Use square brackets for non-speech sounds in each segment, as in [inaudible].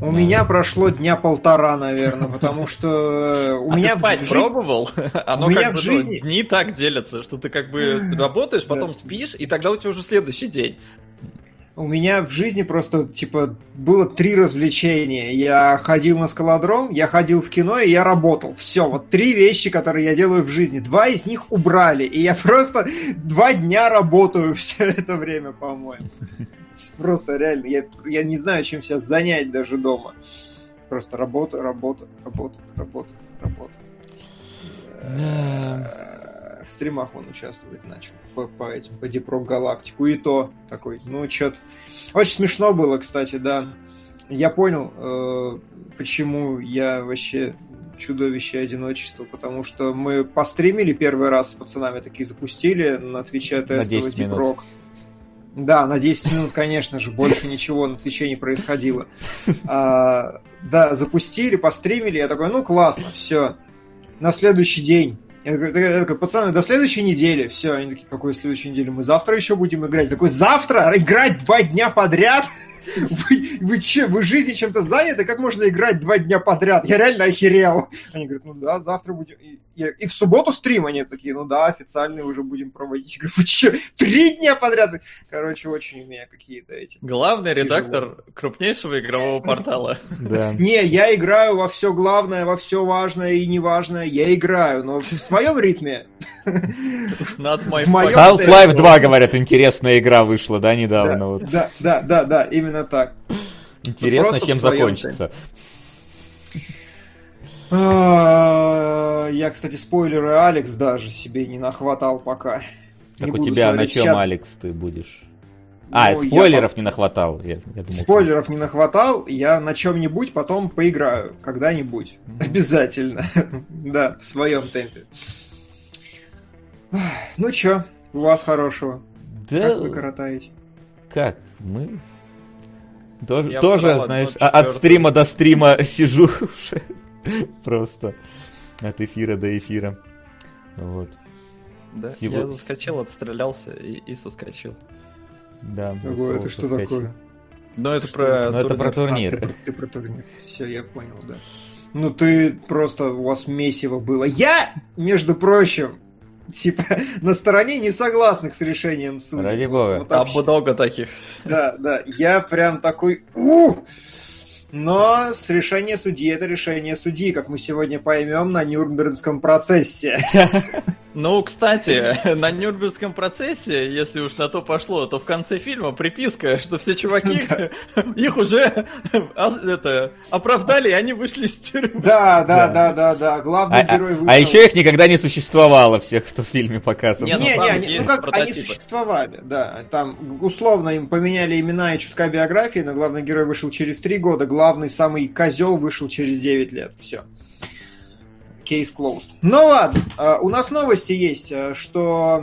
У меня прошло дня полтора, наверное, потому [laughs] что э, у а меня ты спать в пробовал? [laughs] Оно У меня как в бы, жизни- ну, дни так делятся, что ты как бы [gasps] работаешь, потом спишь, и тогда у тебя уже следующий день. У меня в жизни просто, типа, было три развлечения. Я ходил на скалодром, я ходил в кино, и я работал. Все, вот три вещи, которые я делаю в жизни. Два из них убрали, и я [laughs] просто два дня работаю все это время, по-моему. Просто реально, я, я не знаю, чем себя занять даже дома. Просто работа, работа, работа, работа, работа. Э, В стримах он участвовать начал по, по этим, по Rock Галактику. И то такой, ну, что-то... Очень смешно было, кстати, да. Я понял, э, почему я вообще чудовище одиночества, потому что мы постримили первый раз с пацанами, такие запустили на Твиче тестовый 10 Deep минут. Rock. Да, на 10 минут, конечно же, больше ничего на Твиче не происходило. А, да, запустили, постримили, я такой, ну классно, все. На следующий день. Я такой, я такой, пацаны, до следующей недели. Все, они такие, какой следующей недели? Мы завтра еще будем играть. Я такой, завтра? Играть два дня подряд? Вы, вы че, вы жизни чем-то заняты? Как можно играть два дня подряд? Я реально охерел. Они говорят, ну да, завтра будем. Я- и в субботу стрим они такие, ну да, официальный уже будем проводить. Я говорю, вы че, три дня подряд? Короче, очень у меня какие-то эти. Главный редактор крупнейшего игрового портала. Да. [laughs] Не, я играю во все главное, во все важное и неважное. Я играю, но в своем ритме. [laughs] Half-Life 2, говорят, интересная игра вышла, да, недавно. Да, вот. да, да, да, да, именно так. Интересно, чем закончится. Я, кстати, спойлеры Алекс даже себе не нахватал пока. Как Не у тебя на чем, чат. Алекс, ты будешь? А, Ну, я спойлеров не нахватал. Я, я думал, Спойлеров не нахватал, я на чем-нибудь потом поиграю. Когда-нибудь. [laughs] Обязательно. [laughs] Да, в своем темпе. Ну чё, у вас хорошего? Да, Как вы коротаете? как? Мы тоже, Я тоже знаешь, а- от стрима до стрима [laughs] сижу уже. [laughs] Просто от эфира до эфира. Вот, Да, Сего- Я заскочил, отстрелялся и, и соскочил. да. Ого, это что соскочил. такое? Но это Что про это? Ну, это про турнир. А, ты, ты про турнир. Все, я понял, да. Ну ты просто, у вас месиво было. Я, между прочим, типа, на стороне несогласных с решением суда. Ради бога. Вот Там вообще. много таких. Да, да, я прям такой... «Ух!» Но с решения судьи это решение судьи, как мы сегодня поймем на Нюрнбергском процессе. [laughs] Ну, кстати, [laughs] на Нюрнбергском процессе, если уж на то пошло, то в конце фильма приписка, что все чуваки, [laughs] их уже а, это, оправдали, и они вышли из тюрьмы. Да, да, Да. да, да, да. Главный А, герой а- вышел. а еще их никогда не существовало, всех, кто в фильме показан. Не, ну, Не, там не, они- есть ну как они существовали, да. Там условно им поменяли имена и чутка биографии, но главный герой вышел через три года, главный самый козел вышел через 9 лет. Все. Кейс closed. Ну ладно, а, у нас новости есть, а, что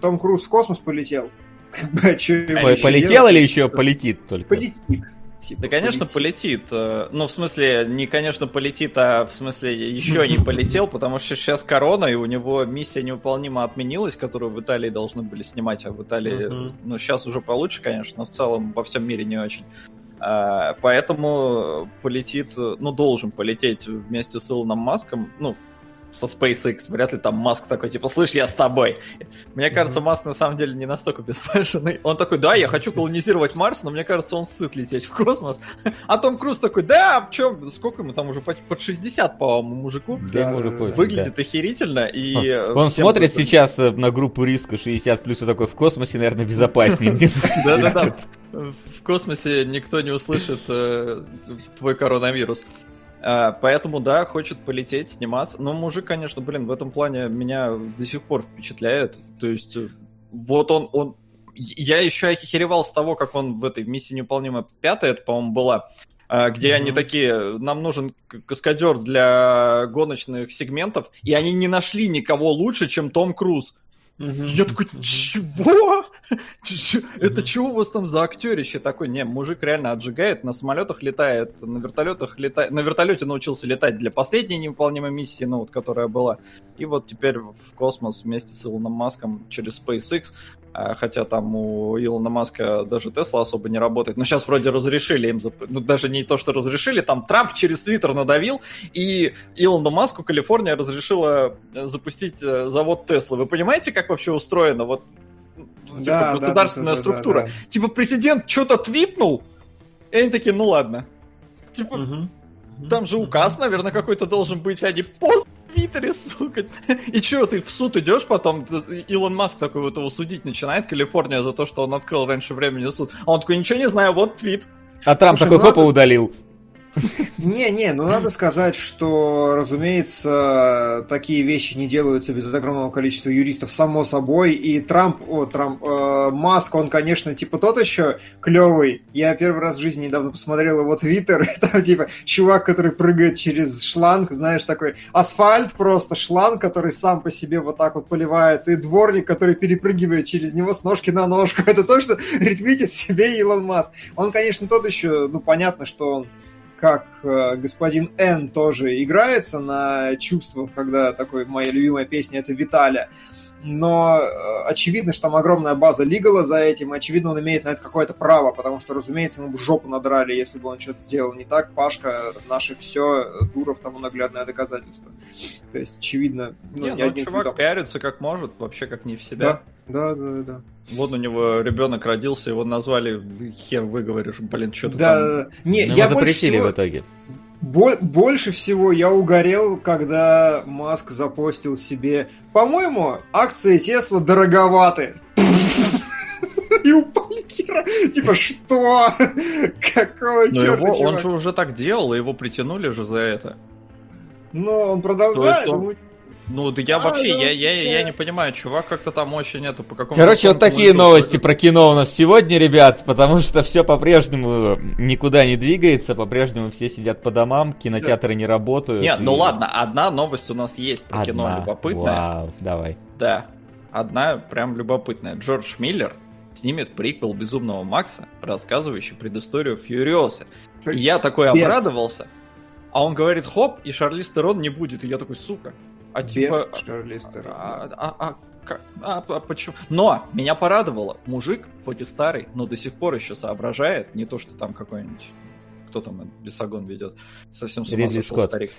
Том Круз в космос полетел. [laughs] Как бы, а Полетел или еще полетит только? Полетит. Типа, Да, конечно, полетит. э, Ну, в смысле, не, конечно, полетит, а в смысле, еще не [laughs] полетел, потому что сейчас корона, и у него миссия невыполнима отменилась, которую в Италии должны были снимать, а в Италии, ну, сейчас уже получше, конечно, но в целом во всем мире не очень. А, Поэтому полетит, ну, должен полететь вместе с Илоном Маском, ну, со SpaceX, вряд ли там Маск такой, типа, слышь, я с тобой. Мне кажется, Маск на самом деле не настолько [laughs] беспашенный. Он такой, да, я хочу колонизировать Марс, но мне кажется, он сыт лететь в космос. [laughs] А Том Круз такой, да, чё, сколько ему там уже, под под 60, по-моему, мужику. Да, ему уже да, Выглядит охерительно, и... э, Он смотрит просто- сейчас э, на группу риска 60 плюс и такой в космосе, наверное, безопаснее. [laughs] Да-да-да. В космосе никто не услышит э, твой коронавирус. А, Поэтому, да, хочет полететь, сниматься. Но мужик, конечно, блин, в этом плане меня до сих пор впечатляет. То есть, э, вот он, он... Я еще охеревал с того, как он в этой миссии невыполнима пятая, это, по-моему, была, а, где они Мгм. такие, нам нужен каскадер для гоночных сегментов, и они не нашли никого лучше, чем Том Круз. Мгм. Я такой, чего? [laughs] Это что у вас там за актерище такой? Не, мужик реально отжигает, на самолетах летает, на вертолетах летает. На вертолете научился летать для последней невыполнимой миссии, ну вот, которая была. И вот теперь в космос вместе с Илоном Маском через SpaceX, а, хотя там у Илона Маска даже Тесла особо не работает. Но сейчас вроде разрешили им, ну даже не то, что разрешили, там Трамп через Твиттер надавил, и Илону Маску Калифорния разрешила запустить э, завод Тесла. Вы понимаете, как вообще устроено? Вот типа, да, государственная да, да, структура. Да, да, да. Типа президент что-то твитнул, и они такие, ну ладно. Типа, угу. там же указ, наверное, какой-то должен быть, а не пост в Твиттере, сука. И что, ты в суд идешь потом? Илон Маск такой вот его судить начинает, Калифорния, за то, что он открыл раньше времени суд. А он такой, ничего не знаю, вот твит. А Трамп Слушай, такой, хопа, надо... удалил. Не-не, ну надо сказать, что, разумеется, такие вещи не делаются без огромного количества юристов, само собой. И Трамп, о, Трамп, э, Маск, он, конечно, типа тот еще клевый. Я первый раз в жизни недавно посмотрел его твиттер, [laughs] там типа чувак, который прыгает через шланг, знаешь, такой асфальт просто, шланг, который сам по себе вот так вот поливает, и дворник, который перепрыгивает через него с ножки на ножку. [laughs] Это то, что [laughs] ретвитит себе Илон Маск. Он, конечно, тот еще, ну, понятно, что он как э, господин Н тоже играется на чувствах, когда такой моя любимая песня это Виталя. Но э, очевидно, что там огромная база Лигала за этим, и очевидно, он имеет на это какое-то право, потому что, разумеется, ему бы жопу надрали, если бы он что-то сделал не так. Пашка, наше все, Дуров тому наглядное доказательство. То есть, очевидно... Ну, не, ну, чувак видом. пиарится как может, вообще как не в себя. Да, да, да, да. Вот у него ребенок родился, его назвали, хер выговоришь, блин, что-то да, там. Да, Не, Но я запретили всего... в итоге. Больше всего я угорел, когда Маск запостил себе, по-моему, акции Тесла дороговаты. И упали Кира. Типа, что? Какого черта, Он же уже так делал, и его притянули же за это. Но он продолжает. Ну, да я а, вообще, ну, я, я, я не понимаю, чувак как-то там очень это по какому Короче, вот такие новости про кино у нас сегодня, ребят, потому что все по-прежнему никуда не двигается, по-прежнему все сидят по домам, кинотеатры да. не работают. Нет, и... ну ладно, одна новость у нас есть про одна. кино любопытная. Вау, давай. Да, одна прям любопытная. Джордж Миллер снимет приквел Безумного Макса, рассказывающий предысторию Фьюриоса. И я такой обрадовался, а он говорит, хоп, и Шарлиз Терон не будет. И я такой, сука, а Без типа... Шарли а, а, а, а, а почему? Но меня порадовало. Мужик, хоть и старый, но до сих пор еще соображает. Не то, что там какой-нибудь... Кто там Бесогон ведет? Совсем с ума сошел старик.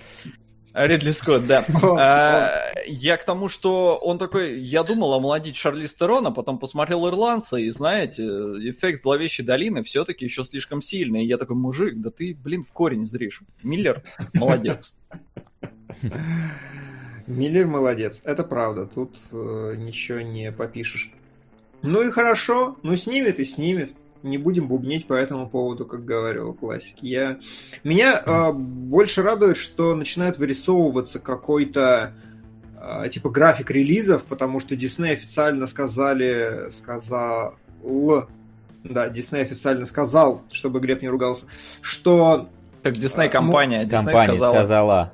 Ридли Скотт, да. [laughs] а, я к тому, что он такой, я думал омолодить Шарли Стерона, потом посмотрел Ирландца, и знаете, эффект зловещей долины все-таки еще слишком сильный. И я такой, мужик, да ты, блин, в корень зришь. Миллер, молодец. [laughs] Миллер молодец, это правда, тут э, ничего не попишешь. Ну и хорошо, ну снимет и снимет. Не будем бубнить по этому поводу, как говорил классик. Я... Меня э, больше радует, что начинает вырисовываться какой-то э, типа график релизов, потому что Дисней официально сказали, сказал, да, Дисней официально сказал, чтобы Глеб не ругался, что... Так Дисней компания, Дисней компания сказала. сказала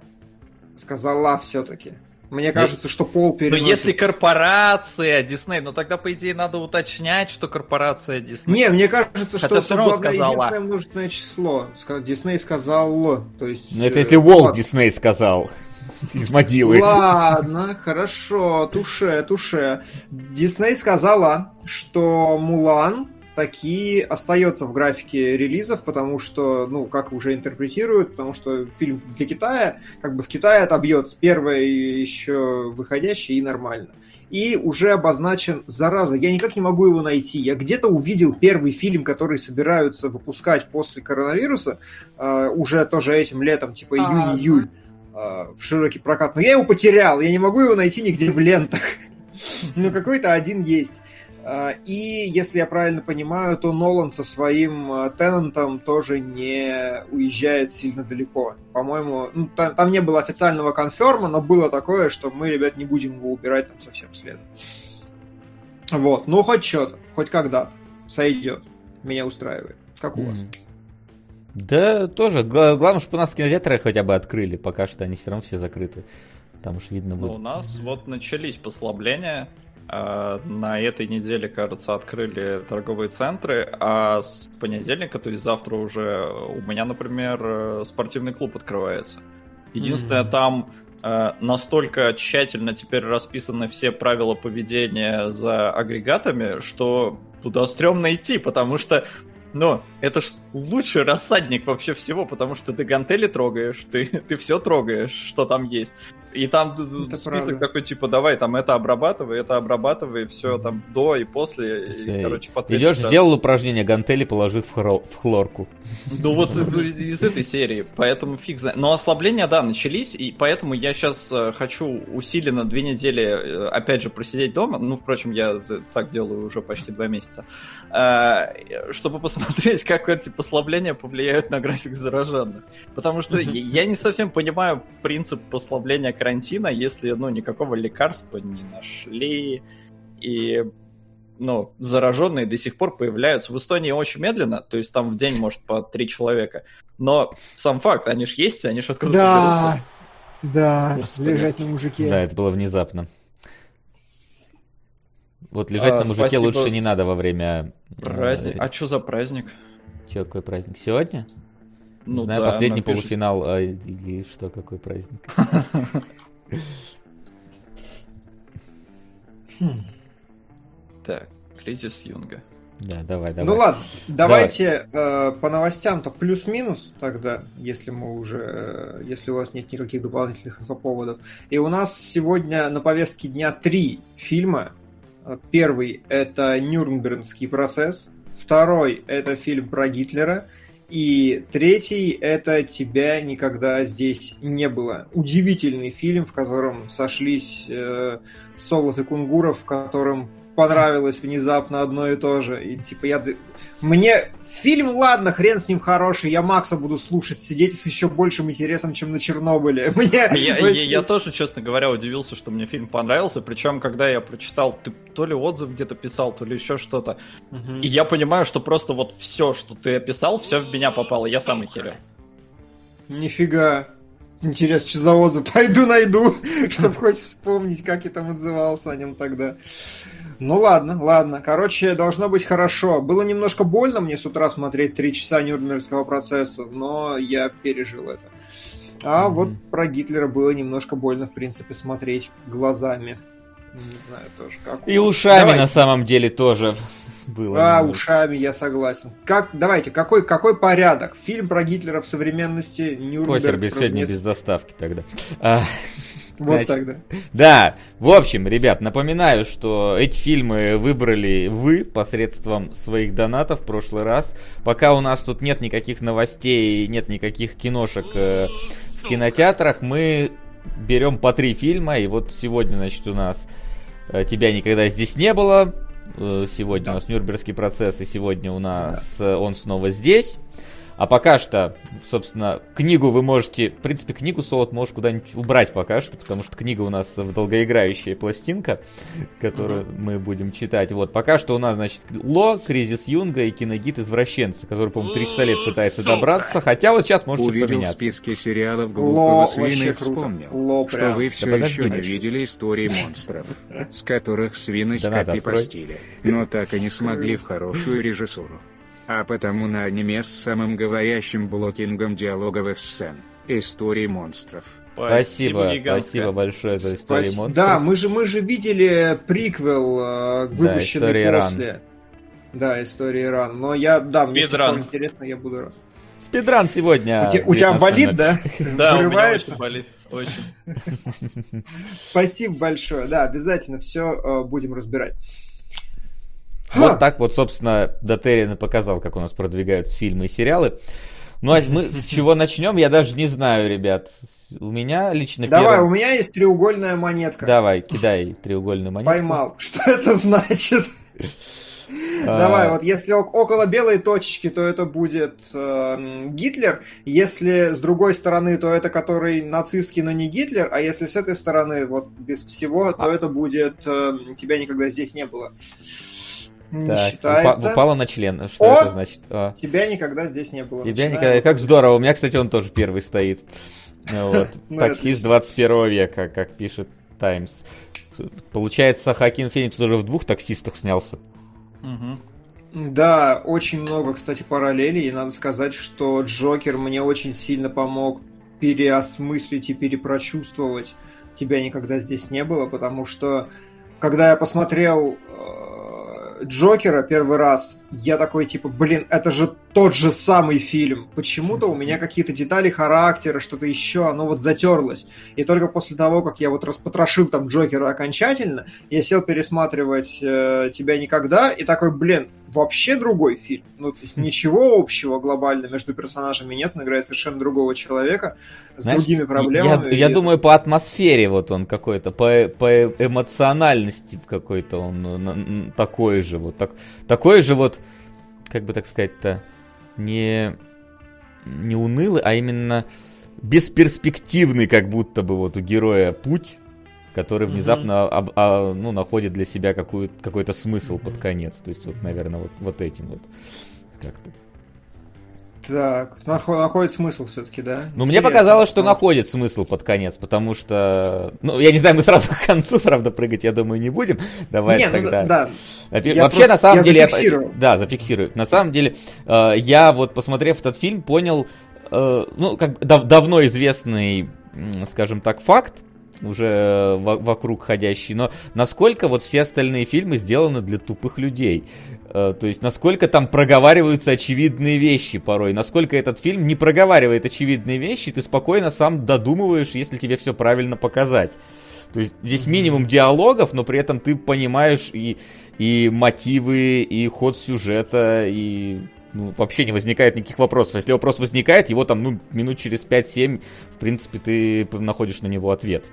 сказала все-таки. Мне ну, кажется, что пол переносит... Ну, если корпорация Дисней, ну тогда, по идее, надо уточнять, что корпорация Дисней. Не, мне кажется, что все равно сказала. множественное число. Дисней сказал, то есть... Ну, это если Уолт Дисней сказал [laughs] из могилы. Ладно, хорошо, туше, туше. Дисней сказала, что Мулан такие остается в графике релизов, потому что, ну, как уже интерпретируют, потому что фильм для Китая, как бы в Китае отобьется первое еще выходящее и нормально. И уже обозначен, зараза, я никак не могу его найти. Я где-то увидел первый фильм, который собираются выпускать после коронавируса, э, уже тоже этим летом, типа июнь-июль, э, в широкий прокат. Но я его потерял, я не могу его найти нигде в лентах. [laughs] Но какой-то один есть. А, и, если я правильно понимаю, то Нолан со своим а, Теннантом тоже не уезжает сильно далеко. По-моему, ну, там, там не было официального конферма, но было такое, что мы, ребят, не будем его убирать там совсем следом. Вот, ну хоть что-то, хоть когда-то сойдет. Меня устраивает. Как у mm. вас? Да, тоже. Главное, чтобы у нас кинотеатры хотя бы открыли. Пока что они все равно все закрыты. Там уж видно будет. Ну, у нас вот начались послабления на этой неделе, кажется, открыли торговые центры, а с понедельника, то есть завтра уже у меня, например, э, спортивный клуб открывается. Единственное, mm-hmm. там э, настолько тщательно теперь расписаны все правила поведения за агрегатами, что туда стрёмно идти, потому что но это ж лучший рассадник вообще всего, потому что ты гантели трогаешь, ты, [laughs] ты все трогаешь, что там есть. И там это список правда. такой, типа, давай, там это обрабатывай, это обрабатывай, все там до и после. И, короче, Идешь, сделал упражнение, гантели положив в, хро- в хлорку. Ну вот из этой серии, поэтому фиг знает. Но ослабления, да, начались, и поэтому я сейчас э, хочу усиленно две недели, э, опять же, просидеть дома. Ну, впрочем, я так делаю уже почти два месяца. Э, чтобы посмотреть, [laughs] как эти послабления повлияют на график зараженных. Потому что я не совсем понимаю принцип послабления карантина, если, ну, никакого лекарства не нашли, и, ну, зараженные до сих пор появляются. В Эстонии очень медленно, то есть там в день, может, по три человека. Но сам факт, они же есть, они же откуда-то да, берутся. Да, Господи. лежать на мужике. Да, это было внезапно. Вот лежать а, на мужике спасибо. лучше не надо во время... Праздник. А что за праздник? Че, какой праздник? Сегодня? Ну, Знаю, да, последний напишите. полуфинал а, или что, какой праздник. [laughs] Так, кризис Юнга. Да, давай, давай. Ну ладно, давайте давай. Э, по новостям-то плюс-минус тогда, если мы уже, э, если у вас нет никаких дополнительных инфоповодов. И у нас сегодня на повестке дня три фильма. Первый это Нюрнбергский процесс, второй это фильм про Гитлера, и третий – это «Тебя никогда здесь не было». Удивительный фильм, в котором сошлись э, Солод и Кунгуров, в котором понравилось внезапно одно и то же. И типа я... Мне фильм, ладно, хрен с ним хороший, я Макса буду слушать, сидеть с еще большим интересом, чем на Чернобыле. [laughs] Мне... Я, я, я тоже, честно говоря, удивился, что мне фильм понравился, причем, когда я прочитал, ты то ли отзыв где-то писал, то ли еще что-то, угу. и я понимаю, что просто вот все, что ты описал, все в меня попало, я сам охерел. Нифига. Интересно, что за отзыв? [laughs] Пойду найду, [laughs] чтобы хоть вспомнить, как я там отзывался о нем тогда. Ну ладно, ладно. Короче, должно быть хорошо. Было немножко больно мне с утра смотреть три часа Нюрнбергского процесса, но я пережил это. А mm-hmm. вот про Гитлера было немножко больно, в принципе, смотреть глазами. Не знаю тоже, как. И ушами Давай. на самом деле тоже было. А, немного. ушами, я согласен. Как, давайте, какой, какой порядок? Фильм про Гитлера в современности Нюрнберг. Похер, без сегодня без заставки тогда. А, вот тогда. Да, в общем, ребят, напоминаю, что эти фильмы выбрали вы посредством своих донатов в прошлый раз. Пока у нас тут нет никаких новостей, нет никаких киношек э, в кинотеатрах, мы берем по три фильма. И вот сегодня, значит, у нас э, «Тебя никогда здесь не было», э, сегодня да. у нас Нюрнбергский процесс, и сегодня у нас да. он снова здесь. А пока что, собственно, книгу вы можете... В принципе, книгу Солод можешь куда-нибудь убрать пока что, потому что книга у нас в долгоиграющая пластинка, которую uh-huh. мы будем читать. Вот, пока что у нас, значит, Ло, Кризис Юнга и Киногид Извращенца, который, по-моему, 300 лет пытается Сука. добраться, хотя вот сейчас может Увидел поменяться. в списке сериалов глупого свина и вспомнил, Ло что вы все да еще не видели истории монстров, с которых свины скопи постили, но так и не смогли в хорошую режиссуру а потому на аниме с самым говорящим блокингом диалоговых сцен. Истории монстров. Спасибо, спасибо, спасибо большое за историю Спас... монстров. Да, мы же, мы же видели приквел, э, выпущенный да, после. Иран. Да, история Иран. Но я, да, мне интересно, я буду рад. Спидран сегодня. У, те, у тебя болит, да? [laughs] [laughs] Да, у меня очень болит. Очень. Спасибо большое. Да, обязательно все э, будем разбирать. Вот так вот, собственно, Дотерин показал, как у нас продвигаются фильмы и сериалы. Ну, а мы с чего начнем, я даже не знаю, ребят. У меня лично Давай, первым... у меня есть треугольная монетка. Давай, кидай треугольную монетку. Поймал. [laughs] Что это значит? А. Давай, вот если около белой точечки, то это будет э, Гитлер. Если с другой стороны, то это который нацистский, но не Гитлер. А если с этой стороны, вот без всего, то а. это будет э, тебя никогда здесь не было. Не так, считается. упала на член. Что О, это значит? О. Тебя никогда здесь не было. Тебя никогда. Как здорово. У меня, кстати, он тоже первый стоит. Вот. [laughs] Ну, Таксист 21 века, как пишет Таймс. Получается, Хакин Феникс уже в двух таксистах снялся. Угу. Да, очень много, кстати, параллелей. И надо сказать, что Джокер мне очень сильно помог переосмыслить и перепрочувствовать тебя никогда здесь не было, потому что когда я посмотрел э, Джокера первый раз, я такой типа, блин, это же тот же самый фильм. Почему-то у меня какие-то детали характера, что-то еще, оно вот затерлось. И только после того, как я вот распотрошил там Джокера окончательно, я сел пересматривать э, «Тебя никогда» и такой, блин, вообще другой фильм. Ну, то есть [laughs] ничего общего глобально между персонажами нет, он играет совершенно другого человека с Знаешь, другими проблемами. Я, я и... думаю, по атмосфере вот он какой-то, по, по эмоциональности какой-то он такой же вот, так, такой же вот, как бы так сказать-то, не, не унылый, а именно бесперспективный, как будто бы вот у героя путь, который внезапно mm-hmm. а, а, ну, находит для себя какую, какой-то смысл mm-hmm. под конец. То есть, вот, наверное, вот, вот этим вот как-то. Так, находит смысл все-таки, да? Ну, мне показалось, что находит смысл под конец, потому что... Ну, я не знаю, мы сразу [laughs] к концу, правда, прыгать, я думаю, не будем. Давай не, ну тогда... Ну, да. Вообще, просто, на самом я деле... Зафиксирую. Да, зафиксирую. На самом деле, э, я вот, посмотрев этот фильм, понял, э, ну, как дав- давно известный, скажем так, факт, уже вокруг ходящий, но насколько вот все остальные фильмы сделаны для тупых людей. Э, то есть, насколько там проговариваются очевидные вещи порой, насколько этот фильм не проговаривает очевидные вещи, ты спокойно сам додумываешь, если тебе все правильно показать. То есть здесь минимум диалогов, но при этом ты понимаешь и, и мотивы, и ход сюжета, и ну, вообще не возникает никаких вопросов. Если вопрос возникает, его там, ну, минут через 5-7, в принципе, ты находишь на него ответ.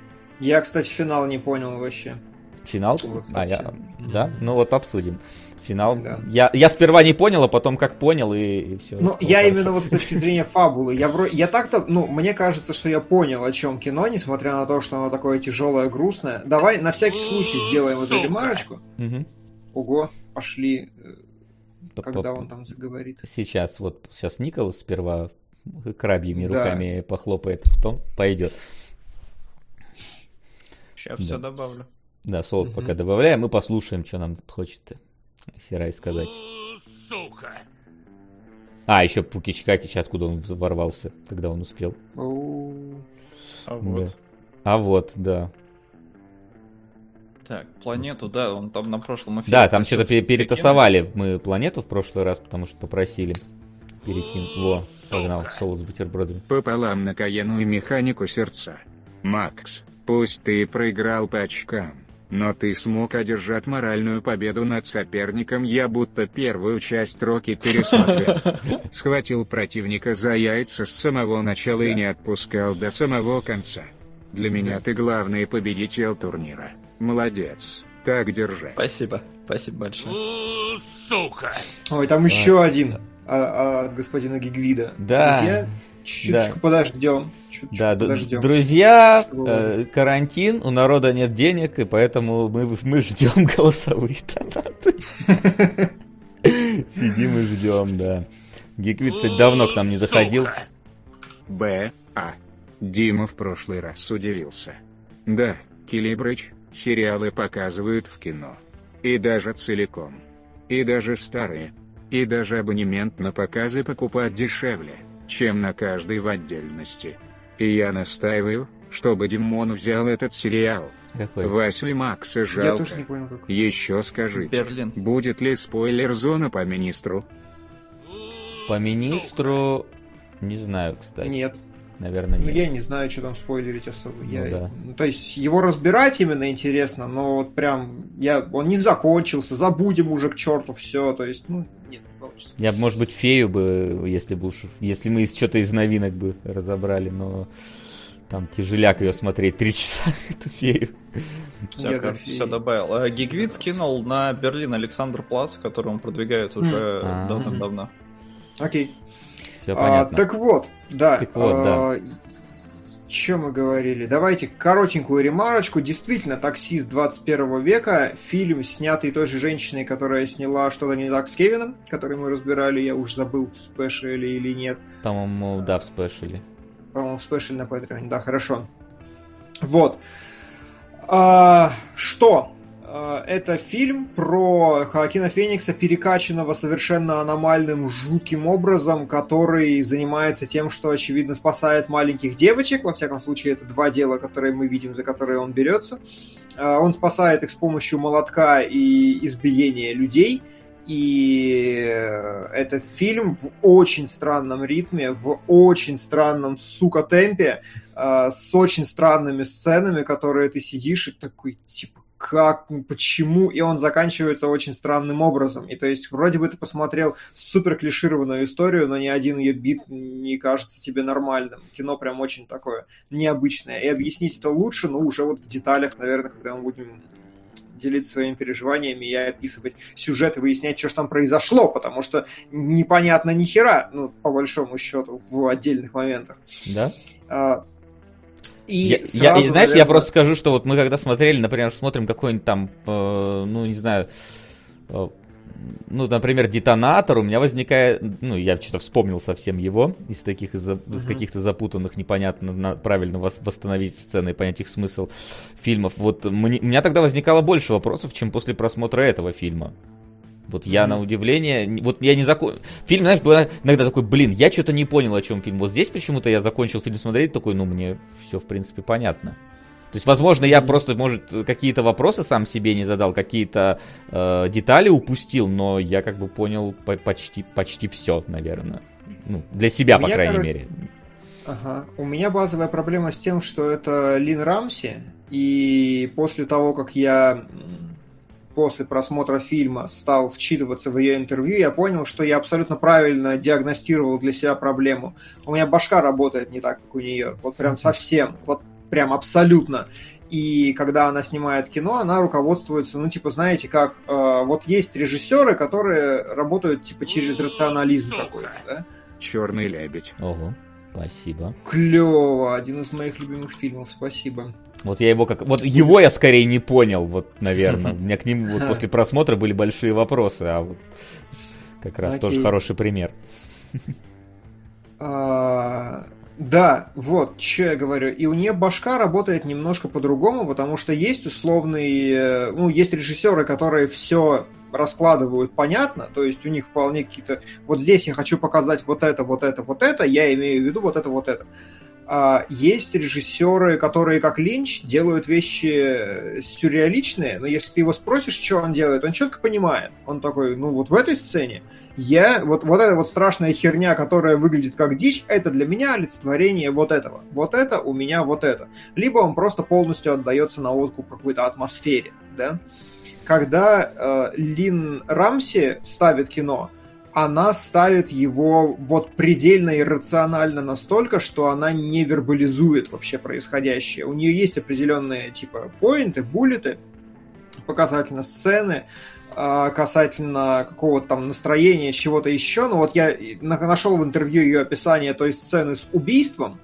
Я, кстати, финал не понял вообще. Финал? Вот, а, я... Mm-hmm. Да? Ну вот обсудим. Финал. Да. Я, я сперва не понял, а потом как понял, и, и все. Ну, я хорошо. именно вот с точки зрения [laughs] фабулы. Я, вро... я так-то, ну, мне кажется, что я понял, о чем кино, несмотря на то, что оно такое тяжелое, грустное. Давай на всякий случай сделаем эту ремарочку. Угу. Ого, пошли. Э, когда он там заговорит. Сейчас, вот, сейчас Николас сперва крабьими руками похлопает, потом пойдет. Сейчас да. все добавлю. Да, солод угу. пока добавляем, мы послушаем, что нам тут хочет Сирай сказать. Сука! А, еще Пукичкаки, откуда он ворвался, когда он успел. А вот. Да. А вот, да. Так, планету, да, он там на прошлом эфире. Да, там что-то перетасовали мы планету в прошлый раз, потому что попросили перекинуть. Во, погнал, солод с бутербродами. Пополам на Каену и механику сердца. Макс, Пусть ты проиграл по очкам, но ты смог одержать моральную победу над соперником. Я будто первую часть Роки пересмотрел. [laughs] Схватил противника за яйца с самого начала и не отпускал до самого конца. Для меня ты главный победитель турнира. Молодец. Так держать. Спасибо. Спасибо большое. Сука! Ой, там еще один а, от господина Гигвида. Да. Друзья, Чуть-чуть подождем. Чуть-чуть да, подождем. Друзья, э, карантин, у народа нет денег, и поэтому мы, мы ждем [laughs] голосовые донаты. [laughs] Сидим и ждем, да. Гиквит, кстати, давно к нам не заходил. Б. А. Дима в прошлый раз удивился. Да, Килибрыч, сериалы показывают в кино. И даже целиком. И даже старые. И даже абонемент на показы покупать дешевле чем на каждый в отдельности. И я настаиваю, чтобы Димон взял этот сериал. Какой? Васю и Макса жалко. Я тоже не понял, какой. Еще скажите, Берлин. будет ли спойлер-зона по министру? По министру... Не знаю, кстати. Нет. Наверное, ну, нет. Ну, я не знаю, что там спойлерить особо. Ну, я... да. ну, то есть, его разбирать именно интересно, но вот прям... Я... Он не закончился, забудем уже к черту все. То есть, ну, нет, Я, может быть, фею бы, если бы уж, если мы что-то из новинок бы разобрали, но там тяжеляк ее смотреть три [laughs] часа, эту фею. Все, все добавил. А, Гигвит скинул на Берлин Александр Плац, который он продвигает уже а. давно-давно. Окей. Все понятно. так вот, да. Так вот, да. Чем мы говорили? Давайте коротенькую ремарочку. Действительно, «Таксист 21 века», фильм, снятый той же женщиной, которая сняла «Что-то не так с Кевином», который мы разбирали, я уж забыл, в спешле или нет. По-моему, да, в спешле. По-моему, в спешле на Патреоне, да, хорошо. Вот. А, что? А, это фильм про Хоакина Феникса, перекачанного совершенно аномальным, жутким образом, который занимается тем, что, очевидно, спасает маленьких девочек. Во всяком случае, это два дела, которые мы видим, за которые он берется. А, он спасает их с помощью молотка и избиения людей. И это фильм в очень странном ритме, в очень странном, сука, темпе, с очень странными сценами, которые ты сидишь и такой, типа, как, почему, и он заканчивается очень странным образом. И то есть вроде бы ты посмотрел супер клишированную историю, но ни один ее бит не кажется тебе нормальным. Кино прям очень такое необычное. И объяснить это лучше, ну, уже вот в деталях, наверное, когда мы будем делиться своими переживаниями и описывать сюжет и выяснять, что же там произошло, потому что непонятно ни хера, ну, по большому счету, в отдельных моментах. Да? А, и я, я, знаешь, наверное... я просто скажу, что вот мы когда смотрели, например, смотрим какой-нибудь там, э, ну, не знаю, э, ну, например, детонатор, у меня возникает, ну, я что-то вспомнил совсем его из таких, из, mm-hmm. из каких-то запутанных, непонятно на, правильно восстановить сцены и понять их смысл фильмов. Вот мне, у меня тогда возникало больше вопросов, чем после просмотра этого фильма. Вот я на удивление, вот я не закончил. Фильм, знаешь, был иногда такой, блин, я что-то не понял, о чем фильм. Вот здесь почему-то я закончил фильм смотреть, такой, ну, мне все, в принципе, понятно. То есть, возможно, я просто, может, какие-то вопросы сам себе не задал, какие-то э, детали упустил, но я как бы понял по почти, почти все, наверное. Ну, для себя, по крайней короче... мере. Ага. У меня базовая проблема с тем, что это Лин Рамси, и после того, как я после просмотра фильма стал вчитываться в ее интервью, я понял, что я абсолютно правильно диагностировал для себя проблему. У меня башка работает не так, как у нее. Вот прям совсем. Вот прям абсолютно. И когда она снимает кино, она руководствуется, ну, типа, знаете, как э, вот есть режиссеры, которые работают, типа, через рационализм какой-то, да? Черный лебедь. Ого, спасибо. Клево, один из моих любимых фильмов, спасибо. Вот я его как... Вот его я скорее не понял, вот, наверное. [laughs] У меня к ним вот после просмотра были большие вопросы, а вот как раз Окей. тоже хороший пример. А, да, вот, что я говорю. И у нее башка работает немножко по-другому, потому что есть условный... Э, ну, есть режиссеры, которые все раскладывают понятно, то есть у них вполне какие-то... Вот здесь я хочу показать вот это, вот это, вот это, я имею в виду вот это, вот это. А, есть режиссеры, которые, как Линч, делают вещи сюрреаличные, но если ты его спросишь, что он делает, он четко понимает. Он такой, ну вот в этой сцене я, вот, вот эта вот страшная херня, которая выглядит как дичь, это для меня олицетворение вот этого. Вот это у меня вот это. Либо он просто полностью отдается на откуп какой-то атмосфере, да. Когда э, Лин Рамси ставит кино, она ставит его вот предельно иррационально настолько, что она не вербализует вообще происходящее. У нее есть определенные типа поинты, буллеты, показательно сцены, а, касательно какого-то там настроения, чего-то еще. Но вот я нашел в интервью ее описание той сцены с убийством,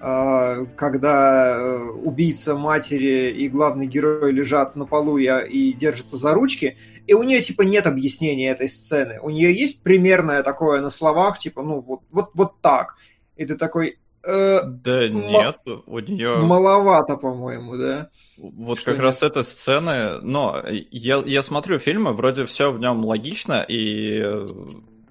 когда э, убийца матери и главный герой лежат на полу и, и держатся за ручки, и у нее, типа, нет объяснения этой сцены. У нее есть примерное такое на словах, типа, ну, вот, вот, вот так. И ты такой... Э, да нет, у нее... Маловато, по-моему, да? Вот Что как нет? раз эта сцена, но я, я смотрю фильмы, вроде все в нем логично, и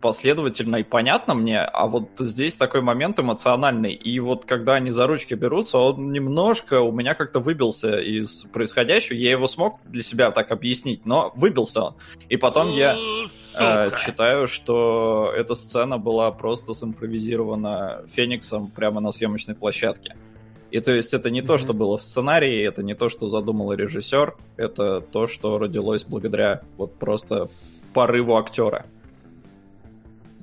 последовательно и понятно мне, а вот здесь такой момент эмоциональный. И вот когда они за ручки берутся, он немножко у меня как-то выбился из происходящего. Я его смог для себя так объяснить, но выбился он. И потом я э, читаю, что эта сцена была просто симпровизирована Фениксом прямо на съемочной площадке. И то есть это не mm-hmm. то, что было в сценарии, это не то, что задумал режиссер, это то, что родилось благодаря вот просто порыву актера.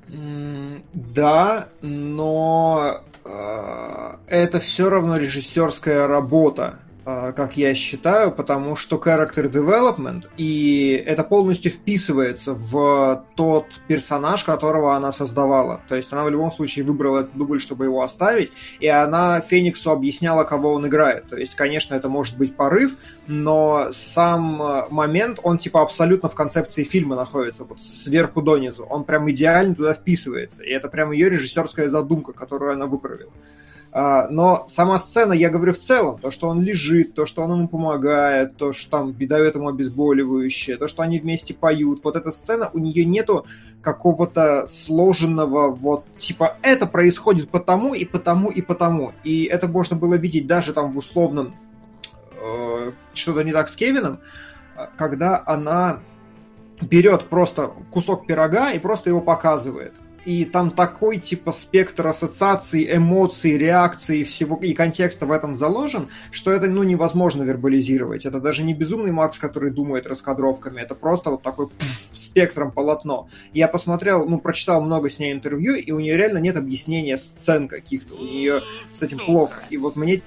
Да, но э, это все равно режиссерская работа. А, как я считаю, потому что character development, и это полностью вписывается в тот персонаж, которого она создавала. То есть она в любом случае выбрала этот дубль, чтобы его оставить, и она Фениксу объясняла, кого он играет. То есть, конечно, это может быть порыв, но сам момент, он типа абсолютно в концепции фильма находится, вот сверху донизу. Он прям идеально туда вписывается, и это прям ее режиссерская задумка, которую она выправила. А, но сама сцена, я говорю в целом, то, что он лежит, то, что он ему помогает, то, что там дает ему обезболивающее, то, что они вместе поют, вот эта сцена, у нее нету какого-то сложенного, вот, типа, это происходит потому и потому и потому. И это можно было видеть даже там в условном э, что-то не так с Кевином, когда она берет просто кусок пирога и просто его показывает и там такой типа спектр ассоциаций, эмоций, реакций всего и контекста в этом заложен, что это ну невозможно вербализировать. Это даже не безумный Макс, который думает раскадровками, это просто вот такой пфф, спектром полотно. Я посмотрел, ну прочитал много с ней интервью, и у нее реально нет объяснения сцен каких-то, у нее с этим плохо. И вот мне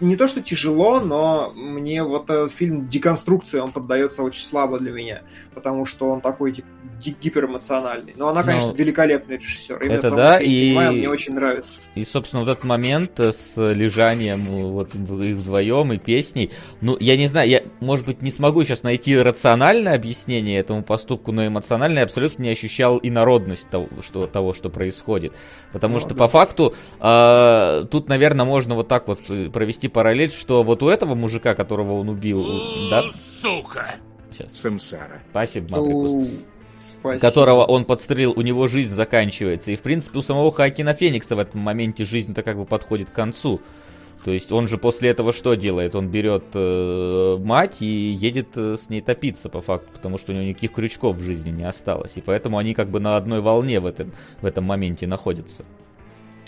не то, что тяжело, но мне вот этот фильм деконструкции, он поддается очень слабо для меня, потому что он такой типа, гиперэмоциональный. Но она, ну, конечно, Но... великолепный режиссер. Именно это да, и... Понимаю, мне очень нравится. И, собственно, вот этот момент с лежанием вот их вдвоем и песней. Ну, я не знаю, я, может быть, не смогу сейчас найти рациональное объяснение этому поступку, но эмоционально я абсолютно не ощущал инородность того, что, того, что происходит. Потому ну, что, да. по факту, э, тут, наверное, можно вот так вот провести параллель, что вот у этого мужика, которого он убил, да? Сука! Сейчас. Самсара. Спасибо, Маврикус. Спасибо. которого он подстрелил, у него жизнь заканчивается. И, в принципе, у самого Хакина Феникса в этом моменте жизнь-то как бы подходит к концу. То есть он же после этого что делает? Он берет э, мать и едет э, с ней топиться по факту, потому что у него никаких крючков в жизни не осталось. И поэтому они как бы на одной волне в этом, в этом моменте находятся.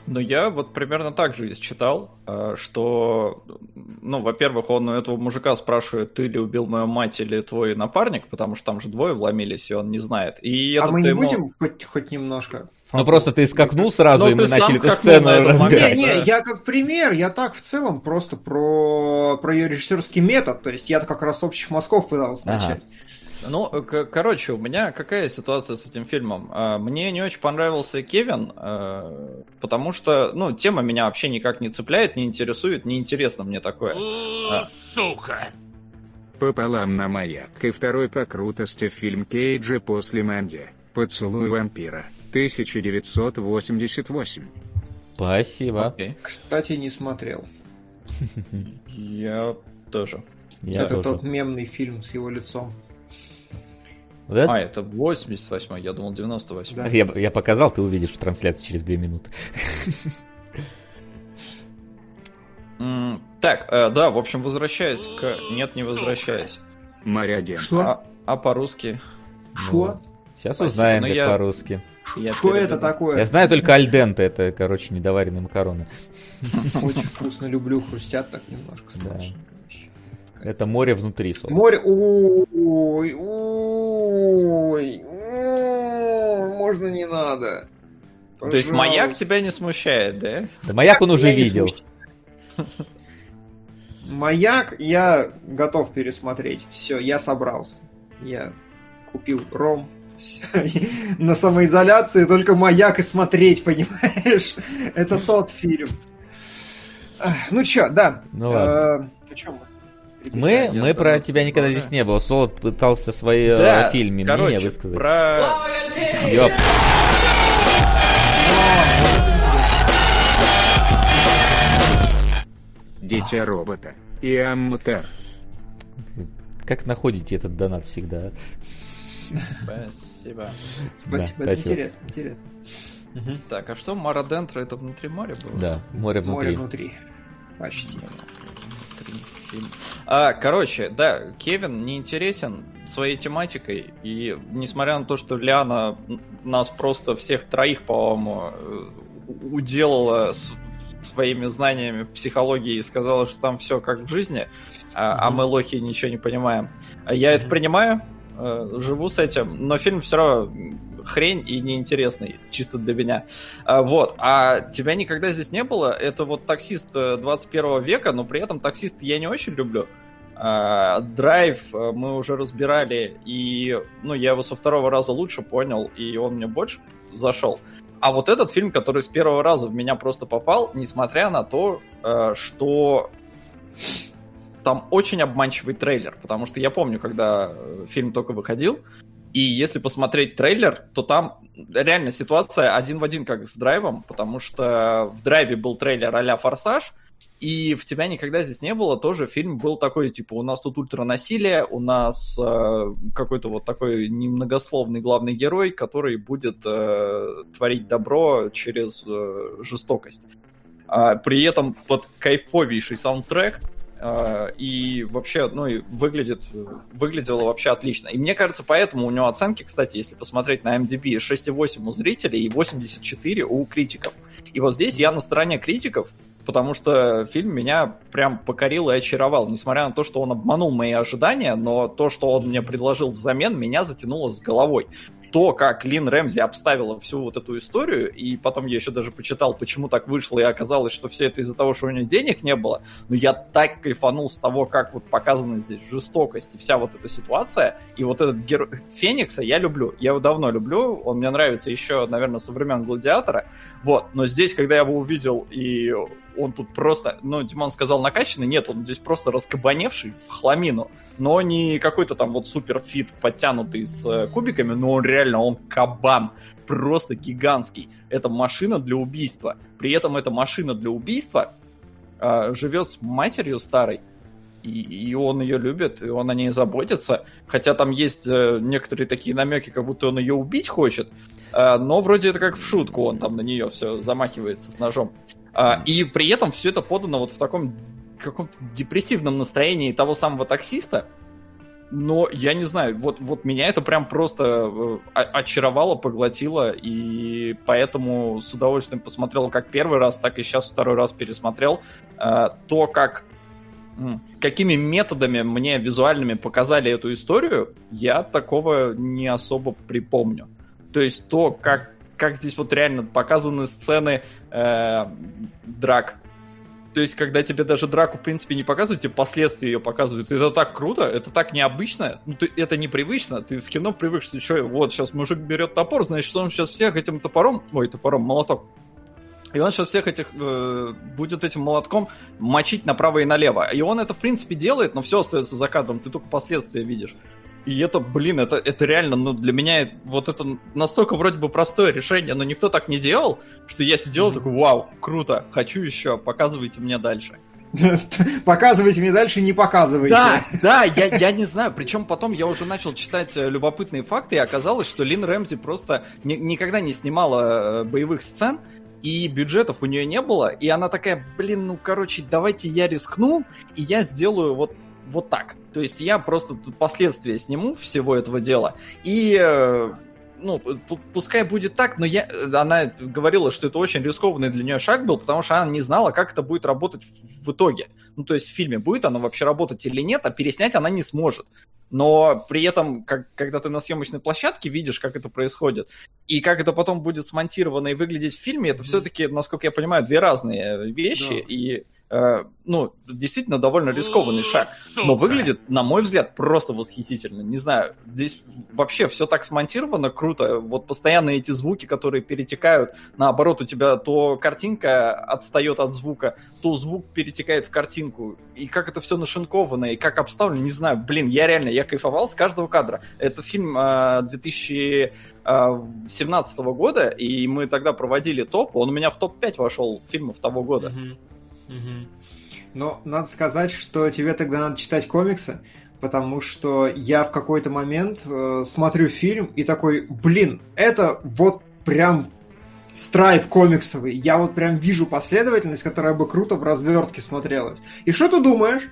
Ну, я вот примерно так же читал, э, что, ну, во-первых, он у этого мужика спрашивает, ты ли убил мою мать или твой напарник, потому что там же двое вломились, и он не знает. И а мы не ему... будем хоть, хоть немножко? Ну, просто ты скакнул сразу, ну, и мы начали эту сцену разбирать. Не, не, я как пример, я так в целом просто про, про ее режиссерский метод, то есть я как раз с общих мазков пытался начать. Ну, короче, у меня какая ситуация с этим фильмом? А, мне не очень понравился Кевин, а, потому что, ну, тема меня вообще никак не цепляет, не интересует, не интересно мне такое. А. Сука! Пополам на маяк и второй по крутости фильм Кейджа после Манди. «Поцелуй вампира», 1988. Спасибо. Okay. Кстати, не смотрел. [laughs] Я тоже. Я Это тоже. тот мемный фильм с его лицом. Это? А, это 88 я думал 98 да. я, я показал, ты увидишь в трансляции через 2 минуты. Так, э, да, в общем, возвращаясь к... Нет, не возвращаясь. Моряген. Что? А, а по-русски? Что? Сейчас узнаем, как я... по-русски. Что это такое? Я знаю только альденте, это, короче, недоваренные макароны. Очень вкусно, люблю, хрустят так немножко. Да. Это море внутри. Море... Ой, ой, можно не надо. Пожалуйста. То есть маяк тебя не смущает, да? Да маяк он уже видел. Маяк я готов пересмотреть. Все, я собрался. Я купил ром. Все. На самоизоляции только маяк и смотреть, понимаешь? [laughs] Это тот фильм. Ну чё, да. Ну ладно. Э, о чем мы? Мы, мы про тебя никогда здесь не было. Солод пытался свои э, да, фильме короче, мнение высказать. Про... Ёп. Дитя робота. И Аммутер. Как находите этот донат всегда? Спасибо. Спасибо, да, это спасибо. интересно, интересно. Угу. Так, а что Марадентро это внутри моря было? Да, море внутри. Море внутри. Почти фильм. А, короче, да, Кевин не интересен своей тематикой, и несмотря на то, что Ляна нас просто всех троих, по-моему, э, уделала своими знаниями психологии и сказала, что там все как в жизни, а, а мы лохи ничего не понимаем. Я это принимаю, э, живу с этим, но фильм все равно хрень и неинтересный, чисто для меня. А, вот. А тебя никогда здесь не было. Это вот таксист 21 э, века, но при этом таксист я не очень люблю. А, драйв э, мы уже разбирали, и ну, я его со второго раза лучше понял, и он мне больше зашел. А вот этот фильм, который с первого раза в меня просто попал, несмотря на то, э, что там очень обманчивый трейлер, потому что я помню, когда фильм только выходил, И если посмотреть трейлер, то там реально ситуация один в один как с драйвом, потому что в драйве был трейлер а-ля «Форсаж», и в тебя никогда здесь не было, тоже фильм был такой, типа, у нас тут ультранасилие, у нас э, какой-то вот такой немногословный главный герой, который будет э, творить добро через э, жестокость. А, при этом под кайфовейший саундтрек, и вообще, ну, и выглядит, выглядело вообще отлично. И мне кажется, поэтому у него оценки, кстати, если посмотреть на MDB, 6,8 у зрителей и 84 у критиков. И вот здесь я на стороне критиков, потому что фильм меня прям покорил и очаровал. Несмотря на то, что он обманул мои ожидания, но то, что он мне предложил взамен, меня затянуло с головой то, как Лин Рэмзи обставила всю вот эту историю, и потом я еще даже почитал, почему так вышло, и оказалось, что все это из-за того, что у нее денег не было, но я так кайфанул с того, как вот показана здесь жестокость и вся вот эта ситуация, и вот этот герой Феникса я люблю, я его давно люблю, он мне нравится еще, наверное, со времен Гладиатора, вот, но здесь, когда я его увидел, и он тут просто, ну, Димон сказал накачанный, нет, он здесь просто раскабаневший в хламину, но не какой-то там вот супер fit подтянутый с э, кубиками, но он реально, он кабан, просто гигантский. Это машина для убийства. При этом эта машина для убийства э, живет с матерью старой, и, и он ее любит, и он о ней заботится. Хотя там есть э, некоторые такие намеки, как будто он ее убить хочет, э, но вроде это как в шутку, он там на нее все замахивается с ножом. А, и при этом все это подано вот в таком каком-то депрессивном настроении того самого таксиста. Но я не знаю, вот, вот меня это прям просто э, очаровало, поглотило, и поэтому с удовольствием посмотрел как первый раз, так и сейчас второй раз пересмотрел. Э, то, как какими методами мне визуальными показали эту историю, я такого не особо припомню. То есть то, как как здесь вот реально показаны сцены э, драк. То есть, когда тебе даже драку, в принципе, не показывают, тебе последствия ее показывают. Это так круто, это так необычно, ну, ты, это непривычно. Ты в кино привык, что что, вот, сейчас мужик берет топор, значит, что он сейчас всех этим топором, ой, топором, молоток, и он сейчас всех этих э, будет этим молотком мочить направо и налево. И он это, в принципе, делает, но все остается за кадром, ты только последствия видишь. И это, блин, это, это реально, ну, для меня вот это настолько вроде бы простое решение, но никто так не делал, что я сидел mm-hmm. такой, вау, круто, хочу еще, показывайте мне дальше. [laughs] Показывайте мне дальше, не показывайте. Да, да, я, я не знаю. Причем потом я уже начал читать э, любопытные факты, и оказалось, что Лин Рэмзи просто ни, никогда не снимала э, боевых сцен, и бюджетов у нее не было, и она такая, блин, ну, короче, давайте я рискну, и я сделаю вот вот так. То есть я просто последствия сниму всего этого дела. И э, ну, пускай будет так, но я, она говорила, что это очень рискованный для нее шаг был, потому что она не знала, как это будет работать в, в итоге. Ну, то есть в фильме будет оно вообще работать или нет, а переснять она не сможет. Но при этом, как, когда ты на съемочной площадке видишь, как это происходит, и как это потом будет смонтировано и выглядеть в фильме, это mm-hmm. все-таки, насколько я понимаю, две разные вещи. Да. И Э, ну, действительно довольно рискованный шаг. Но выглядит, на мой взгляд, просто восхитительно. Не знаю, здесь вообще все так смонтировано круто. Вот постоянно эти звуки, которые перетекают, наоборот, у тебя то картинка отстает от звука, то звук перетекает в картинку. И как это все нашинковано, и как обставлено, не знаю. Блин, я реально, я кайфовал с каждого кадра. Это фильм э, 2017 года, и мы тогда проводили топ. Он у меня в топ-5 вошел фильмов того года. Mm-hmm. Угу. Но надо сказать, что тебе тогда надо читать комиксы, потому что я в какой-то момент э, смотрю фильм и такой, блин, это вот прям страйп комиксовый. Я вот прям вижу последовательность, которая бы круто в развертке смотрелась. И что ты думаешь?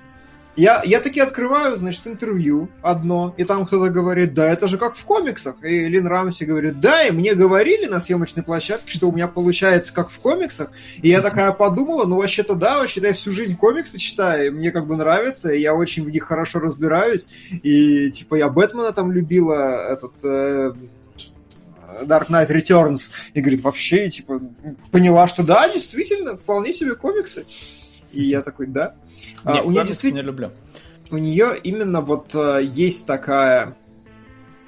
Я, я таки открываю, значит, интервью одно, и там кто-то говорит, да, это же как в комиксах. И Лин Рамси говорит, да, и мне говорили на съемочной площадке, что у меня получается как в комиксах. И я такая подумала, ну вообще-то да, вообще-то я всю жизнь комиксы читаю, и мне как бы нравится, и я очень в них хорошо разбираюсь. И типа я Бэтмена там любила, этот... Э, Dark Knight Returns, и говорит, вообще, типа, поняла, что да, действительно, вполне себе комиксы. И я такой, да. А, у нее действительно не люблю. У нее именно вот э, есть такая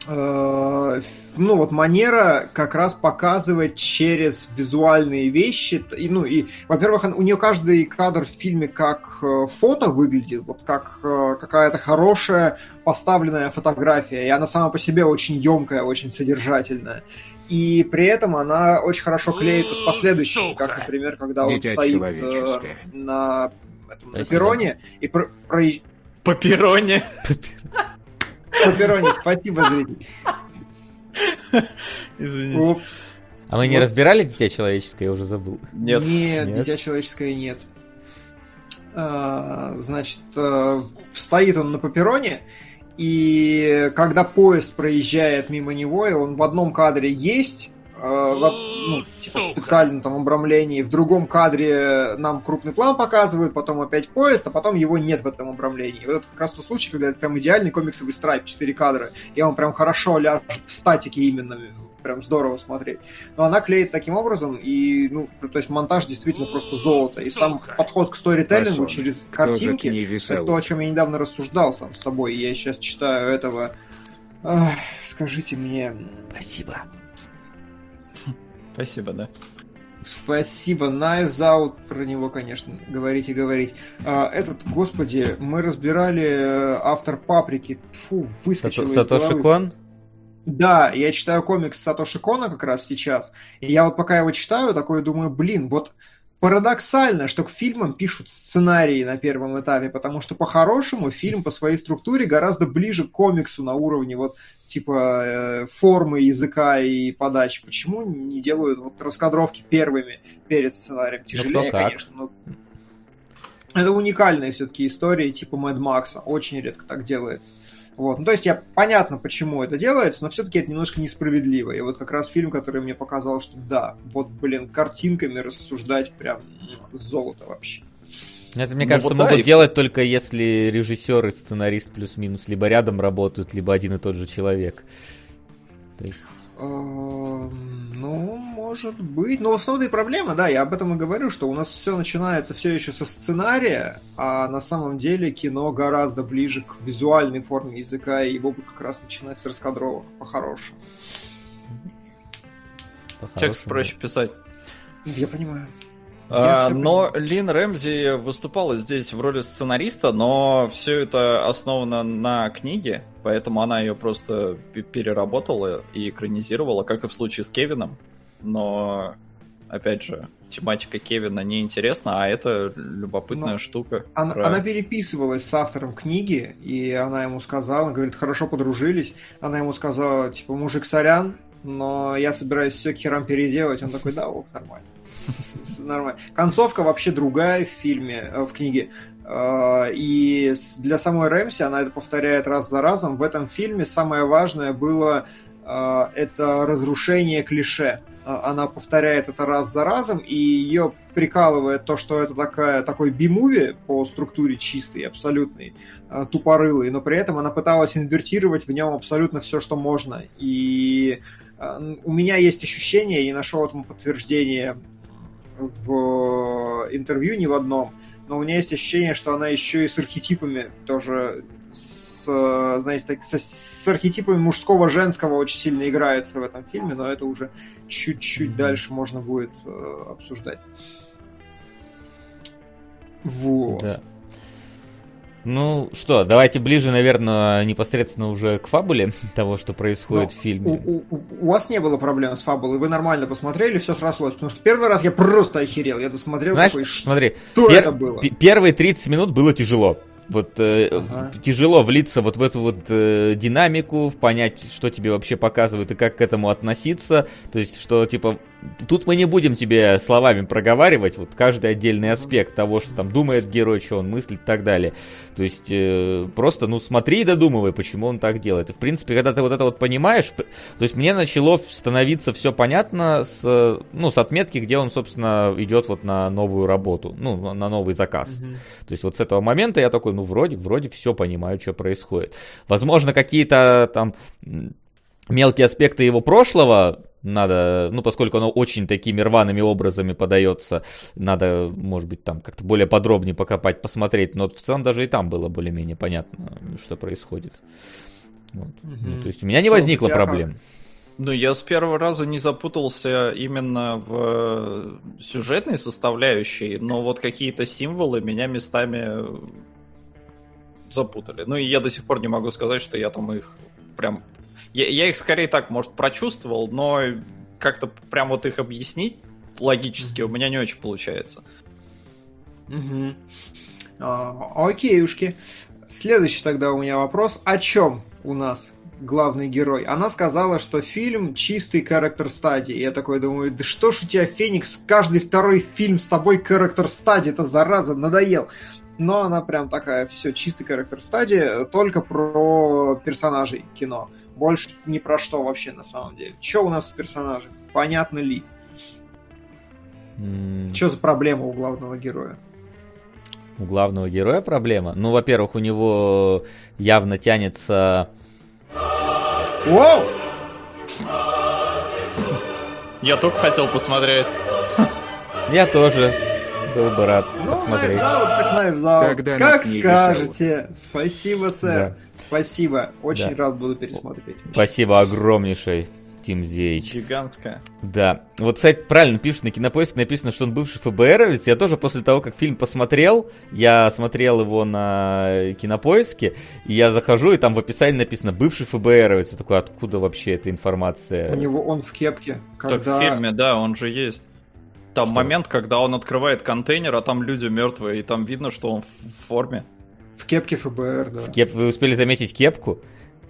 э, ну вот манера как раз показывать через визуальные вещи. И, ну и, во-первых, у нее каждый кадр в фильме как э, фото выглядит, вот как какая-то хорошая поставленная фотография. И она сама по себе очень емкая, очень содержательная. И при этом она очень хорошо клеится с последующим, Сука. как, например, когда он стоит э, на, этом, на перроне и про, про... По перроне. По перроне, спасибо, зритель. Извините. А мы не разбирали Дитя Человеческое, я уже забыл. Нет. Нет, нет. Дитя Человеческое нет. А, значит, э, стоит он на папероне, и когда поезд проезжает мимо него, и он в одном кадре есть, э, в, ну, типа, в специальном там обрамлении, в другом кадре нам крупный план показывают, потом опять поезд, а потом его нет в этом обрамлении. И вот это как раз тот случай, когда это прям идеальный комиксовый страйп, 4 кадра, и он прям хорошо ляжет в статике именно, прям здорово смотреть. Но она клеит таким образом, и, ну, то есть монтаж действительно просто золото. И сам подход к сторителлингу Масон. через картинки, это то, о чем я недавно рассуждал сам с собой. Я сейчас читаю этого... Ах, скажите мне... Спасибо. Спасибо, да. Спасибо. Knives Out, про него, конечно, говорить и говорить. А, этот, господи, мы разбирали э, автор Паприки. Фу, выскочил Сато, Сатоши Кон? Да, я читаю комикс Сатоши Кона как раз сейчас, и я вот пока его читаю, такой думаю, блин, вот парадоксально, что к фильмам пишут сценарии на первом этапе, потому что по-хорошему фильм по своей структуре гораздо ближе к комиксу на уровне вот типа э, формы языка и подачи. Почему не делают вот раскадровки первыми перед сценарием? Ну, Тяжелее, ну, конечно, но это уникальные все-таки истории типа Мэд Макса. Очень редко так делается. Вот. Ну, то есть я понятно, почему это делается, но все-таки это немножко несправедливо. И вот как раз фильм, который мне показал, что да, вот, блин, картинками рассуждать прям золото вообще. Это, мне ну, кажется, вот могут да, делать и... только если режиссер и сценарист плюс-минус либо рядом работают, либо один и тот же человек. То есть... Эм, ну, может быть. Но в основном и проблема, да, я об этом и говорю, что у нас все начинается все еще со сценария, а на самом деле кино гораздо ближе к визуальной форме языка, и его бы как раз начинать с раскадровок по-хорошему. Текст проще писать. Я понимаю. А, но Лин Рэмзи выступала здесь в роли сценариста, но все это основано на книге, поэтому она ее просто переработала и экранизировала, как и в случае с Кевином. Но, опять же, тематика Кевина не интересна, а это любопытная но штука. Она, про... она переписывалась с автором книги, и она ему сказала, говорит, хорошо подружились. Она ему сказала, типа, мужик, сорян, но я собираюсь все к херам переделать. Он такой, да, ок, нормально. Нормально. Концовка вообще другая в фильме, э, в книге. Э, и для самой Рэмси она это повторяет раз за разом. В этом фильме самое важное было э, это разрушение клише. Она повторяет это раз за разом, и ее прикалывает то, что это такая, такой би-муви по структуре чистый, абсолютный, тупорылый, но при этом она пыталась инвертировать в нем абсолютно все, что можно. И у меня есть ощущение, я не нашел этому подтверждения в интервью, ни в одном, но у меня есть ощущение, что она еще и с архетипами тоже с, знаете, так, с, с архетипами мужского, женского очень сильно играется в этом фильме, но это уже чуть-чуть дальше можно будет э, обсуждать. Вот. Да. Ну что, давайте ближе, наверное, непосредственно уже к фабуле [laughs] того, что происходит Но в фильме. У, у, у вас не было проблем с фабулой, вы нормально посмотрели, все срослось. Потому что первый раз я просто охерел. Я досмотрел Знаешь, такой, смотри, что пер- это было? Первые 30 минут было тяжело. Вот э, ага. тяжело влиться вот в эту вот э, динамику, понять, что тебе вообще показывают и как к этому относиться. То есть, что типа тут мы не будем тебе словами проговаривать вот каждый отдельный аспект того, что там думает герой, что он мыслит и так далее. То есть э, просто, ну, смотри и додумывай, почему он так делает. И, в принципе, когда ты вот это вот понимаешь, то есть мне начало становиться все понятно с, ну, с отметки, где он, собственно, идет вот на новую работу, ну, на новый заказ. Mm-hmm. То есть вот с этого момента я такой, ну, вроде, вроде все понимаю, что происходит. Возможно, какие-то там мелкие аспекты его прошлого надо, ну, поскольку оно очень такими рваными образами подается, надо, может быть, там как-то более подробнее покопать, посмотреть, но в целом даже и там было более-менее понятно, что происходит. Вот. Угу. Ну, то есть у меня не возникло проблем. Ну, я с первого раза не запутался именно в сюжетной составляющей, но вот какие-то символы меня местами запутали. Ну, и я до сих пор не могу сказать, что я там их прям... Я, я их скорее так, может, прочувствовал, но как-то прям вот их объяснить логически у меня не очень получается. Угу. А, окейушки. Следующий тогда у меня вопрос. О чем у нас главный герой. Она сказала, что фильм чистый характер стадии. Я такой думаю, да что ж у тебя, Феникс, каждый второй фильм с тобой характер стадии, это зараза, надоел. Но она прям такая, все, чистый характер стадии, только про персонажей кино. Больше ни про что вообще на самом деле. Что у нас с персонажем? Понятно ли? Mm. Что за проблема у главного героя? У главного героя проблема? Ну, во-первых, у него явно тянется Вау! Я только хотел посмотреть. Я тоже был бы рад ну, посмотреть. Knives Out, так Тогда как скажете. Спасибо, сэр. Да. Спасибо. Очень да. рад буду пересмотреть. Спасибо огромнейшее. Тим Зейч. Гигантская. Да. Вот, кстати, правильно пишет на кинопоиске, написано, что он бывший ФБРовец. Я тоже после того, как фильм посмотрел, я смотрел его на кинопоиске, и я захожу, и там в описании написано «бывший ФБРовец». Я такой, откуда вообще эта информация? У него он в кепке. Когда... Так в фильме, да, он же есть. Там что? момент, когда он открывает контейнер, а там люди мертвые, и там видно, что он в форме. В кепке ФБР, да. В кеп... Вы успели заметить кепку?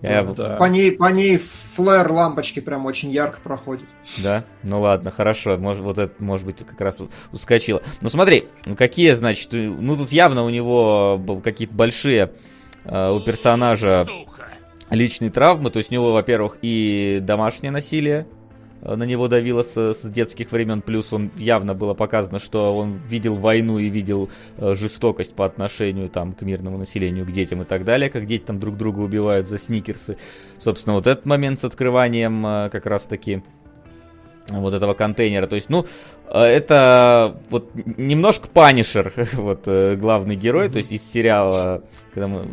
Я... Да. По, ней, по ней флэр лампочки прям очень ярко проходит. Да? Ну ладно, хорошо. Может, вот это, может быть, как раз ускочило. Ну смотри, какие, значит, ну тут явно у него какие-то большие э, у персонажа личные травмы. То есть у него, во-первых, и домашнее насилие, на него давило с, с детских времен, плюс он явно было показано, что он видел войну и видел э, жестокость по отношению там, к мирному населению, к детям и так далее, как дети там друг друга убивают за сникерсы. Собственно, вот этот момент с открыванием э, как раз-таки вот этого контейнера. То есть, ну, э, это вот немножко Панишер, [laughs] вот э, главный герой, то есть из сериала, мы,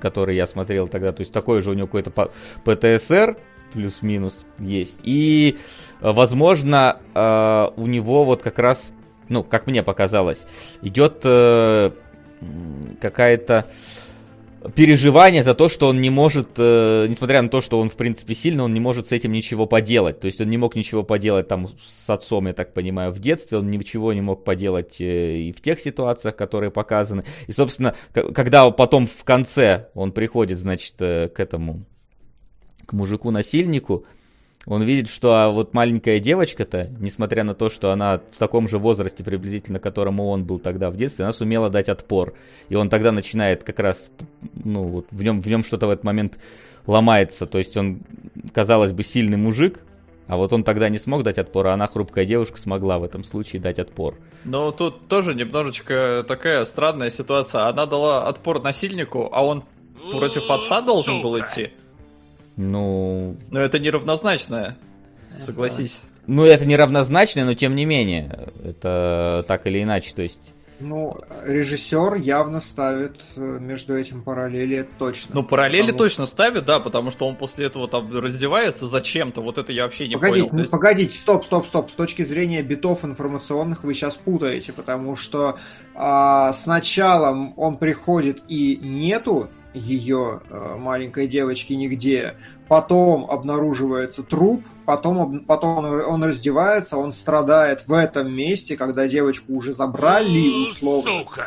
который я смотрел тогда, то есть такой же у него какой-то ПТСР, плюс-минус есть. И, э, возможно, э, у него вот как раз, ну, как мне показалось, идет э, какая-то переживание за то, что он не может, несмотря на то, что он, в принципе, сильно, он не может с этим ничего поделать. То есть он не мог ничего поделать там с отцом, я так понимаю, в детстве, он ничего не мог поделать и в тех ситуациях, которые показаны. И, собственно, когда потом в конце он приходит, значит, к этому к мужику-насильнику, он видит, что а вот маленькая девочка-то, несмотря на то, что она в таком же возрасте приблизительно, которому он был тогда в детстве, она сумела дать отпор. И он тогда начинает как раз, ну вот в нем, в нем что-то в этот момент ломается. То есть он, казалось бы, сильный мужик, а вот он тогда не смог дать отпор, а она, хрупкая девушка, смогла в этом случае дать отпор. Но тут тоже немножечко такая странная ситуация. Она дала отпор насильнику, а он против отца должен был идти. Ну... Но это неравнозначное, согласись. Ну, это неравнозначное, но тем не менее, это так или иначе, то есть... Ну, режиссер явно ставит э, между этим параллели, точно. Ну, параллели потому... точно ставит, да, потому что он после этого там раздевается зачем-то, вот это я вообще не погодите, понял. Ну, погодите, стоп, стоп, стоп, с точки зрения битов информационных вы сейчас путаете, потому что а, сначала он приходит и нету ее э, маленькой девочки нигде. Потом обнаруживается труп, потом, потом он, он раздевается, он страдает в этом месте, когда девочку уже забрали условно. Сука!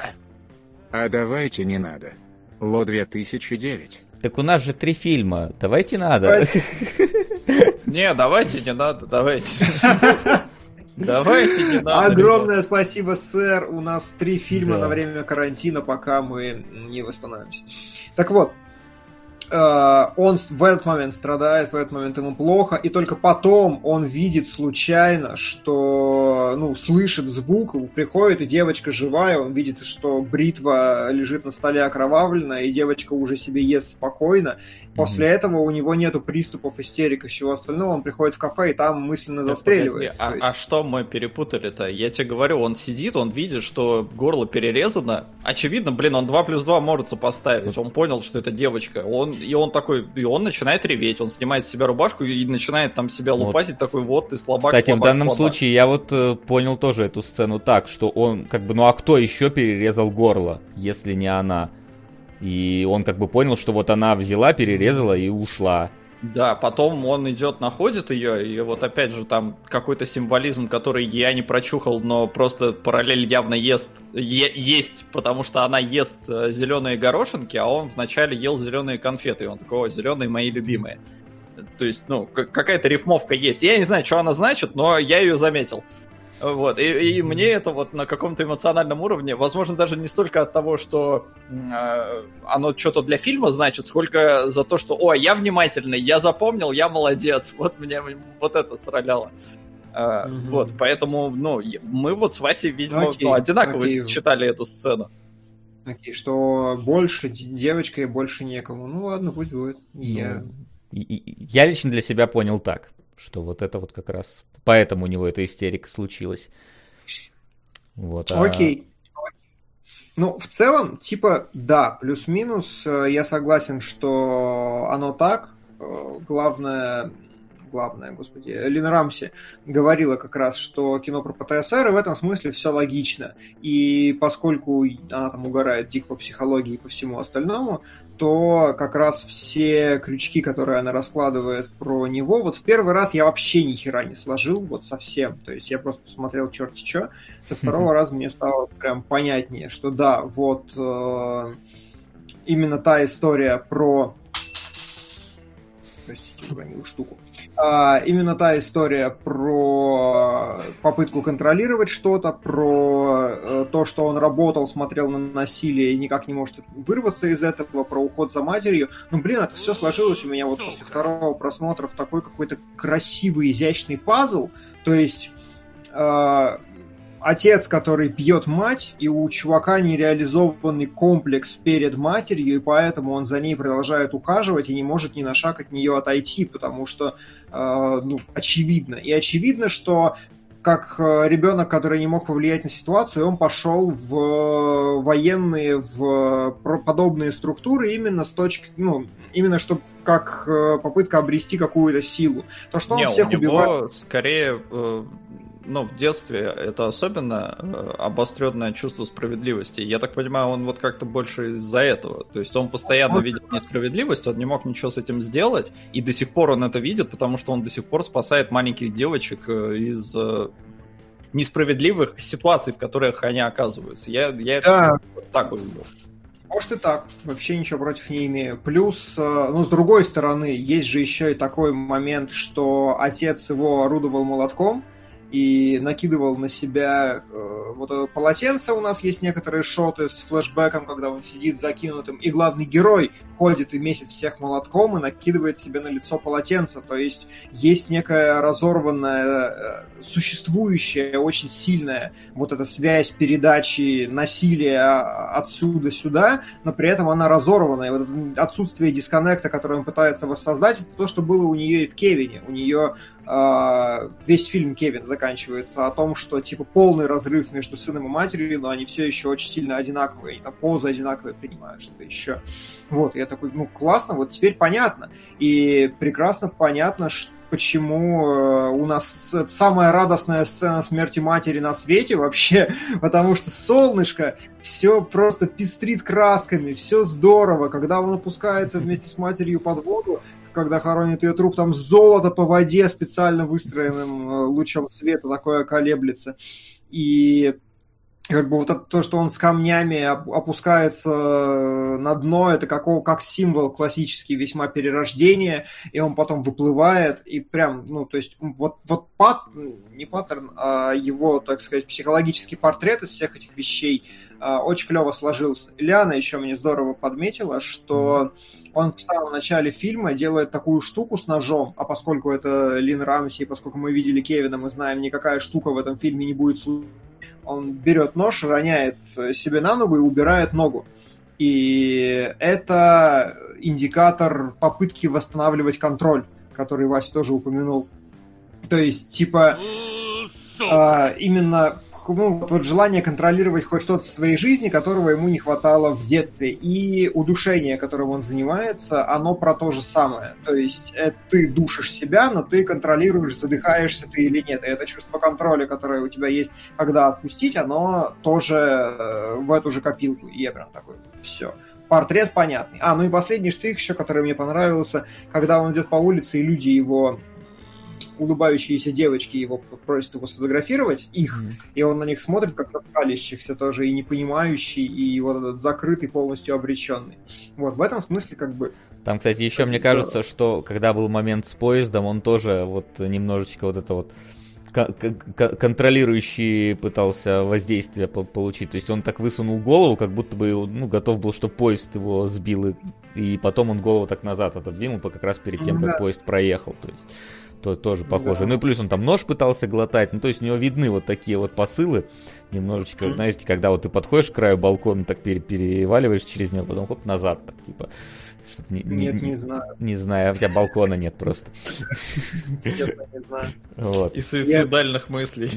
А давайте не надо. Ло 2009. Так у нас же три фильма. Давайте надо. [laughs] Не, давайте не надо, давайте. [laughs] Давайте не надо. Огромное ребят. спасибо, сэр. У нас три фильма да. на время карантина, пока мы не восстановимся. Так вот, э, он в этот момент страдает, в этот момент ему плохо, и только потом он видит случайно, что, ну, слышит звук, приходит, и девочка живая, он видит, что бритва лежит на столе окровавленная, и девочка уже себе ест спокойно, После mm-hmm. этого у него нету приступов истерик и всего остального, он приходит в кафе и там мысленно застреливается. А, а что мы перепутали-то? Я тебе говорю, он сидит, он видит, что горло перерезано. Очевидно, блин, он 2 плюс 2 может сопоставить. Он понял, что это девочка. Он, и он такой, и он начинает реветь. Он снимает с себя рубашку и начинает там себя лупасить. Вот. Такой, вот ты слабак, Кстати, слабак, в данном слабак. случае я вот э, понял тоже эту сцену так, что он как бы, ну а кто еще перерезал горло, если не она? И он как бы понял, что вот она взяла, перерезала и ушла. Да, потом он идет, находит ее, и вот опять же там какой-то символизм, который я не прочухал, но просто параллель явно ест, е- есть, потому что она ест э, зеленые горошинки, а он вначале ел зеленые конфеты, и он такой, о, зеленые мои любимые. То есть, ну, какая-то рифмовка есть. Я не знаю, что она значит, но я ее заметил. Вот, и, и мне это вот на каком-то эмоциональном уровне, возможно, даже не столько от того, что э, оно что-то для фильма значит, сколько за то, что, о, я внимательный, я запомнил, я молодец, [laughs] вот мне вот это сраляло. Э, угу. Вот, поэтому, ну, мы вот с Васей, видимо, окей, ну, одинаково окей. читали эту сцену. Окей, что больше девочка и больше некому. Ну ладно, пусть будет. Ну, я... я лично для себя понял так, что вот это вот как раз Поэтому у него эта истерика случилась. Вот, а... Окей. Ну, в целом, типа, да, плюс-минус, э, я согласен, что оно так. Э, главное, главное, господи, Лин Рамси говорила как раз, что кино про ПТСР, и в этом смысле все логично. И поскольку она там угорает дико по психологии и по всему остальному, то как раз все крючки, которые она раскладывает про него, вот в первый раз я вообще ни хера не сложил, вот совсем. То есть я просто посмотрел черти что. Со второго раза мне стало прям понятнее, что да, вот э, именно та история про... Простите, уронил штуку. А, именно та история про попытку контролировать что-то, про э, то, что он работал, смотрел на насилие и никак не может вырваться из этого, про уход за матерью. Ну, блин, это все сложилось у меня вот после второго просмотра в такой какой-то красивый, изящный пазл. То есть э, отец, который бьет мать, и у чувака нереализованный комплекс перед матерью, и поэтому он за ней продолжает ухаживать и не может ни на шаг от нее отойти, потому что, э, ну, очевидно. И очевидно, что как э, ребенок, который не мог повлиять на ситуацию, он пошел в военные, в подобные структуры именно с точки, ну, именно чтобы как э, попытка обрести какую-то силу. То, что он не, всех у него убивает... скорее э, ну, в детстве это особенно э, обостренное чувство справедливости. Я так понимаю, он вот как-то больше из-за этого. То есть он постоянно он... видит несправедливость, он не мог ничего с этим сделать, и до сих пор он это видит, потому что он до сих пор спасает маленьких девочек э, из э, несправедливых ситуаций, в которых они оказываются. Я, я да. это так увидел. Может и так, вообще ничего против не имею. Плюс, ну, с другой стороны, есть же еще и такой момент, что отец его орудовал молотком, и накидывал на себя э, вот это полотенце. У нас есть некоторые шоты с флешбеком, когда он сидит закинутым, и главный герой ходит и месяц всех молотком и накидывает себе на лицо полотенце. То есть есть некая разорванная, э, существующая, очень сильная вот эта связь передачи насилия отсюда сюда, но при этом она разорвана. И вот отсутствие дисконнекта, которое он пытается воссоздать, это то, что было у нее и в Кевине. У нее э, весь фильм Кевин заканчивается о том, что типа полный разрыв между сыном и матерью, но они все еще очень сильно одинаковые, они там позы одинаковые принимают, что-то еще. Вот, я такой, ну, классно, вот теперь понятно. И прекрасно понятно, что почему э, у нас самая радостная сцена смерти матери на свете вообще, [laughs] потому что солнышко все просто пестрит красками, все здорово, когда он опускается вместе с матерью под воду, когда хоронит ее труп, там золото по воде специально выстроенным э, лучом света такое колеблется. И как бы вот это, то, что он с камнями опускается на дно, это как, как символ классический весьма перерождения, и он потом выплывает, и прям, ну, то есть вот, вот пат, не паттерн, а его, так сказать, психологический портрет из всех этих вещей а, очень клево сложился. Ильяна еще мне здорово подметила, что он в самом начале фильма делает такую штуку с ножом, а поскольку это Лин Рамси, и поскольку мы видели Кевина, мы знаем, никакая штука в этом фильме не будет случиться он берет нож, роняет себе на ногу и убирает ногу. И это индикатор попытки восстанавливать контроль, который Вася тоже упомянул. То есть, типа, а, именно ну, вот, вот желание контролировать хоть что-то в своей жизни, которого ему не хватало в детстве. И удушение, которым он занимается, оно про то же самое. То есть это ты душишь себя, но ты контролируешь, задыхаешься ты или нет. И это чувство контроля, которое у тебя есть, когда отпустить, оно тоже э, в эту же копилку. И я прям такой, все портрет понятный. А, ну и последний штрих еще, который мне понравился, когда он идет по улице, и люди его улыбающиеся девочки его просят его сфотографировать, их, mm-hmm. и он на них смотрит, как на скалящихся тоже, и не понимающий, и вот этот закрытый, полностью обреченный. Вот, в этом смысле как бы... Там, кстати, еще мне кажется, что когда был момент с поездом, он тоже вот немножечко вот это вот контролирующий пытался воздействие получить. То есть он так высунул голову, как будто бы ну, готов был, чтобы поезд его сбил, и, и потом он голову так назад отодвинул, как раз перед тем, как поезд проехал. То есть то тоже похоже. Да. Ну и плюс он там нож пытался глотать, ну то есть у него видны вот такие вот посылы, немножечко, mm-hmm. знаете, когда вот ты подходишь к краю балкона, так пере- переваливаешь через него, потом хоп, назад, так типа. Не, нет, не, не знаю. Не знаю, у тебя балкона нет просто. Честно, не знаю. Вот. И суицидальных я, мыслей.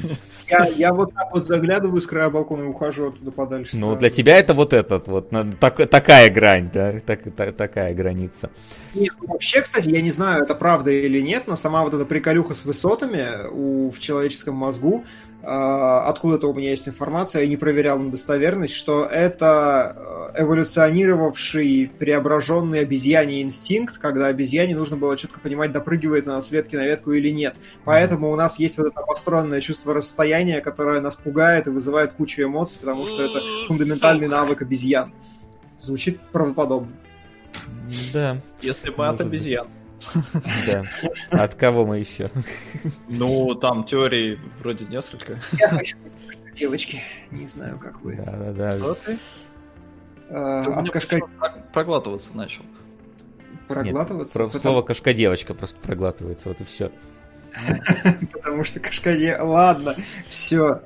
Я, я вот так вот заглядываю с края балкона и ухожу оттуда подальше. Ну, для тебя это вот этот вот, так, такая грань, да, так, так, такая граница. Нет, ну, вообще, кстати, я не знаю, это правда или нет, но сама вот эта приколюха с высотами у, в человеческом мозгу, откуда-то у меня есть информация, я не проверял на достоверность, что это э, эволюционировавший преображенный обезьяний инстинкт, когда обезьяне нужно было четко понимать, допрыгивает она с ветки на ветку или нет. Поэтому у нас есть вот это построенное чувство расстояния, которое нас пугает и вызывает кучу эмоций, потому что это фундаментальный навык обезьян. Звучит правдоподобно. Да. Если бы от обезьян. Быть. Да. От кого мы еще? Ну, там теорий вроде несколько. Я хочу девочки. Не знаю, как вы. Да, да, да. Что ты? А, от кашка... Проглатываться начал. Проглатываться? Нет. Слово кашка-девочка просто проглатывается, вот и все. [laughs] Потому что кашка Ладно, все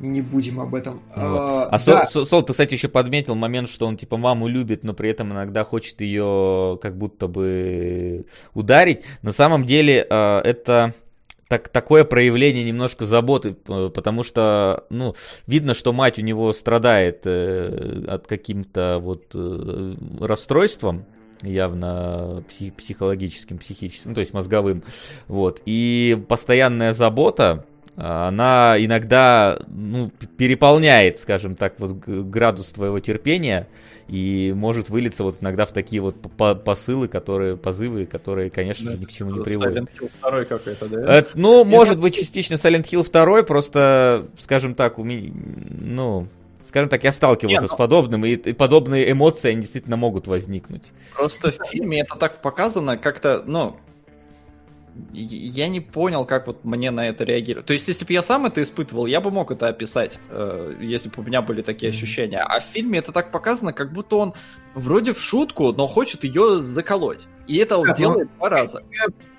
не будем об этом. Вот. А, а да. Сол, Сол, ты, кстати, еще подметил момент, что он типа маму любит, но при этом иногда хочет ее как будто бы ударить. На самом деле а, это так, такое проявление немножко заботы, потому что, ну, видно, что мать у него страдает э, от каким-то вот э, расстройством, явно псих, психологическим, психическим, ну, то есть мозговым, вот, и постоянная забота, она иногда ну, переполняет, скажем так, вот градус твоего терпения и может вылиться вот иногда в такие вот посылы, которые, позывы, которые, конечно да, ни к чему не приводят. Silent Hill 2 какой-то, да? Это, ну, Я может быть, частично Silent Hill 2, просто, скажем так, у меня, ну, скажем так, я сталкивался Нет, с ну подобным, и, и подобные эмоции, они действительно могут возникнуть. Просто в фильме это так показано, как-то, ну, я не понял, как вот мне на это реагировать. То есть, если бы я сам это испытывал, я бы мог это описать, э, если бы у меня были такие ощущения. А в фильме это так показано, как будто он вроде в шутку, но хочет ее заколоть. И это он да, делает два раза.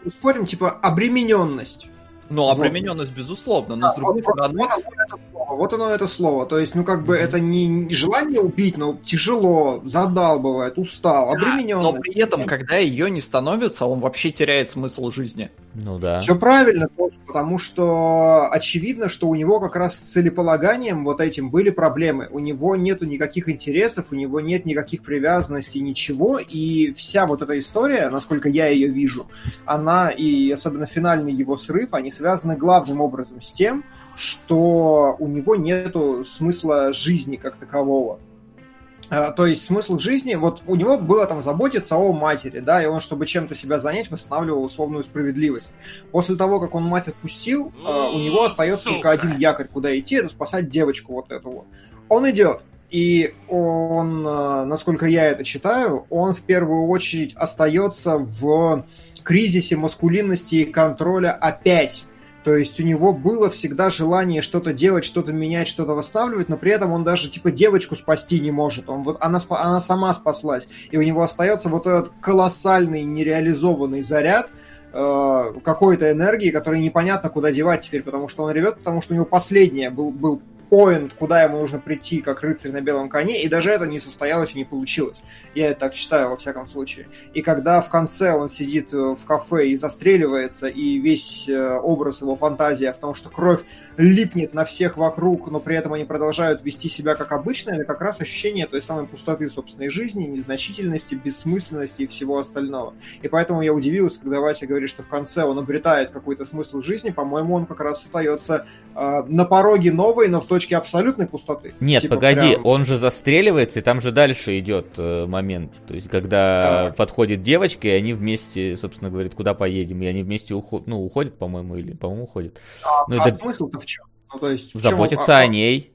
Спорим, типа, обремененность. Ну, обремененность, вот. безусловно, но да, с другой вот, стороны... Вот, вот, это слово, вот оно это слово. То есть, ну, как бы, это не желание убить, но тяжело, задалбывает, устал, обремененность. Но при этом, когда ее не становится, он вообще теряет смысл жизни. Ну да. Все правильно тоже, потому что очевидно, что у него как раз с целеполаганием вот этим были проблемы. У него нету никаких интересов, у него нет никаких привязанностей, ничего, и вся вот эта история, насколько я ее вижу, она и особенно финальный его срыв, они связаны главным образом с тем, что у него нету смысла жизни как такового. А, то есть смысл жизни, вот у него было там заботиться о матери, да, и он, чтобы чем-то себя занять, восстанавливал условную справедливость. После того, как он мать отпустил, а, у него остается только один якорь, куда идти, это спасать девочку вот эту вот. Он идет, и он, а, насколько я это читаю, он в первую очередь остается в кризисе маскулинности и контроля опять. То есть у него было всегда желание что-то делать, что-то менять, что-то восстанавливать, но при этом он даже типа девочку спасти не может. Он вот она, она сама спаслась, и у него остается вот этот колоссальный нереализованный заряд э, какой-то энергии, который непонятно куда девать теперь, потому что он ревет, потому что у него последнее был, был поинт, куда ему нужно прийти, как рыцарь на белом коне, и даже это не состоялось и не получилось. Я это так считаю, во всяком случае. И когда в конце он сидит э, в кафе и застреливается, и весь э, образ его фантазия в том, что кровь липнет на всех вокруг, но при этом они продолжают вести себя как обычно, это как раз ощущение той самой пустоты собственной жизни, незначительности, бессмысленности и всего остального. И поэтому я удивился, когда Вася говорит, что в конце он обретает какой-то смысл жизни, по-моему, он как раз остается э, на пороге новой, но в точке абсолютной пустоты. Нет, типа погоди, прям... он же застреливается, и там же дальше идет э, момент. То есть, когда да. подходит девочка, и они вместе, собственно, говорят, куда поедем, и они вместе уходят, ну, уходят, по-моему, или, по-моему, уходят. А, ну, а это... смысл-то в чем? Ну, то есть, Заботиться чем... о ней.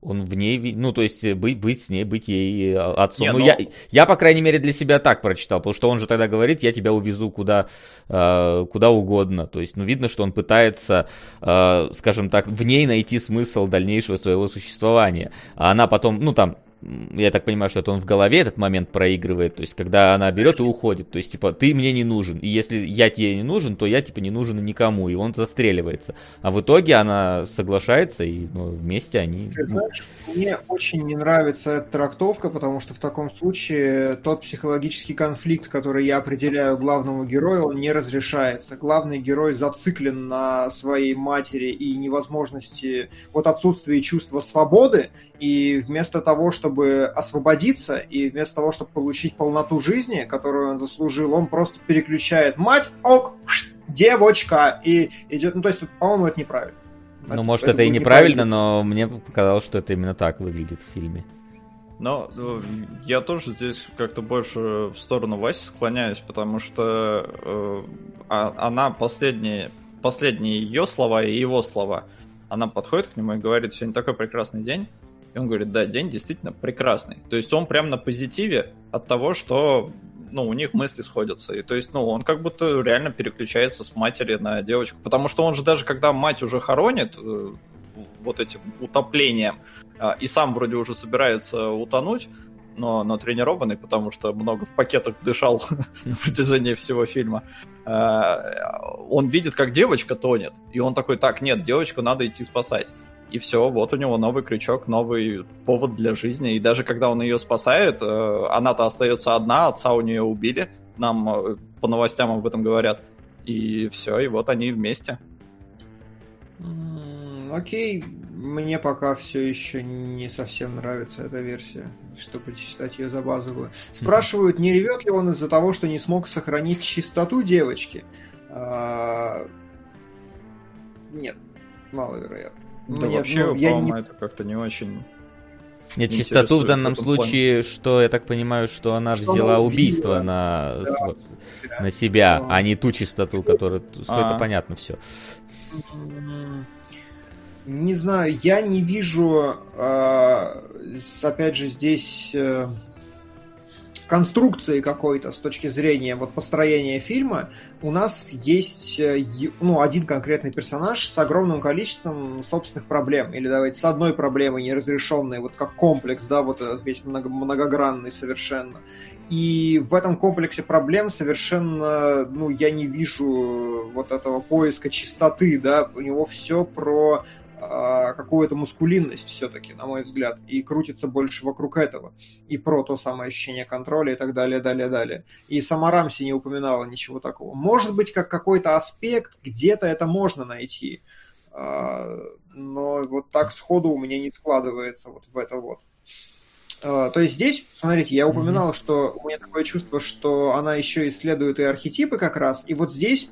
Он в ней, ну, то есть быть, быть с ней, быть ей э, отцом. Не, ну, но... я, я, по крайней мере, для себя так прочитал, потому что он же тогда говорит, я тебя увезу куда, э, куда угодно. То есть, ну, видно, что он пытается, э, скажем так, в ней найти смысл дальнейшего своего существования. А она потом, ну, там, я так понимаю, что это он в голове этот момент проигрывает, то есть когда она берет и уходит, то есть типа ты мне не нужен, и если я тебе не нужен, то я типа не нужен никому, и он застреливается. А в итоге она соглашается, и ну, вместе они... Ты знаешь, мне очень не нравится эта трактовка, потому что в таком случае тот психологический конфликт, который я определяю главному герою, он не разрешается. Главный герой зациклен на своей матери и невозможности, вот отсутствии чувства свободы, и вместо того, чтобы освободиться, и вместо того, чтобы получить полноту жизни, которую он заслужил, он просто переключает мать, ок, девочка, и идет, ну то есть, по-моему, это неправильно. Ну, это, может, это, это и неправильно, но мне показалось, что это именно так выглядит в фильме. Но ну, я тоже здесь как-то больше в сторону Васи склоняюсь, потому что э, а, она последние, последние ее слова и его слова, она подходит к нему и говорит, сегодня такой прекрасный день, он говорит, да, день действительно прекрасный. То есть он прям на позитиве от того, что ну, у них мысли сходятся. И то есть, ну, он как будто реально переключается с матери на девочку. Потому что он же даже, когда мать уже хоронит э, вот этим утоплением, э, и сам вроде уже собирается утонуть, но, но тренированный, потому что много в пакетах дышал [laughs] на протяжении всего фильма, э, он видит, как девочка тонет, и он такой, так, нет, девочку надо идти спасать. И все, вот у него новый крючок, новый повод для жизни. И даже когда он ее спасает, э, она-то остается одна, отца у нее убили. Нам э, по новостям об этом говорят. И все, и вот они вместе. Окей, мне пока все еще не совсем нравится эта версия, чтобы считать ее за базовую. Спрашивают, не ревет ли он из-за того, что не смог сохранить чистоту девочки? А... Нет, маловероятно. Да Мне, вообще, ну, я не... это как-то не очень... Нет, чистоту в данном в случае, плане. что я так понимаю, что она что взяла она убийство на, да. на себя, а не ту чистоту, которая... Что это понятно все. Не знаю, я не вижу, а, опять же, здесь э, конструкции какой-то с точки зрения вот построения фильма, у нас есть э, ну, один конкретный персонаж с огромным количеством собственных проблем. Или давайте с одной проблемой неразрешенной, вот как комплекс, да, вот весь много, многогранный совершенно. И в этом комплексе проблем совершенно, ну, я не вижу вот этого поиска чистоты, да, у него все про какую-то мускулинность все-таки, на мой взгляд, и крутится больше вокруг этого, и про то самое ощущение контроля и так далее, далее, далее. И сама Рамси не упоминала ничего такого. Может быть, как какой-то аспект, где-то это можно найти, а, но вот так сходу у меня не складывается вот в это вот. А, то есть здесь, смотрите, я упоминал, mm-hmm. что у меня такое чувство, что она еще исследует и архетипы как раз, и вот здесь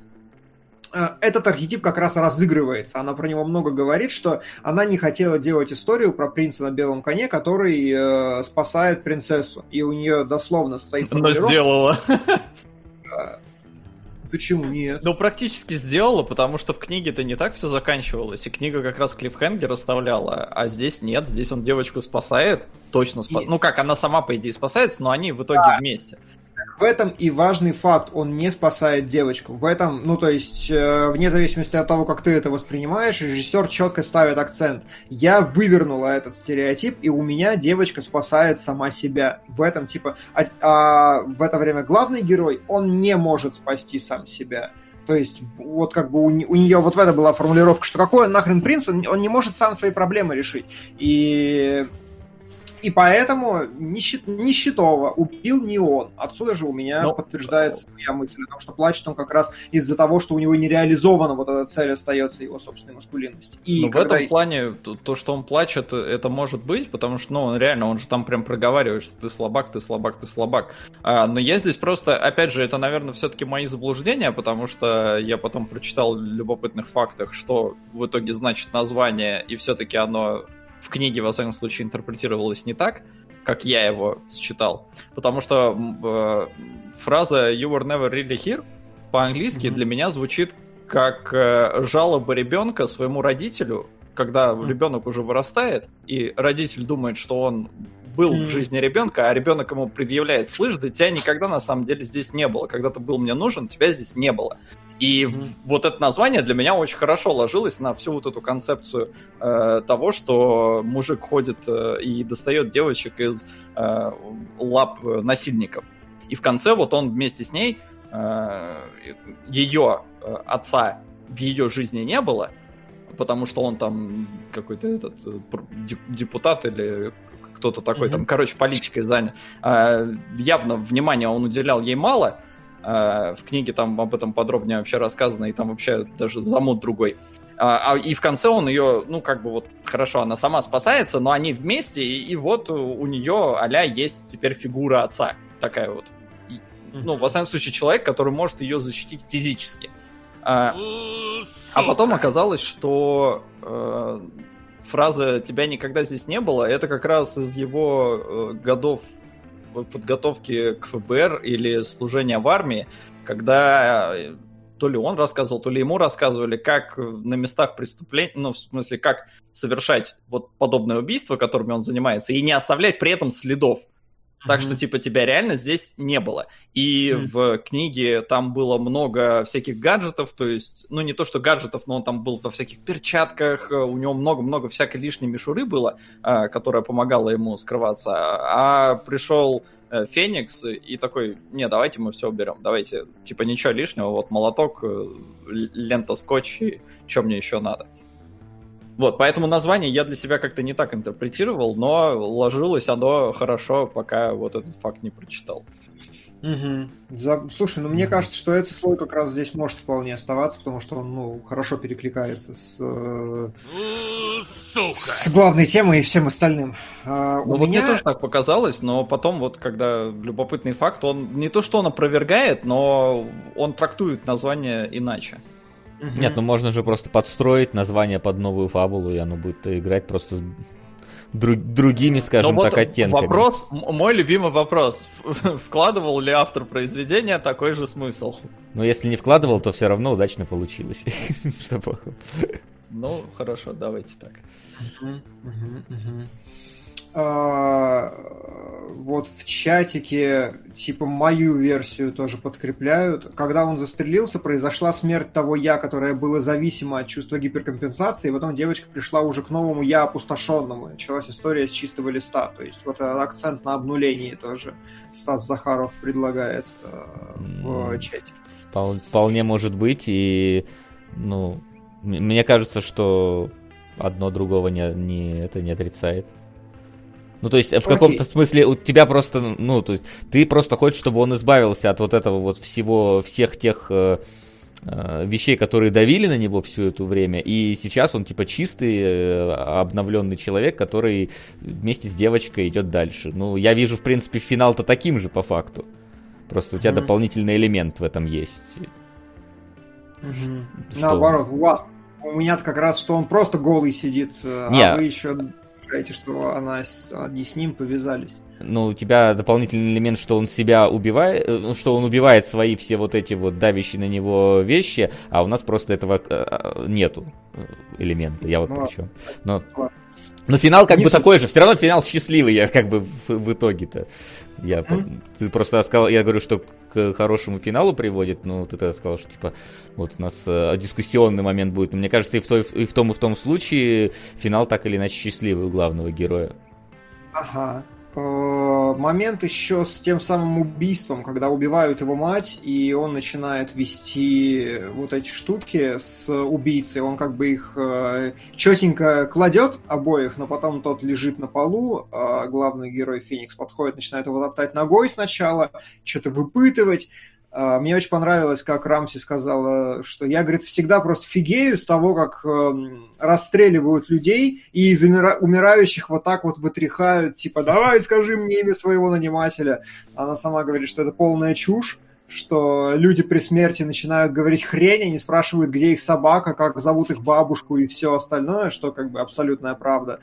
этот архетип как раз разыгрывается. Она про него много говорит, что она не хотела делать историю про принца на белом коне, который э, спасает принцессу. И у нее дословно стоит... Она сделала. Э, почему нет? Ну, практически сделала, потому что в книге-то не так все заканчивалось, и книга как раз клиффхенгер оставляла, а здесь нет, здесь он девочку спасает, точно спасает. И... Ну как, она сама, по идее, спасается, но они в итоге да. вместе в этом и важный факт, он не спасает девочку. В этом, ну то есть, э, вне зависимости от того, как ты это воспринимаешь, режиссер четко ставит акцент. Я вывернула этот стереотип, и у меня девочка спасает сама себя. В этом типа, а, а в это время главный герой, он не может спасти сам себя. То есть, вот как бы у, у нее вот в это была формулировка, что какой он нахрен принц, он, он не может сам свои проблемы решить. И и поэтому нищет, нищетого убил не он. Отсюда же у меня Но... подтверждается моя мысль о том, что плачет он как раз из-за того, что у него не реализована вот эта цель остается его собственной маскулинности. И Но когда... в этом плане то, что он плачет, это может быть, потому что, ну, реально, он же там прям проговаривает, что ты слабак, ты слабак, ты слабак. А, но я здесь просто, опять же, это, наверное, все-таки мои заблуждения, потому что я потом прочитал любопытных фактах, что в итоге значит название, и все-таки оно в книге, во всяком случае, интерпретировалось не так, как я его считал. Потому что э, фраза «You were never really here» по-английски mm-hmm. для меня звучит как э, жалоба ребенка своему родителю, когда mm-hmm. ребенок уже вырастает, и родитель думает, что он был mm-hmm. в жизни ребенка, а ребенок ему предъявляет, слышь, да тебя никогда на самом деле здесь не было. Когда ты был мне нужен, тебя здесь не было. И вот это название для меня очень хорошо ложилось на всю вот эту концепцию э, того, что мужик ходит э, и достает девочек из э, лап насильников. И в конце вот он вместе с ней, э, ее э, отца в ее жизни не было, потому что он там какой-то этот э, депутат или кто-то такой, mm-hmm. там, короче, политикой занят. Э, явно внимания он уделял ей мало, в книге там об этом подробнее вообще рассказано, и там вообще даже замут другой. А, а, и в конце он ее, ну, как бы вот, хорошо, она сама спасается, но они вместе, и, и вот у нее а есть теперь фигура отца. Такая вот. И, ну, во всяком случае, человек, который может ее защитить физически. А, а потом оказалось, что э, фраза «тебя никогда здесь не было» это как раз из его э, годов подготовки к ФБР или служения в армии, когда э, то ли он рассказывал, то ли ему рассказывали, как на местах преступлений, ну, в смысле, как совершать вот подобное убийство, которыми он занимается, и не оставлять при этом следов. Так что, типа, тебя реально здесь не было. И mm-hmm. в книге там было много всяких гаджетов, то есть, ну, не то, что гаджетов, но он там был во всяких перчатках, э, у него много-много всякой лишней мишуры было, э, которая помогала ему скрываться. А пришел э, Феникс и такой, не, давайте мы все уберем, давайте, типа, ничего лишнего, вот молоток, лента скотч, и что мне еще надо. Вот, поэтому название я для себя как-то не так интерпретировал, но ложилось оно хорошо, пока вот этот факт не прочитал. Угу. За... Слушай, ну мне кажется, что этот слой как раз здесь может вполне оставаться, потому что он ну, хорошо перекликается с, э, с главной темой и всем остальным. А, ну, у вот меня... мне тоже так показалось, но потом вот когда любопытный факт, он не то что он опровергает, но он трактует название иначе. Угу. Нет, ну можно же просто подстроить название под новую фабулу, и оно будет играть просто друг, другими, скажем Но так, оттенками. Вопрос, мой любимый вопрос. [laughs] Вкладывал ли автор произведения такой же смысл? Ну, если не вкладывал, то все равно удачно получилось. [laughs] Ну, хорошо, давайте так. А, вот в чатике типа мою версию тоже подкрепляют. Когда он застрелился, произошла смерть того я, которое было зависимо от чувства гиперкомпенсации, и потом девочка пришла уже к новому я опустошенному. Началась история с чистого листа. То есть вот этот акцент на обнулении тоже Стас Захаров предлагает э, в чатике. Вполне может быть, и ну, мне кажется, что одно другого не, не, это не отрицает. Ну, то есть, в каком-то смысле у тебя просто, ну, то есть, ты просто хочешь, чтобы он избавился от вот этого вот всего, всех тех э, э, вещей, которые давили на него всю эту время, и сейчас он, типа, чистый, э, обновленный человек, который вместе с девочкой идет дальше. Ну, я вижу, в принципе, финал-то таким же, по факту. Просто у тебя mm-hmm. дополнительный элемент в этом есть. Mm-hmm. Наоборот, у вас, у меня как раз, что он просто голый сидит, э, Не. а вы еще считаете, что она, они с ним повязались? Ну, у тебя дополнительный элемент, что он себя убивает, э, ну, что он убивает свои все вот эти вот давящие на него вещи, а у нас просто этого э, э, нету элемента. Я вот ну, при Но... Но финал как не бы суть. такой же, все равно финал счастливый, я как бы в, в итоге-то. Я, mm-hmm. Ты просто сказал, я говорю, что к хорошему финалу приводит, но ты тогда сказал, что типа вот у нас э, дискуссионный момент будет. Но мне кажется, и в, той, и в том, и в том случае финал так или иначе счастливый у главного героя. Ага. Э, момент еще с тем самым убийством, когда убивают его мать, и он начинает вести вот эти штуки с убийцей. Он как бы их э, четенько кладет обоих, но потом тот лежит на полу. А главный герой Феникс подходит, начинает его топтать ногой сначала, что-то выпытывать. А, мне очень понравилось, как Рамси сказала, что я, говорит, всегда просто фигею с того, как эм, расстреливают людей и из умирающих вот так вот вытряхают, типа, давай скажи мне имя своего нанимателя. Она сама говорит, что это полная чушь, что люди при смерти начинают говорить хрень, они спрашивают, где их собака, как зовут их бабушку и все остальное, что как бы абсолютная правда.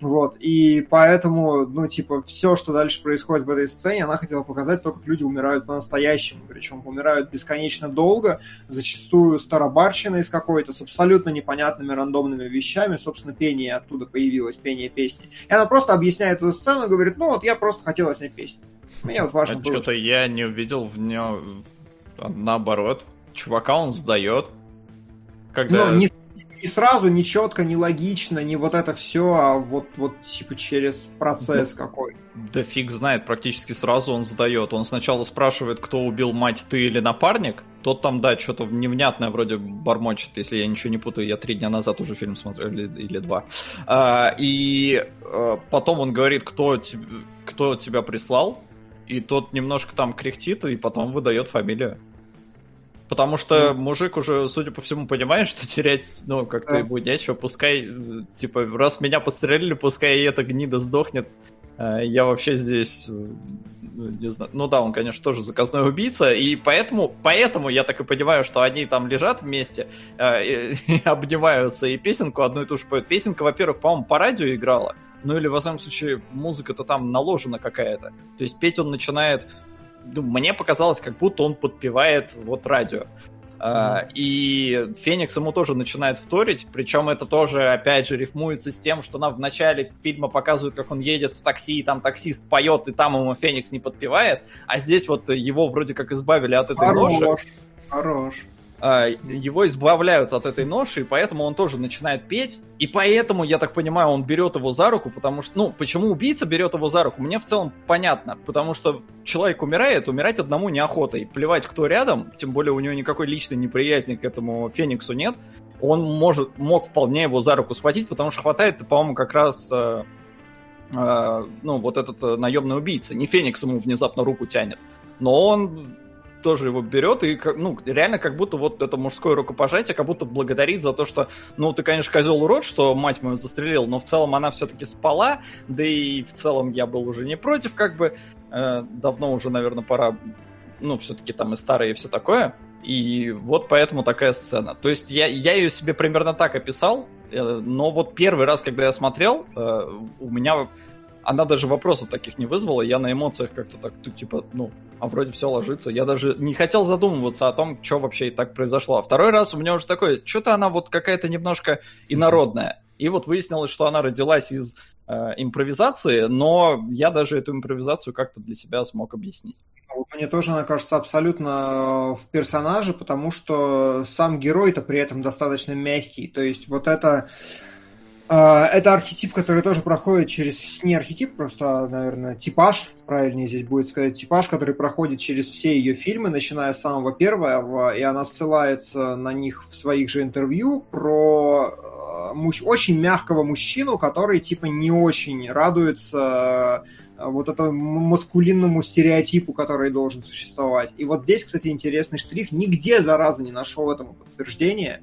Вот, и поэтому, ну, типа, все, что дальше происходит в этой сцене, она хотела показать то, как люди умирают по-настоящему, причем умирают бесконечно долго, зачастую старобарщиной с какой-то, с абсолютно непонятными рандомными вещами, собственно, пение оттуда появилось, пение песни. И она просто объясняет эту сцену, говорит, ну, вот я просто хотела снять песню. Мне вот важно а было. Что-то я не увидел в нем наоборот. Чувака он сдает. Когда... Ну, не, не сразу, не четко, не логично, не вот это все, а вот, вот типа через процесс да, какой. Да фиг знает, практически сразу он сдает. Он сначала спрашивает, кто убил мать, ты или напарник. Тот там, да, что-то невнятное вроде бормочет, если я ничего не путаю. Я три дня назад уже фильм смотрел, или, или два. А, и а, потом он говорит, кто, кто тебя прислал и тот немножко там кряхтит, и потом выдает фамилию. Потому что мужик уже, судя по всему, понимает, что терять, ну, как-то ему нечего. Пускай, типа, раз меня подстрелили, пускай и эта гнида сдохнет. А, я вообще здесь, ну, не знаю, ну да, он, конечно, тоже заказной убийца, и поэтому, поэтому я так и понимаю, что они там лежат вместе э, и, и [laughs] обнимаются, и песенку одну и ту же поют. Песенка, во-первых, по-моему, по радио играла, ну или, во всяком случае, музыка-то там наложена какая-то. То есть петь он начинает... Ну, мне показалось, как будто он подпевает вот радио. Uh, и Феникс ему тоже начинает вторить, причем это тоже, опять же, рифмуется с тем, что нам в начале фильма показывают, как он едет в такси, и там таксист поет, и там ему Феникс не подпевает, а здесь вот его вроде как избавили от этой хорош, ноши. Хорош. А, его избавляют от этой ноши, и поэтому он тоже начинает петь. И поэтому, я так понимаю, он берет его за руку, потому что... Ну, почему убийца берет его за руку, мне в целом понятно. Потому что человек умирает, умирать одному неохота. И плевать, кто рядом, тем более у него никакой личной неприязни к этому Фениксу нет. Он может, мог вполне его за руку схватить, потому что хватает, по-моему, как раз... Э, э, ну, вот этот э, наемный убийца. Не Феникс ему внезапно руку тянет. Но он тоже его берет и, ну, реально как будто вот это мужское рукопожатие, как будто благодарит за то, что, ну, ты, конечно, козел урод, что мать мою застрелил, но в целом она все-таки спала, да и в целом я был уже не против, как бы, э, давно уже, наверное, пора, ну, все-таки там и старые и все такое, и вот поэтому такая сцена. То есть я, я ее себе примерно так описал, э, но вот первый раз, когда я смотрел, э, у меня она даже вопросов таких не вызвала, я на эмоциях как-то так, тут типа, ну, а вроде все ложится. Я даже не хотел задумываться о том, что вообще и так произошло. А второй раз у меня уже такое, что-то она вот какая-то немножко инородная. И вот выяснилось, что она родилась из э, импровизации, но я даже эту импровизацию как-то для себя смог объяснить. Мне тоже она кажется абсолютно в персонаже, потому что сам герой-то при этом достаточно мягкий. То есть вот это а, это архетип, который тоже проходит через... Не архетип, просто, наверное, типаж, правильнее здесь будет сказать, типаж, который проходит через все ее фильмы, начиная с самого первого, и она ссылается на них в своих же интервью про э, муж... очень мягкого мужчину, который, типа, не очень радуется э, вот этому маскулинному стереотипу, который должен существовать. И вот здесь, кстати, интересный штрих. Нигде, зараза, не нашел этому подтверждения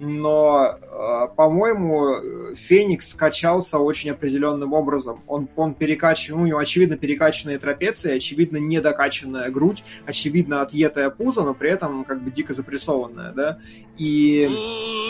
но, э, по-моему, Феникс скачался очень определенным образом. Он, он перекачан, ну, у него очевидно перекачанные трапеции, очевидно недокачанная грудь, очевидно отъетая пузо, но при этом как бы дико запрессованная, да. И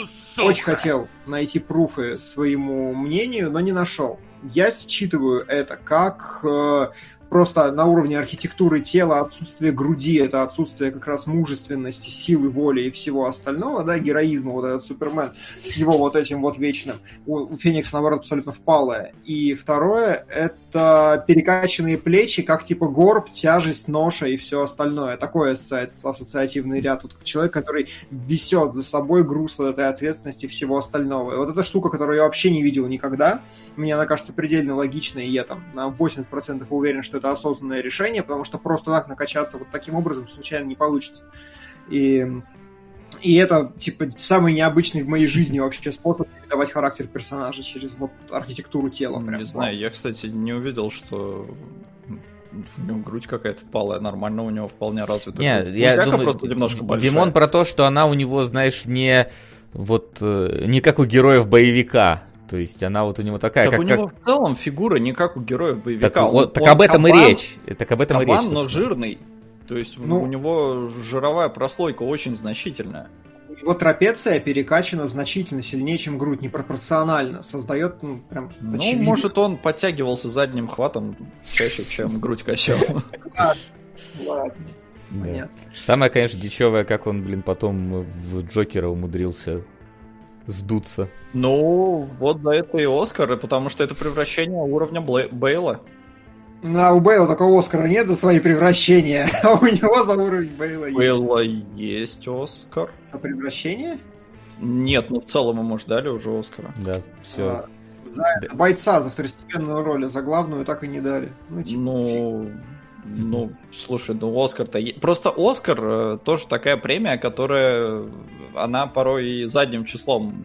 Сука. очень хотел найти пруфы своему мнению, но не нашел. Я считываю это как э, просто на уровне архитектуры тела, отсутствие груди, это отсутствие как раз мужественности, силы воли и всего остального, да, героизма, вот этот Супермен с его вот этим вот вечным. У, у Феникса, наоборот, абсолютно впалое. И второе, это перекачанные плечи, как типа горб, тяжесть, ноша и все остальное. Такое ассоциативный ряд. Вот человек, который висет за собой груз вот этой ответственности и всего остального. И вот эта штука, которую я вообще не видел никогда, мне она кажется предельно логичной, и я там на 80% уверен, что это осознанное решение, потому что просто так накачаться вот таким образом случайно не получится. И, и это, типа, самый необычный в моей жизни вообще способ передавать характер персонажа через вот архитектуру тела. Прям. Не знаю, я, кстати, не увидел, что у него грудь какая-то впалая, нормально у него вполне развита. Не, я думаю, просто немножко большая. Димон про то, что она у него, знаешь, не вот э, не как у героев боевика, то есть она вот у него такая, так как... у него как... в целом фигура не как у героев боевика. Так, он, так он об этом кабан, и речь. Так об этом кабан, и речь. но жирный. То есть ну, у него жировая прослойка очень значительная. У него трапеция перекачана значительно сильнее, чем грудь, непропорционально. Создает, ну, прям Ну, очевидно. может, он подтягивался задним хватом чаще, чем грудь качал. [laughs] Ладно. Понятно. Самое, конечно, дичевое, как он, блин, потом в Джокера умудрился сдуться. Ну, вот за это и Оскар, потому что это превращение уровня Блэ- Бейла. Ну, а у Бейла такого Оскара нет за свои превращения, [laughs] а у него за уровень Бейла есть. Бейла есть Оскар. За превращение? Нет, ну в целом ему ждали уже Оскара. Да, все. А, за, за бойца, за второстепенную роль, а за главную так и не дали. Ну, типа, ну фиг. Ну, слушай, ну Оскар-то... Просто Оскар э, тоже такая премия, которая... Она порой и задним числом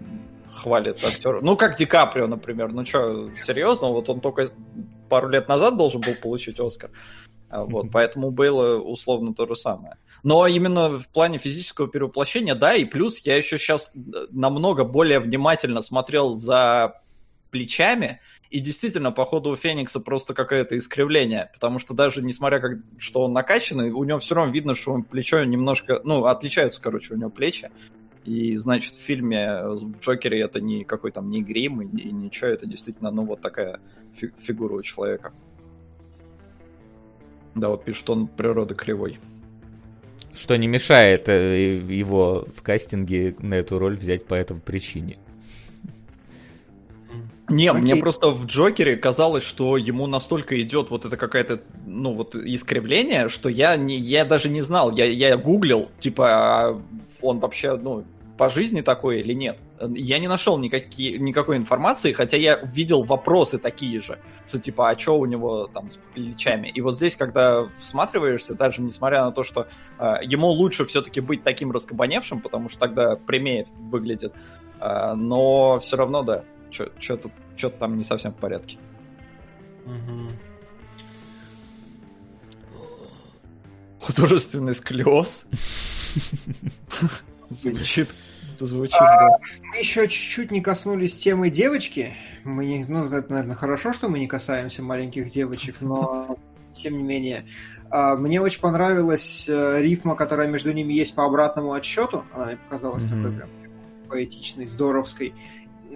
хвалит актера. Ну, как Ди Каприо, например. Ну что, серьезно? Вот он только пару лет назад должен был получить Оскар. А вот, поэтому было условно то же самое. Но именно в плане физического перевоплощения, да, и плюс я еще сейчас э, намного более внимательно смотрел за плечами, и действительно, по ходу у Феникса просто какое-то искривление, потому что даже несмотря как, что он накачанный, у него все равно видно, что он плечо немножко, ну, отличаются, короче, у него плечи. И, значит, в фильме в Джокере это не какой там не грим и, и ничего, это действительно, ну, вот такая фи- фигура у человека. Да, вот пишет, он природа кривой. Что не мешает э, его в кастинге на эту роль взять по этой причине. Не, Окей. мне просто в Джокере казалось, что ему настолько идет вот это какая-то, ну вот искривление, что я, не, я даже не знал, я, я гуглил, типа, а он вообще, ну, по жизни такой или нет. Я не нашел никакие, никакой информации, хотя я видел вопросы такие же, что типа, а что у него там с плечами? И вот здесь, когда всматриваешься, даже несмотря на то, что э, ему лучше все-таки быть таким раскабаневшим, потому что тогда прямее выглядит, э, но все равно, да, что-то что там не совсем в порядке. Угу. Художественный сколиоз. [laughs] Звучит звучит. А, мы еще чуть-чуть не коснулись темы девочки. Мы не, ну, это, наверное, хорошо, что мы не касаемся маленьких девочек, но [laughs] тем не менее. А, мне очень понравилась э, рифма, которая между ними есть по обратному отсчету. Она мне показалась mm-hmm. такой прям поэтичной, здоровской.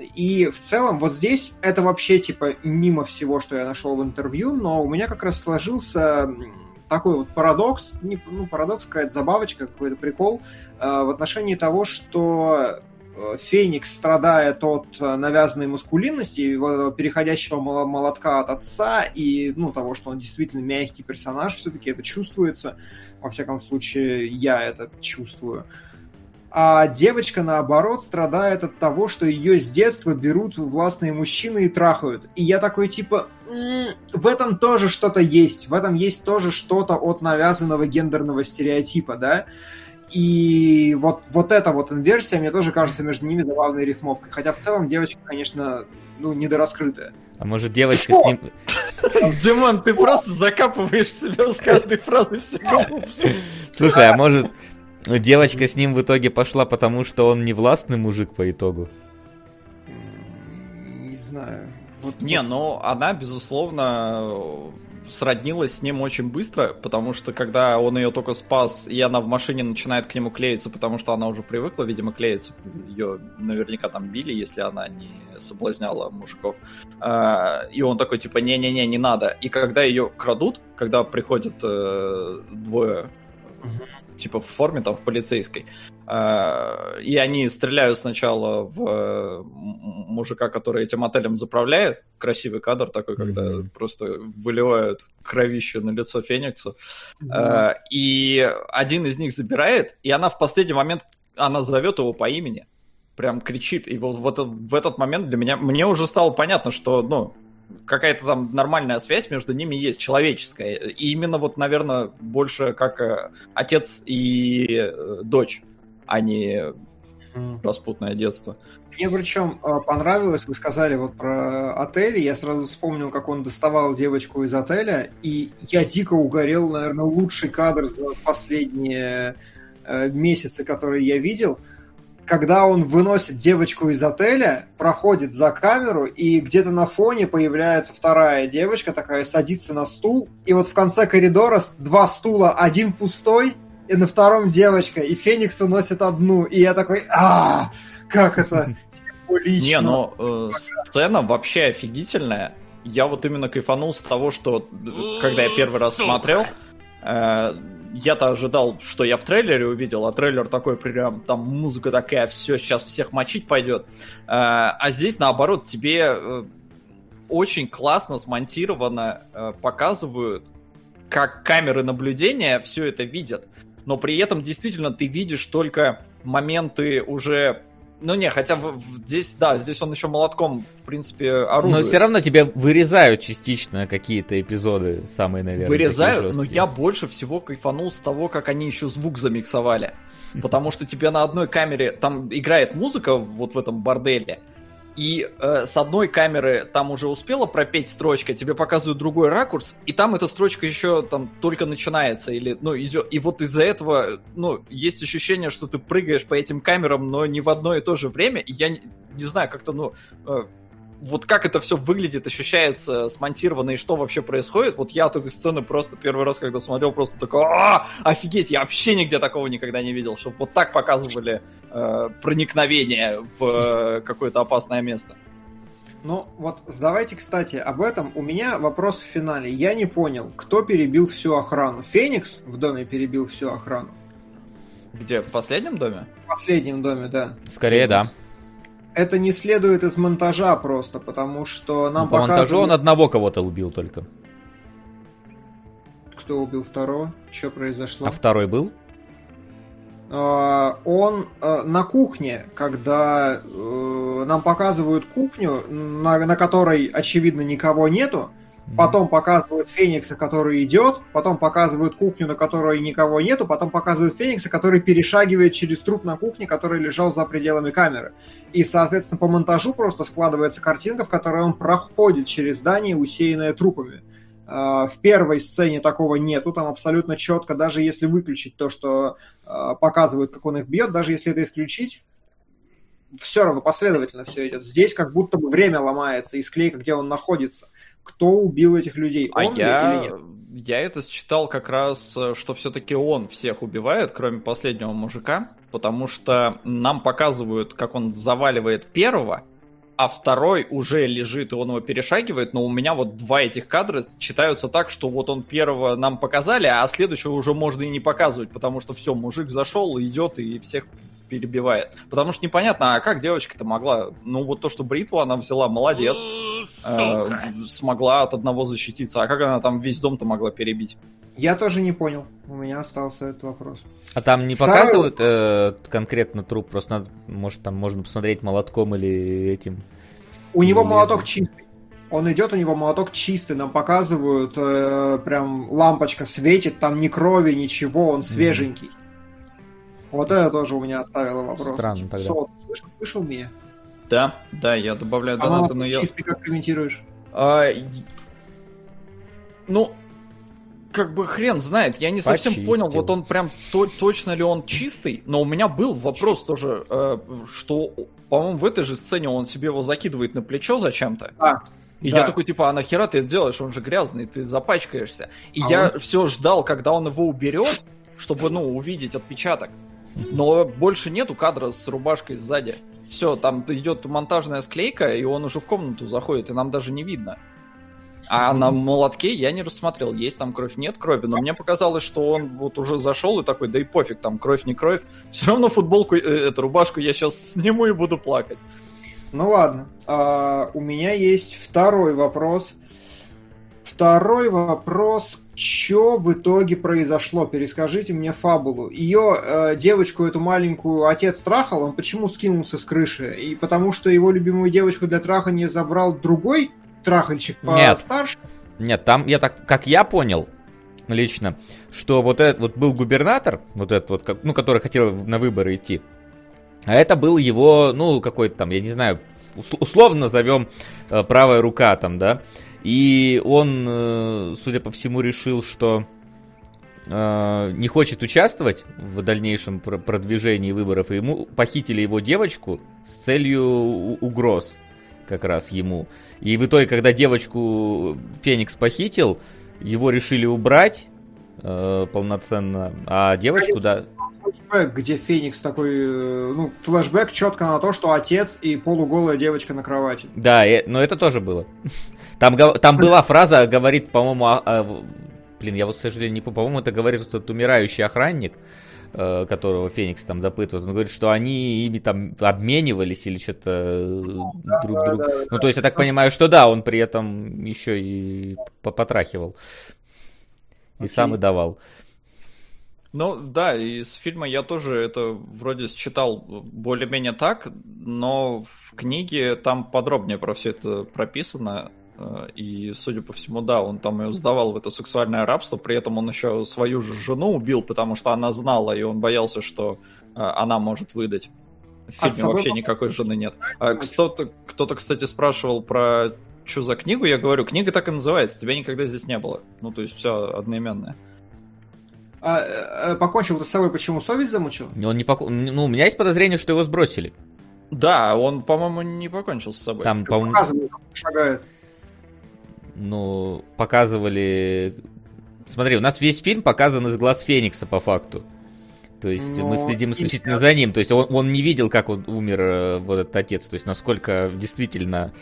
И в целом вот здесь это вообще типа мимо всего, что я нашел в интервью, но у меня как раз сложился такой вот парадокс, не, ну, парадокс, какая-то забавочка, какой-то прикол э, в отношении того, что э, Феникс страдает от э, навязанной маскулинности, вот переходящего молотка от отца, и ну, того, что он действительно мягкий персонаж, все-таки это чувствуется. Во всяком случае, я это чувствую. А девочка, наоборот, страдает от того, что ее с детства берут властные мужчины и трахают. И я такой, типа, в этом тоже что-то есть. В этом есть тоже что-то от навязанного гендерного стереотипа, да? И вот, вот эта вот инверсия, мне тоже кажется, между ними забавной рифмовкой. Хотя в целом девочка, конечно, ну, недораскрытая. А может девочка Что? с ним... [laughs] Димон, ты просто закапываешь себя с каждой фразой все Слушай, а может Девочка с ним в итоге пошла, потому что он не властный мужик по итогу. Не знаю. Вот, не, вот. но она, безусловно, сроднилась с ним очень быстро, потому что когда он ее только спас, и она в машине начинает к нему клеиться, потому что она уже привыкла, видимо, клеиться. Ее наверняка там били, если она не соблазняла мужиков. А, и он такой, типа, не-не-не, не надо. И когда ее крадут, когда приходят э, двое типа в форме там в полицейской. А, и они стреляют сначала в э, мужика, который этим отелем заправляет. Красивый кадр такой, когда mm-hmm. просто выливают кровищу на лицо Фениксу. Mm-hmm. И один из них забирает, и она в последний момент она зовет его по имени. Прям кричит. И вот в этот момент для меня мне уже стало понятно, что, ну, какая-то там нормальная связь между ними есть, человеческая. И именно вот, наверное, больше как э, отец и э, дочь, а не распутное детство. Мне причем э, понравилось, вы сказали вот про отель, я сразу вспомнил, как он доставал девочку из отеля, и я дико угорел, наверное, лучший кадр за последние месяцы, которые я видел – когда он выносит девочку из отеля, проходит за камеру, и где-то на фоне появляется вторая девочка, такая садится на стул, и вот в конце коридора два стула, один пустой, и на втором девочка, и Феникс уносит одну, и я такой, а как это символично. Не, ну, э, сцена вообще офигительная. Я вот именно кайфанул с того, что когда я первый раз смотрел, э, я-то ожидал, что я в трейлере увидел, а трейлер такой прям, там музыка такая, все, сейчас всех мочить пойдет. А, а здесь, наоборот, тебе э, очень классно смонтированно э, показывают, как камеры наблюдения все это видят. Но при этом действительно ты видишь только моменты уже ну не, хотя здесь, да, здесь он еще молотком, в принципе, орудует. Но все равно тебя вырезают частично какие-то эпизоды, самые, наверное, Вырезают, но я больше всего кайфанул с того, как они еще звук замиксовали. [laughs] Потому что тебе на одной камере, там играет музыка вот в этом борделе, и э, с одной камеры там уже успела пропеть строчка, тебе показывают другой ракурс, и там эта строчка еще там только начинается, или, ну, идет. И вот из-за этого, ну, есть ощущение, что ты прыгаешь по этим камерам, но не в одно и то же время, и я не, не знаю, как-то, ну, э, вот как это все выглядит, ощущается смонтировано и что вообще происходит, вот я от этой сцены просто первый раз, когда смотрел, просто такой, а, офигеть, я вообще нигде такого никогда не видел, чтобы вот так показывали э, проникновение в э, какое-то опасное место. Ну, вот давайте, кстати, об этом. У меня вопрос в финале. Я не понял, кто перебил всю охрану. Феникс в доме перебил всю охрану. Где? В последнем доме? В последнем доме, да. Скорее, Феникс. да это не следует из монтажа просто, потому что нам ну, По показывают... монтажу он одного кого-то убил только. Кто убил второго? Что произошло? А второй был? Uh, он uh, на кухне, когда uh, нам показывают кухню, на, на которой, очевидно, никого нету, Потом показывают Феникса, который идет, потом показывают кухню, на которой никого нету, потом показывают Феникса, который перешагивает через труп на кухне, который лежал за пределами камеры. И, соответственно, по монтажу просто складывается картинка, в которой он проходит через здание, усеянное трупами. А, в первой сцене такого нету, там абсолютно четко, даже если выключить то, что а, показывают, как он их бьет, даже если это исключить, все равно последовательно все идет. Здесь как будто бы время ломается и склейка, где он находится кто убил этих людей, а он я... или нет? Я это считал как раз, что все-таки он всех убивает, кроме последнего мужика, потому что нам показывают, как он заваливает первого, а второй уже лежит, и он его перешагивает, но у меня вот два этих кадра читаются так, что вот он первого нам показали, а следующего уже можно и не показывать, потому что все, мужик зашел, идет и всех перебивает. Потому что непонятно, а как девочка-то могла? Ну, вот то, что бритву она взяла, молодец. Э, смогла от одного защититься. А как она там весь дом-то могла перебить? Я тоже не понял. У меня остался этот вопрос. А там не Второй... показывают э, конкретно труп? Просто надо, может, там можно посмотреть молотком или этим. У него молоток чистый. Он идет, у него молоток чистый, нам показывают, э, прям лампочка светит, там ни крови, ничего, он свеженький. Вот это тоже у меня оставило вопрос. Странно тогда. Сот, слышал, слышал меня? Да, да, я добавляю а донаты, но я... чистый как комментируешь? А, ну, как бы хрен знает, я не Почистил. совсем понял, вот он прям то, точно ли он чистый, но у меня был вопрос тоже, э, что, по-моему, в этой же сцене он себе его закидывает на плечо зачем-то. А. И да. я такой, типа, а нахера ты это делаешь? Он же грязный, ты запачкаешься. И а я он... все ждал, когда он его уберет, чтобы, ну, увидеть отпечаток. Но больше нету кадра с рубашкой сзади. Все, там идет монтажная склейка, и он уже в комнату заходит, и нам даже не видно. А на молотке я не рассмотрел, есть там кровь, нет крови, но мне показалось, что он вот уже зашел и такой, да и пофиг, там кровь, не кровь. Все равно футболку, э, эту рубашку я сейчас сниму и буду плакать. Ну ладно, а, у меня есть второй вопрос. Второй вопрос, что в итоге произошло? Перескажите мне фабулу. Ее э, девочку, эту маленькую, отец трахал, он почему скинулся с крыши? И потому что его любимую девочку для траха не забрал другой трахальщик постарше? Нет, нет там, я так, как я понял, лично, что вот этот вот был губернатор, вот этот вот, ну, который хотел на выборы идти, а это был его, ну, какой-то там, я не знаю, условно назовем э, правая рука там, да, и он, э, судя по всему, решил, что э, не хочет участвовать в дальнейшем продвижении выборов, и ему похитили его девочку с целью угроз как раз ему. И в итоге, когда девочку Феникс похитил, его решили убрать э, полноценно, а девочку, да... Флэшбэк, где Феникс такой, э, ну, флэшбэк четко на то, что отец и полуголая девочка на кровати. Да, и, но это тоже было. Там, там была фраза, говорит, по-моему, а, а, блин, я вот, к сожалению, не помню, по-моему, это говорит этот умирающий охранник, Э, которого Феникс там допытывает, он говорит, что они ими там обменивались или что-то э, да, друг да, друга. Да, ну, то есть я так понимаю, что да, он при этом еще и потрахивал. И Окей. сам и давал. Ну да, из фильма я тоже это вроде считал более-менее так, но в книге там подробнее про все это прописано. Э, и, судя по всему, да, он там ее сдавал в это сексуальное рабство, при этом он еще свою же жену убил, потому что она знала, и он боялся, что э, она может выдать. В а фильме а вообще никакой жены нет. А кто-то, кто-то, кстати, спрашивал про что за книгу, я говорю, книга так и называется, тебя никогда здесь не было. Ну, то есть все одноименное. А, а покончил с собой, почему совесть замучил? Он не пок... Ну, у меня есть подозрение, что его сбросили. Да, он, по-моему, не покончил с собой. Там, по-моему... шагает ну, показывали... Смотри, у нас весь фильм показан из глаз Феникса, по факту. То есть Но... мы следим исключительно и... за ним. То есть он, он не видел, как он умер, э, вот этот отец. То есть насколько действительно...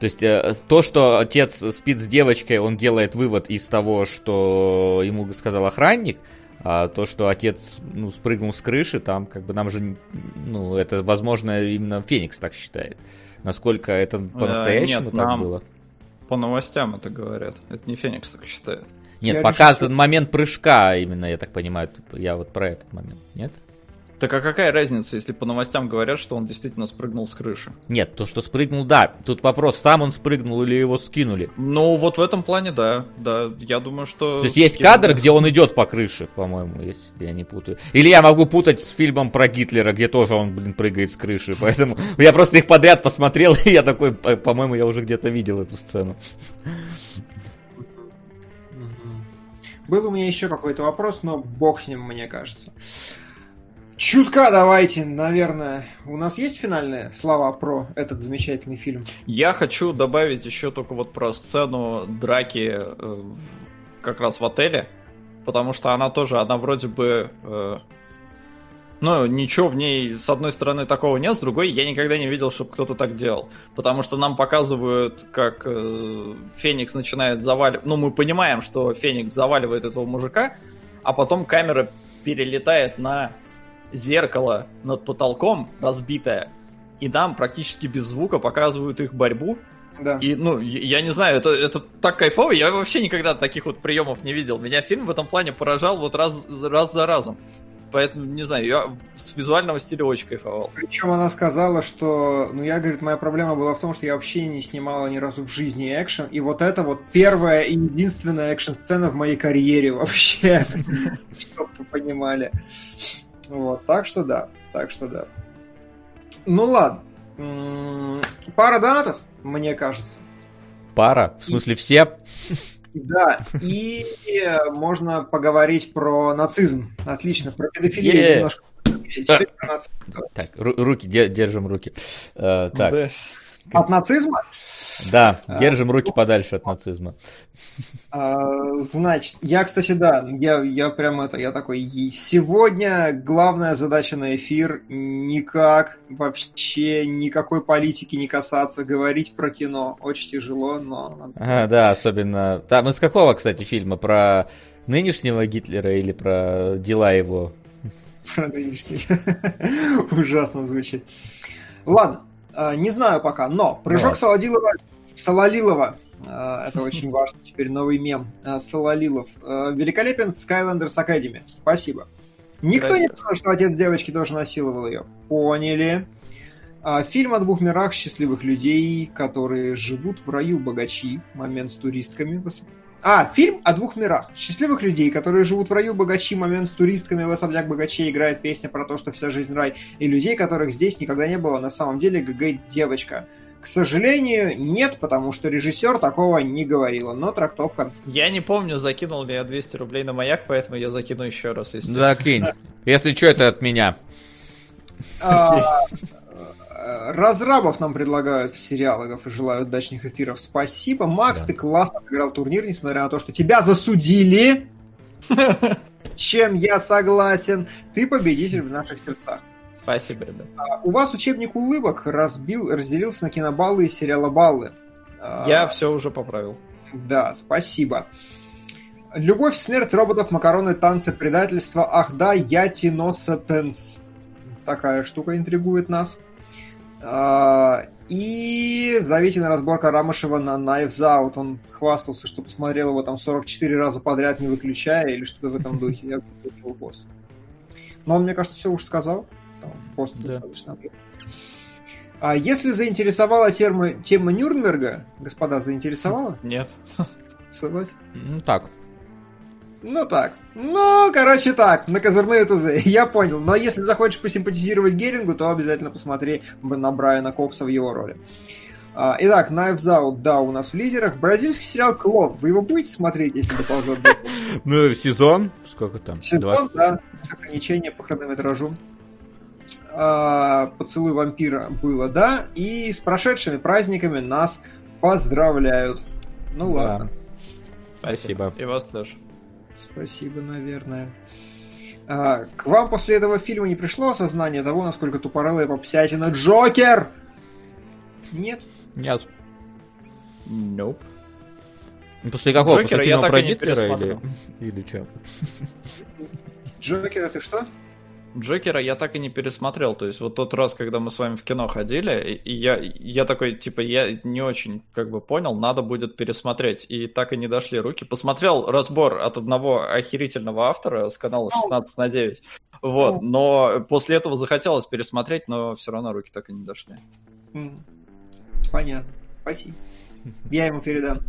То есть э, то, что отец спит с девочкой, он делает вывод из того, что ему сказал охранник, а то, что отец ну, спрыгнул с крыши, там как бы нам же, ну, это, возможно, именно Феникс так считает. Насколько это э, по-настоящему так нам... было? По новостям это говорят. Это не Феникс так считает. Нет, я показан решил... момент прыжка именно, я так понимаю. Я вот про этот момент, нет? Так а какая разница, если по новостям говорят, что он действительно спрыгнул с крыши? Нет, то, что спрыгнул, да. Тут вопрос, сам он спрыгнул или его скинули? Ну, вот в этом плане, да. Да, я думаю, что... То есть есть кадр, где он идет по крыше, по-моему, если я не путаю. Или я могу путать с фильмом про Гитлера, где тоже он, блин, прыгает с крыши. [laughs] Поэтому я просто их подряд посмотрел, [laughs] и я такой, по-моему, я уже где-то видел эту сцену. Был у меня еще какой-то вопрос, но бог с ним, мне кажется. Чутка давайте, наверное. У нас есть финальные слова про этот замечательный фильм? Я хочу добавить еще только вот про сцену драки э, как раз в отеле, потому что она тоже, она вроде бы... Э, ну, ничего в ней, с одной стороны, такого нет, с другой, я никогда не видел, чтобы кто-то так делал. Потому что нам показывают, как э, Феникс начинает заваливать... Ну, мы понимаем, что Феникс заваливает этого мужика, а потом камера перелетает на зеркало над потолком разбитое, и нам практически без звука показывают их борьбу. Да. И, ну, я не знаю, это, это так кайфово, я вообще никогда таких вот приемов не видел. Меня фильм в этом плане поражал вот раз, раз за разом. Поэтому, не знаю, я с визуального стиля очень кайфовал. Причем она сказала, что, ну, я, говорит, моя проблема была в том, что я вообще не снимала ни разу в жизни экшен, и вот это вот первая и единственная экшн-сцена в моей карьере вообще, [laughs] чтобы вы понимали. Вот, так что да, так что да. Ну ладно. Пара донатов, мне кажется. Пара? В смысле и... все? Да, и можно поговорить про нацизм. Отлично, про педофилию yeah. немножко. Так, руки, держим руки. Uh, так. От нацизма? Да, а, держим руки подальше от нацизма. А, значит, я, кстати, да, я, я прям это, я такой, сегодня главная задача на эфир никак, вообще никакой политики не касаться, говорить про кино очень тяжело, но... Да, особенно... Там из какого, кстати, фильма? Про нынешнего Гитлера или про дела его? Про нынешнего. [laughs] Ужасно звучит. Ладно, не знаю пока, но прыжок вот. Солодилова, Сололилова, а, это очень важно, теперь новый мем, а, Сололилов, великолепен Skylanders Academy, спасибо. Никто не знал, что отец девочки тоже насиловал ее. Поняли. Фильм о двух мирах счастливых людей, которые живут в раю богачи. Момент с туристками. А, фильм о двух мирах. Счастливых людей, которые живут в раю богачи, момент с туристками в особняк богачей играет песня про то, что вся жизнь рай, и людей, которых здесь никогда не было. На самом деле ГГ девочка. К сожалению, нет, потому что режиссер такого не говорила, но трактовка... Я не помню, закинул ли я 200 рублей на маяк, поэтому я закину еще раз. Если... Да, кинь. Если что, это от меня. А, Разрабов нам предлагают в сериалах и желают удачных эфиров. Спасибо. Макс, да. ты классно сыграл турнир, несмотря на то, что тебя засудили. [laughs] Чем я согласен. Ты победитель в наших сердцах. Спасибо, ребят. А, у вас учебник улыбок разбил, разделился на кинобаллы и сериалобаллы. А, я все уже поправил. Да, спасибо. Любовь, смерть роботов, макароны, танцы, предательство. Ах да, я Тиноса Тенс. Такая штука интригует нас. А, и заветина разборка Рамышева на Knives Out. Он хвастался, что посмотрел его там 44 раза подряд, не выключая, или что-то в этом [laughs] духе. Я выключил пост. Но он, мне кажется, все уж сказал. Там, пост да. достаточно. А если заинтересовала тема, тема Нюрнберга, господа, заинтересовала? Нет. Согласен? Ну так. Ну так. Ну, короче так, на козырные тузы. [laughs] Я понял. Но если захочешь посимпатизировать Герингу, то обязательно посмотри на Брайана Кокса в его роли. А, итак, Knives Out, да, у нас в лидерах. Бразильский сериал «Клон». Вы его будете смотреть, если доползет? [laughs] Ну, сезон? Сколько там? Сезон, да. С ограничения по хронометражу. А, «Поцелуй вампира» было, да. И с прошедшими праздниками нас поздравляют. Ну ладно. Спасибо. И вас тоже. Спасибо, наверное. А, к вам после этого фильма не пришло осознание того, насколько тупорылая попсятина Джокер? Нет? Нет. Nope. После какого? Джокера после фильма про Гитлера или... [laughs] или что? Джокера ты что? Джокера я так и не пересмотрел. То есть вот тот раз, когда мы с вами в кино ходили, и я, я такой, типа, я не очень как бы понял, надо будет пересмотреть. И так и не дошли руки. Посмотрел разбор от одного охерительного автора с канала 16 на 9. Вот, но после этого захотелось пересмотреть, но все равно руки так и не дошли. Понятно. Спасибо. Я ему передам.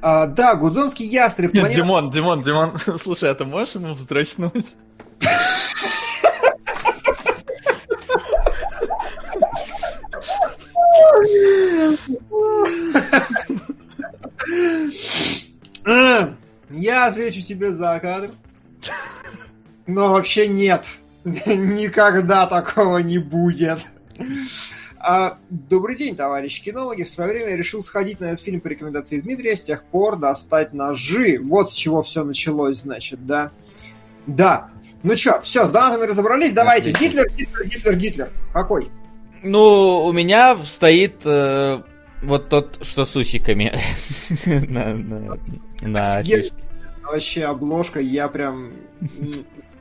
А, да, Гудзонский ястреб. Нет, планета... Димон, Димон, Димон, [laughs] слушай, а ты можешь ему вздрачнуть? [laughs] Я отвечу тебе за кадр. Но вообще нет. Никогда такого не будет. А, добрый день, товарищи кинологи. В свое время я решил сходить на этот фильм по рекомендации Дмитрия, с тех пор достать ножи. Вот с чего все началось, значит, да? Да. Ну что, все, с донатами разобрались. Давайте. Гитлер, Гитлер, Гитлер, Гитлер. Какой? Ну, у меня стоит э, вот тот, что с усиками. [laughs] На, на, на Вообще обложка, я прям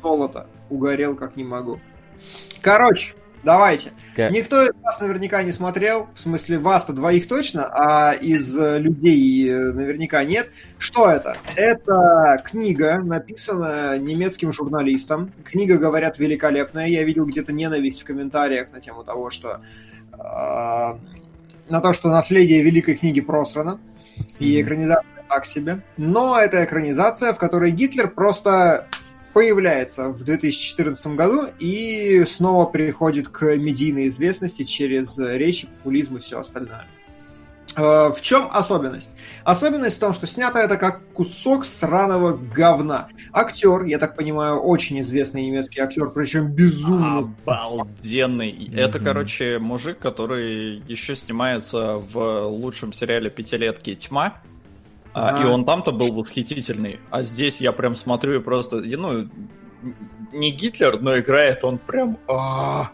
золото угорел как не могу. Короче, давайте. Как? Никто из вас наверняка не смотрел, в смысле вас-то двоих точно, а из э, людей э, наверняка нет. Что это? Это книга, написанная немецким журналистом. Книга, говорят, великолепная. Я видел где-то ненависть в комментариях на тему того, что э, на то, что наследие великой книги просрано. И экранизация так себе. Но это экранизация, в которой Гитлер просто появляется в 2014 году и снова приходит к медийной известности через речи, популизм и все остальное. Э, в чем особенность? Особенность в том, что снято это как кусок сраного говна. Актер, я так понимаю, очень известный немецкий актер, причем безумно. Обалденный. Mm-hmm. Это, короче, мужик, который еще снимается в лучшем сериале пятилетки Тьма. А, и он там-то был восхитительный. А здесь я прям смотрю и просто, ну, не Гитлер, но играет он прям. А.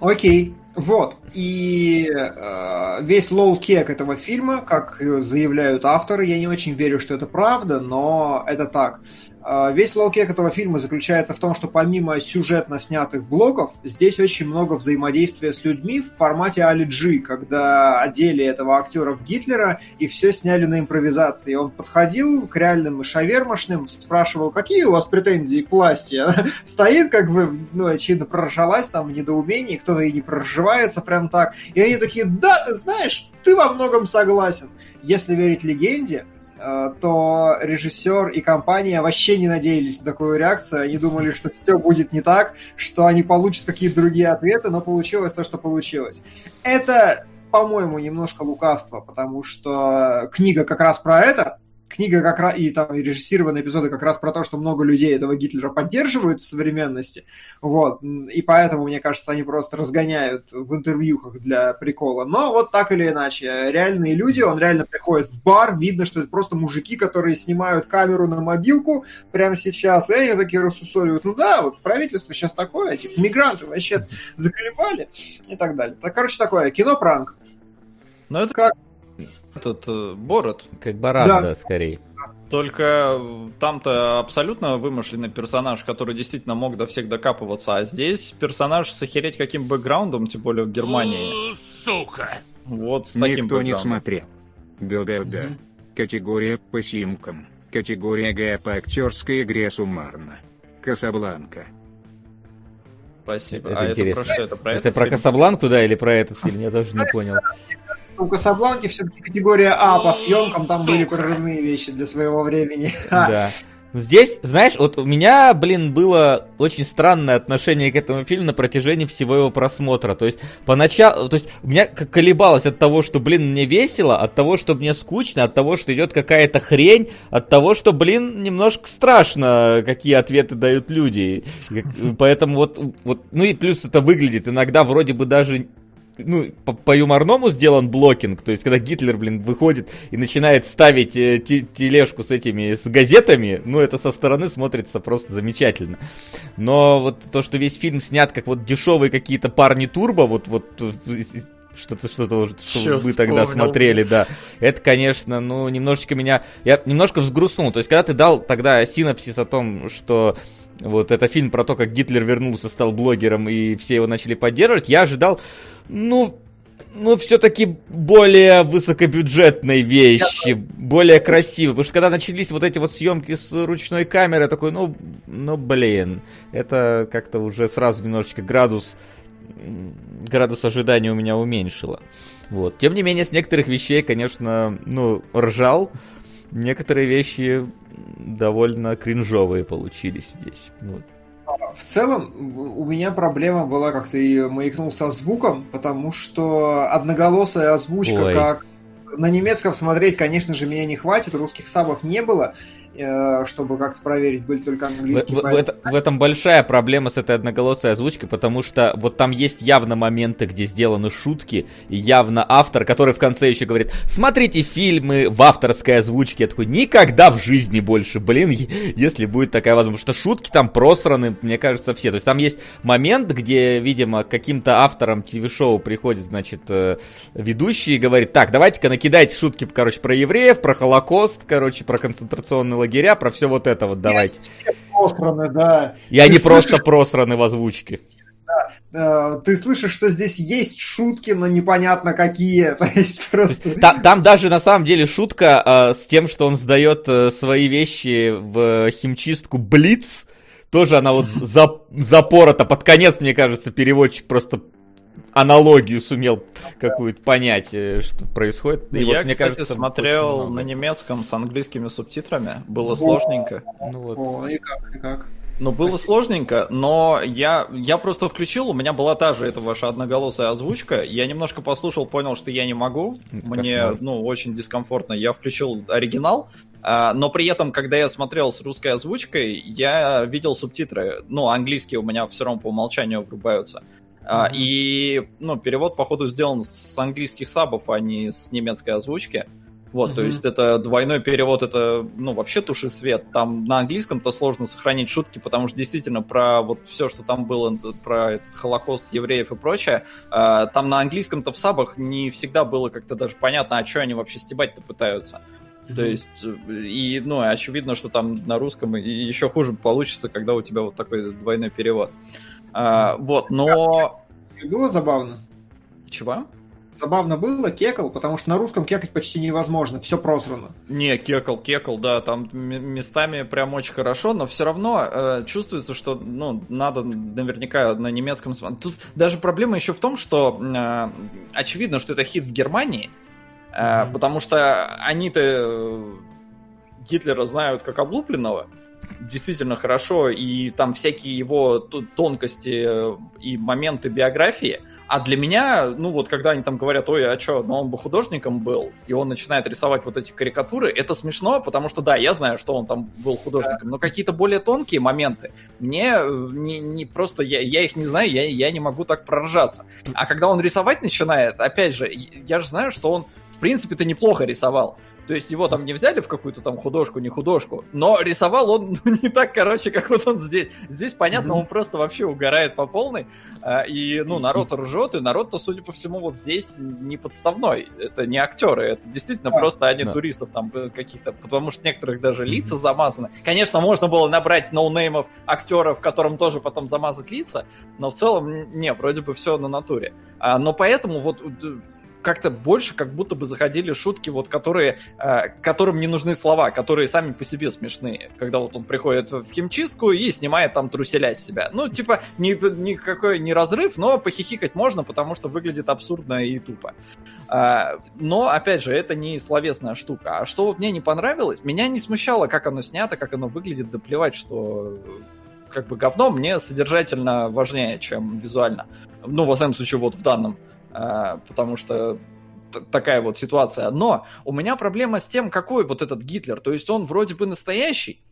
Окей. Вот. И э, весь лол-кек этого фильма, как заявляют авторы, я не очень верю, что это правда, но это так. А, весь лолкек этого фильма заключается в том, что помимо сюжетно снятых блоков, здесь очень много взаимодействия с людьми в формате Али Джи, когда одели этого актера в Гитлера и все сняли на импровизации. Он подходил к реальным шавермашным, спрашивал, какие у вас претензии к власти. [laughs] Стоит, как бы, ну, очевидно, проржалась там в недоумении, кто-то и не проржевается прям так. И они такие, да, ты знаешь, ты во многом согласен. Если верить легенде, то режиссер и компания вообще не надеялись на такую реакцию. Они думали, что все будет не так, что они получат какие-то другие ответы, но получилось то, что получилось. Это, по-моему, немножко лукавство, потому что книга как раз про это, книга как раз, и там и режиссированные эпизоды как раз про то, что много людей этого Гитлера поддерживают в современности, вот, и поэтому, мне кажется, они просто разгоняют в интервьюхах для прикола, но вот так или иначе, реальные люди, он реально приходит в бар, видно, что это просто мужики, которые снимают камеру на мобилку прямо сейчас, и они такие рассусоливают, ну да, вот правительство сейчас такое, типа, мигранты вообще заколебали, и так далее. Так, короче, такое, кино-пранк. Ну, это как этот э, Борот. Как Барат, да, скорее. Только там-то абсолютно вымышленный персонаж, который действительно мог до всех докапываться, а здесь персонаж с охереть каким бэкграундом, тем более в Германии. Сука! Вот с таким Никто не смотрел. Бе-бе-бе. Угу. Категория по симкам. Категория Г по актерской игре суммарно. Касабланка. Спасибо. Это а интересно. это про что? Это про, это про фильм? Касабланку, да, или про этот фильм? Я тоже не понял у Касабланки все-таки категория А по съемкам, там были прорывные вещи для своего времени. [laughs] Да. Здесь, знаешь, вот у меня, блин, было очень странное отношение к этому фильму на протяжении всего его просмотра. То есть, поначалу, то есть, у меня колебалось от того, что, блин, мне весело, от того, что мне скучно, от того, что идет какая-то хрень, от того, что, блин, немножко страшно, какие ответы дают люди. Поэтому вот, вот, ну и плюс это выглядит иногда вроде бы даже ну, по, по юморному сделан блокинг, то есть когда Гитлер, блин, выходит и начинает ставить э, тележку с этими, с газетами, ну, это со стороны смотрится просто замечательно. Но вот то, что весь фильм снят как вот дешевые какие-то парни турбо, вот, вот что-то, что-то, что вы тогда смотрели, да. Это, конечно, ну, немножечко меня... Я немножко взгрустнул. То есть, когда ты дал тогда синапсис о том, что вот это фильм про то, как Гитлер вернулся, стал блогером, и все его начали поддерживать, я ожидал, ну, ну, все-таки более высокобюджетной вещи, более красивой. Потому что когда начались вот эти вот съемки с ручной камерой, такой, ну, ну, блин, это как-то уже сразу немножечко градус, градус ожидания у меня уменьшило. Вот. Тем не менее, с некоторых вещей, конечно, ну, ржал. Некоторые вещи довольно кринжовые получились здесь. Вот. В целом, у меня проблема была, как ты маякнул со звуком, потому что одноголосая озвучка, Ой. как на немецком смотреть, конечно же, меня не хватит, русских сабов не было, чтобы как-то проверить, были только английские. В, в, это, в этом большая проблема с этой одноголосой озвучкой, потому что вот там есть явно моменты, где сделаны шутки, и явно автор, который в конце еще говорит, смотрите фильмы в авторской озвучке. Я такой, никогда в жизни больше, блин, если будет такая возможность. Потому что шутки там просраны, мне кажется, все. То есть там есть момент, где, видимо, каким-то автором ТВ-шоу приходит, значит, э, ведущий и говорит, так, давайте-ка накидайте шутки, короче, про евреев, про Холокост, короче, про концентрационный лагеря, про все вот это вот давайте. Просраны, да. И они просто просраны в озвучке. Да, ты слышишь, что здесь есть шутки, но непонятно какие. [laughs] То есть просто... там, там даже на самом деле шутка э, с тем, что он сдает э, свои вещи в химчистку Блиц. Тоже она вот запорота под конец, мне кажется, переводчик просто аналогию сумел какую-то понять, э, что происходит. И Я, вот, мне кстати, кажется, смотрел на немецком с английскими субтитрами. Было О, сложненько. Ну, вот. О, и как, и как? Ну, было Спасибо. сложненько, но я, я просто включил, у меня была та же эта ваша одноголосая озвучка, я немножко послушал, понял, что я не могу, мне, Кошмар. ну, очень дискомфортно, я включил оригинал, а, но при этом, когда я смотрел с русской озвучкой, я видел субтитры, ну, английские у меня все равно по умолчанию врубаются. Mm-hmm. И, ну, перевод, походу, сделан с английских сабов, а не с немецкой озвучки. Вот, mm-hmm. то есть это двойной перевод, это, ну, вообще туши свет. Там на английском-то сложно сохранить шутки, потому что действительно про вот все, что там было, про этот Холокост евреев и прочее, э, там на английском-то в сабах не всегда было как-то даже понятно, а что они вообще стебать-то пытаются. Mm-hmm. То есть, и, ну, очевидно, что там на русском еще хуже получится, когда у тебя вот такой двойной перевод. А, вот, но... Было забавно. Чего? забавно было, кекал, потому что на русском кекать почти невозможно, все просрано. Не, кекал, кекал, да, там местами прям очень хорошо, но все равно э, чувствуется, что, ну, надо наверняка на немецком. Тут даже проблема еще в том, что э, очевидно, что это хит в Германии, э, mm-hmm. потому что они-то э, Гитлера знают как облупленного, действительно хорошо, и там всякие его тонкости э, и моменты биографии – а для меня, ну вот когда они там говорят, ой, а что, но он бы художником был, и он начинает рисовать вот эти карикатуры, это смешно, потому что да, я знаю, что он там был художником, но какие-то более тонкие моменты, мне э, не, не просто, я, я их не знаю, я, я не могу так проржаться. А когда он рисовать начинает, опять же, я же знаю, что он в принципе-то неплохо рисовал. То есть его там не взяли в какую-то там художку, не художку, но рисовал он [laughs] ну, не так, короче, как вот он здесь. Здесь, понятно, mm-hmm. он просто вообще угорает по полной, а, и, ну, народ ржет, и народ-то, судя по всему, вот здесь не подставной. Это не актеры, это действительно а, просто они да. туристов там э, каких-то, потому что некоторых даже лица mm-hmm. замазаны. Конечно, можно было набрать ноунеймов актеров, которым тоже потом замазать лица, но в целом, не, вроде бы все на натуре. А, но поэтому вот как-то больше как будто бы заходили шутки, вот которые, э, которым не нужны слова, которые сами по себе смешные. Когда вот он приходит в химчистку и снимает там труселя с себя. Ну, типа, ни, никакой не разрыв, но похихикать можно, потому что выглядит абсурдно и тупо. Э, но, опять же, это не словесная штука. А что вот мне не понравилось, меня не смущало, как оно снято, как оно выглядит, да плевать, что как бы говно мне содержательно важнее, чем визуально. Ну, во всяком случае, вот в данном а, потому что такая вот ситуация. Но у меня проблема с тем, какой вот этот Гитлер. То есть он вроде бы настоящий,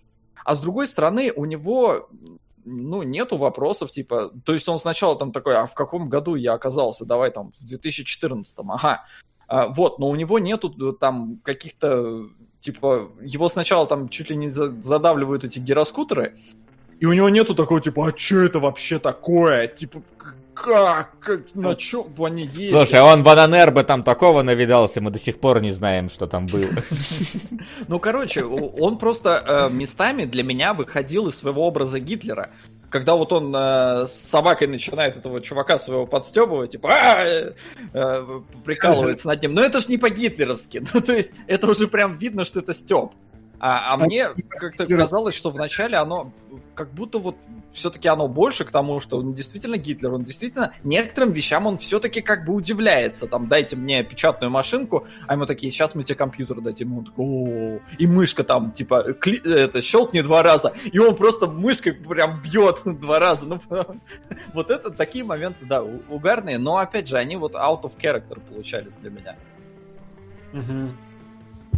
а с другой стороны у него ну, нету вопросов, типа, то есть он сначала там такой, а в каком году я оказался? Давай там в 2014, ага. А, вот, но у него нету э, там каких-то, типа, его сначала там чуть ли не задавливают эти гироскутеры, и у него нету такого, типа, а что это вообще такое? Типа, как? как на чем они ездят? Слушай, он в Ананербе там такого навидался, мы до сих пор не знаем, что там было. [laughs] Ну, короче, он просто э, местами для меня выходил из своего образа Гитлера. Когда вот он э, с собакой начинает этого чувака своего подстебывать, типа, «А, э, прикалывается над ним. Но это ж не по-гитлеровски. [laughs] Ну, то есть, это уже прям видно, что это степ. А, а мне как-то казалось, что вначале оно как будто вот все-таки оно больше к тому, что он действительно Гитлер, он действительно некоторым вещам он все-таки как бы удивляется. Там, дайте мне печатную машинку, а ему такие, сейчас мы тебе компьютер дадим. Он такой, о и мышка там, типа, кли... это, щелкни два раза, и он просто мышкой прям бьет [laughs] два раза. Ну, [laughs] вот это такие моменты, да, угарные, но опять же, они вот out of character получались для меня.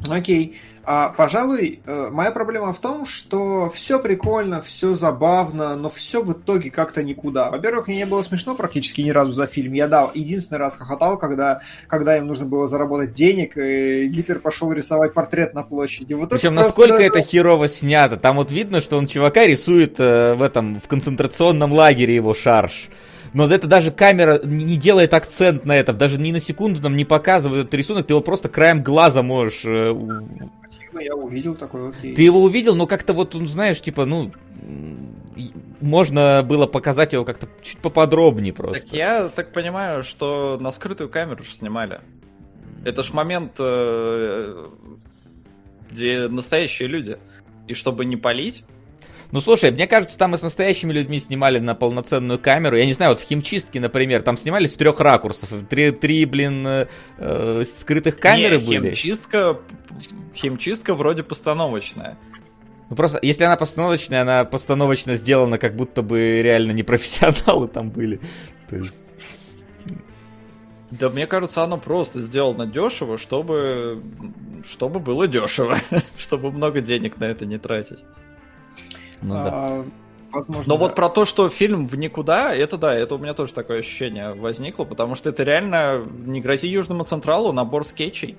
Окей. А, пожалуй, э, моя проблема в том, что все прикольно, все забавно, но все в итоге как-то никуда. Во-первых, мне не было смешно практически ни разу за фильм. Я дал единственный раз хохотал, когда, когда им нужно было заработать денег, и Гитлер пошел рисовать портрет на площади. Вот Причем это насколько просто... это херово снято. Там вот видно, что он чувака рисует э, в этом в концентрационном лагере его шарж. Но это даже камера не делает акцент на этом, даже ни на секунду нам не показывает этот рисунок, ты его просто краем глаза можешь ну, я увидел такой, окей. Ты его увидел, но как-то вот, ну, знаешь, типа, ну, можно было показать его как-то чуть поподробнее просто. Так я так понимаю, что на скрытую камеру же снимали. Это ж момент, э, где настоящие люди. И чтобы не палить, ну, слушай, мне кажется, там и с настоящими людьми снимали на полноценную камеру. Я не знаю, вот в химчистке, например, там снимали с трех ракурсов. Три, три блин, э, э скрытых камеры не, были. Химчистка, химчистка вроде постановочная. Ну просто, если она постановочная, она постановочно сделана, как будто бы реально не профессионалы там были. То есть... Да мне кажется, оно просто сделано дешево, чтобы, чтобы было дешево, [laughs] чтобы много денег на это не тратить. Ну, да. А, возможно. Но да. вот про то, что фильм в никуда, это да, это у меня тоже такое ощущение возникло, потому что это реально не грози Южному Централу набор скетчей.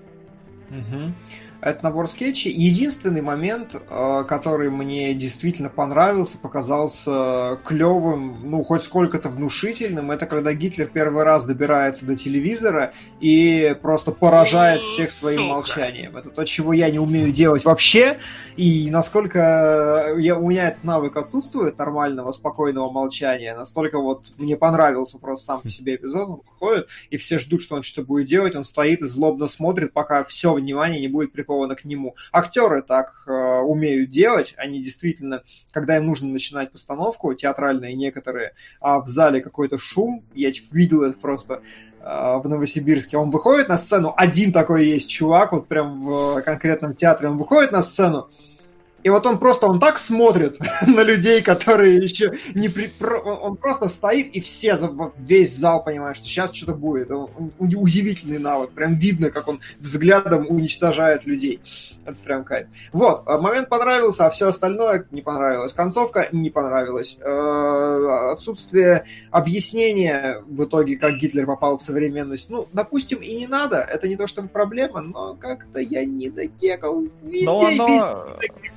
Угу это набор скетчей. Единственный момент, э, который мне действительно понравился, показался клевым, ну, хоть сколько-то внушительным, это когда Гитлер первый раз добирается до телевизора и просто поражает всех своим Сука. молчанием. Это то, чего я не умею делать вообще, и насколько я, у меня этот навык отсутствует, нормального, спокойного молчания, настолько вот мне понравился просто сам по себе эпизод, он выходит, и все ждут, что он что-то будет делать, он стоит и злобно смотрит, пока все внимание не будет приковано к нему. Актеры так э, умеют делать, они действительно, когда им нужно начинать постановку, театральные некоторые, а в зале какой-то шум, я типа, видел это просто э, в Новосибирске, он выходит на сцену, один такой есть чувак, вот прям в конкретном театре, он выходит на сцену, и вот он просто, он так смотрит [laughs] на людей, которые еще не... При... Он просто стоит, и все, весь зал понимает, что сейчас что-то будет. Он, удивительный навык. Прям видно, как он взглядом уничтожает людей. Это прям кайф. Вот, а момент понравился, а все остальное не понравилось. Концовка не понравилась. Э, отсутствие объяснения в итоге, как Гитлер попал в современность. Ну, допустим, и не надо. Это не то, что проблема, но как-то я не докекал. Везде, но оно... везде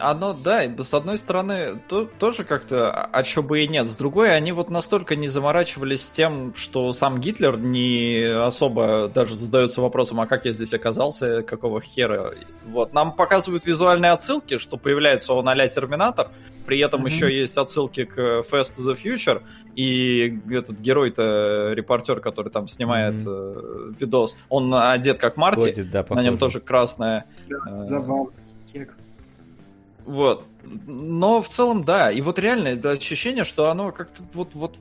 оно, да, с одной стороны, то, тоже как-то, а, а чё бы и нет. С другой, они вот настолько не заморачивались тем, что сам Гитлер не особо даже задается вопросом, а как я здесь оказался, какого хера. Вот, нам показывают визуальные отсылки, что появляется он а Терминатор, при этом mm-hmm. еще есть отсылки к Fast to the Future, и этот герой-то, репортер, который там снимает mm-hmm. э, видос, он одет как Марти, Ходит, да, на нем тоже красное. Да, э, забавно. Вот. Но в целом, да. И вот реально это ощущение, что оно как-то вот, вот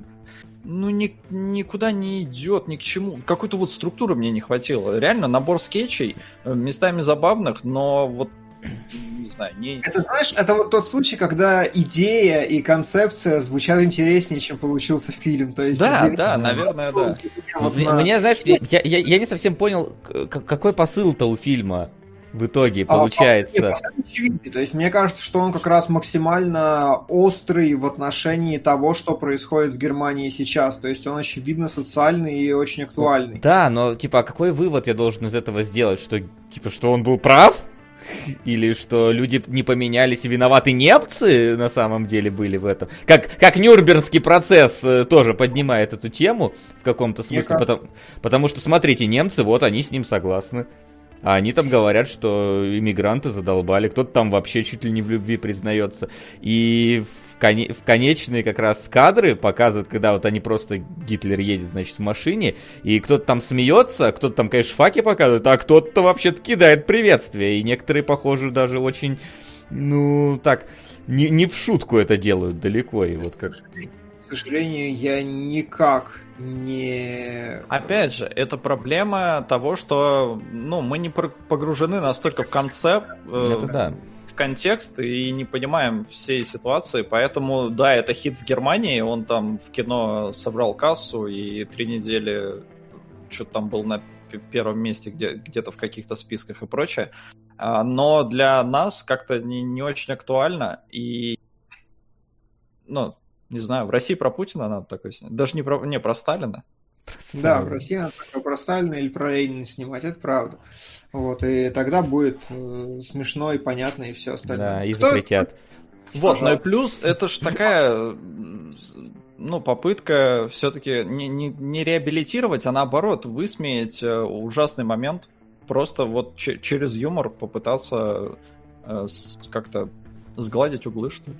ну, ни, никуда не идет, ни к чему. Какой-то вот структуры мне не хватило. Реально набор скетчей, э, местами забавных, но вот не знаю, не... Это, знаешь, это вот тот случай, когда идея и концепция звучат интереснее, чем получился фильм. То есть, да, да, наверное, да. Вот, мне, знаешь, я, я, я не совсем понял, какой посыл-то у фильма в итоге а, получается. А, То есть мне кажется, что он как раз максимально острый в отношении того, что происходит в Германии сейчас. То есть он очевидно социальный и очень актуальный. Да, но типа а какой вывод я должен из этого сделать? Что типа что он был прав? [laughs] Или что люди не поменялись и виноваты немцы на самом деле были в этом. Как, как Нюрнбергский процесс э, тоже поднимает эту тему в каком-то смысле. Потому, потому что, смотрите, немцы, вот они с ним согласны. А они там говорят, что иммигранты задолбали, кто-то там вообще чуть ли не в любви признается. И в, коне- в конечные как раз кадры показывают, когда вот они просто, Гитлер едет, значит, в машине, и кто-то там смеется, кто-то там, конечно, факи показывает, а кто-то вообще-то кидает приветствие. И некоторые, похоже, даже очень, ну, так, не, не в шутку это делают далеко. И вот как к сожалению, я никак не... Опять же, это проблема того, что ну, мы не погружены настолько в концепт, э, да. в контекст и не понимаем всей ситуации, поэтому, да, это хит в Германии, он там в кино собрал кассу и три недели что-то там был на первом месте где- где-то в каких-то списках и прочее. А, но для нас как-то не, не очень актуально, и ну, не знаю, в России про Путина надо такой снять. Даже не про, не, про Сталина. Да, в России надо такое про Сталина или про Ленина снимать, это правда. Вот, и тогда будет э, смешно и понятно, и все остальное. Да, и Кто... запретят. Вот, ну и плюс, это ж такая, ну, попытка все-таки не, не, не реабилитировать, а наоборот, высмеять э, ужасный момент. Просто вот через юмор попытаться э, как-то сгладить углы, что ли.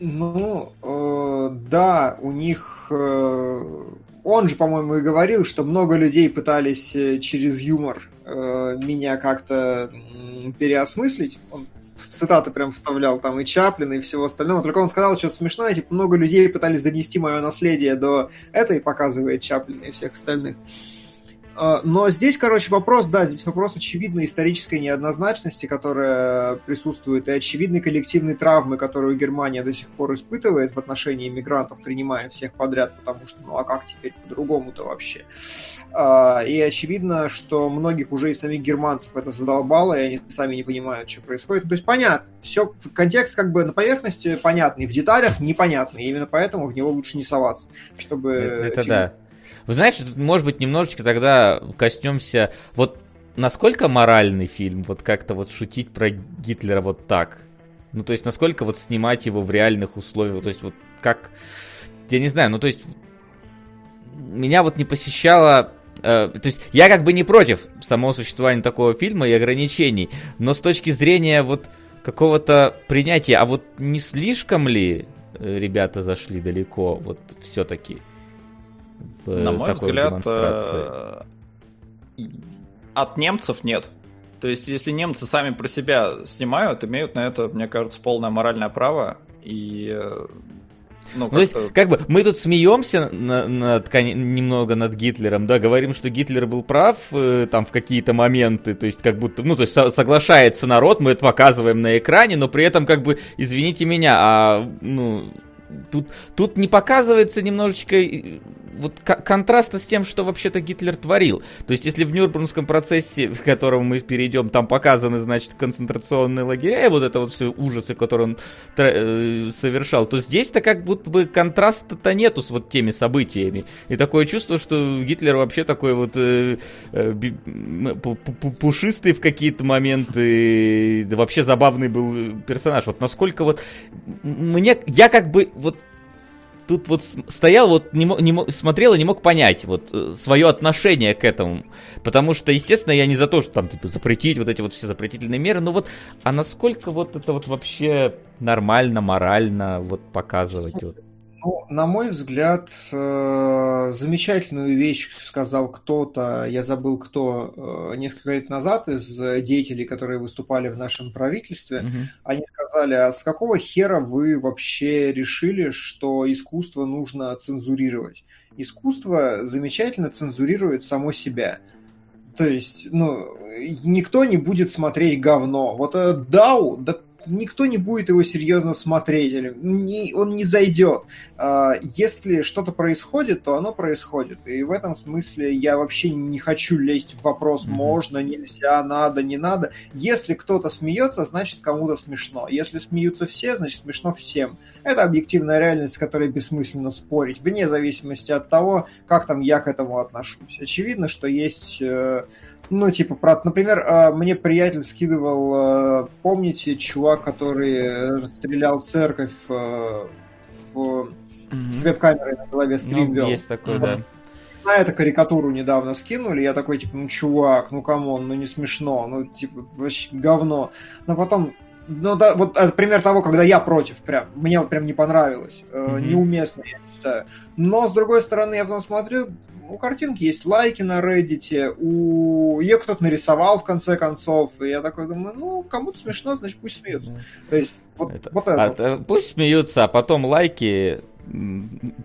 Ну, э, да, у них... Э, он же, по-моему, и говорил, что много людей пытались э, через юмор э, меня как-то э, переосмыслить. Он цитаты прям вставлял там и Чаплина, и всего остального. Только он сказал что-то смешное, типа, много людей пытались донести мое наследие до этой, показывает Чаплина и всех остальных. А, но здесь, короче, вопрос, да, здесь вопрос очевидной исторической неоднозначности, которая присутствует, и очевидной коллективной травмы, которую Германия до сих пор испытывает в отношении иммигрантов, принимая всех подряд, потому что, ну а как теперь по-другому-то вообще? А, и очевидно, что многих уже и самих германцев это задолбало, и они сами не понимают, что происходит. То есть понятно, все, контекст как бы на поверхности понятный, в деталях непонятный, и именно поэтому в него лучше не соваться, чтобы... Это фильм... да вы знаете, может быть, немножечко тогда коснемся... Вот насколько моральный фильм, вот как-то вот шутить про Гитлера вот так? Ну, то есть, насколько вот снимать его в реальных условиях? То есть, вот как... Я не знаю, ну, то есть... Меня вот не посещало э, то есть я как бы не против самого существования такого фильма и ограничений, но с точки зрения вот какого-то принятия, а вот не слишком ли э, ребята зашли далеко, вот все-таки? На мой взгляд? Э, от немцев нет. То есть, если немцы сами про себя снимают, имеют на это, мне кажется, полное моральное право. И э, ну, то есть, как бы мы тут смеемся на, над, немного над Гитлером, да, говорим, что Гитлер был прав э, там в какие-то моменты, то есть как будто, ну, то есть соглашается народ, мы это показываем на экране, но при этом как бы, извините меня, а, ну, тут, тут не показывается немножечко вот контраста с тем, что вообще-то Гитлер творил. То есть, если в Нюрнбергском процессе, к которому мы перейдем, там показаны, значит, концентрационные лагеря и вот это вот все ужасы, которые он э, совершал, то здесь-то как будто бы контраста-то нету с вот теми событиями. И такое чувство, что Гитлер вообще такой вот э, э, пушистый в какие-то моменты, вообще забавный был персонаж. Вот насколько вот мне, я как бы вот тут вот стоял, вот не, не, смотрел и не мог понять вот э, свое отношение к этому. Потому что, естественно, я не за то, что там типа запретить вот эти вот все запретительные меры, но вот, а насколько вот это вот вообще нормально, морально вот показывать вот? Ну, на мой взгляд, э, замечательную вещь сказал кто-то, я забыл кто, э, несколько лет назад из деятелей, которые выступали в нашем правительстве. Угу. Они сказали, а с какого хера вы вообще решили, что искусство нужно цензурировать? Искусство замечательно цензурирует само себя. То есть, ну, никто не будет смотреть говно. Вот э, Дау, да никто не будет его серьезно смотреть, или не, он не зайдет. А, если что-то происходит, то оно происходит. И в этом смысле я вообще не хочу лезть в вопрос, mm-hmm. можно, нельзя, надо, не надо. Если кто-то смеется, значит кому-то смешно. Если смеются все, значит смешно всем. Это объективная реальность, с которой бессмысленно спорить, вне зависимости от того, как там я к этому отношусь. Очевидно, что есть э, ну, типа, про, например, а, мне приятель скидывал, а, помните, чувак, который расстрелял церковь а, в, mm-hmm. с веб-камерой на голове стрим ну, Есть такой, да. На эту карикатуру недавно скинули, я такой, типа, ну, чувак, ну, come on, ну, не смешно, ну, типа, вообще говно. Но потом ну да, вот пример того, когда я против, прям, мне вот прям не понравилось, mm-hmm. неуместно, я считаю. Но, с другой стороны, я потом смотрю, у картинки есть лайки на Reddit, у ее кто-то нарисовал в конце концов, и я такой думаю, ну, кому-то смешно, значит пусть смеются. То есть, вот это. Вот это. А, э, пусть смеются, а потом лайки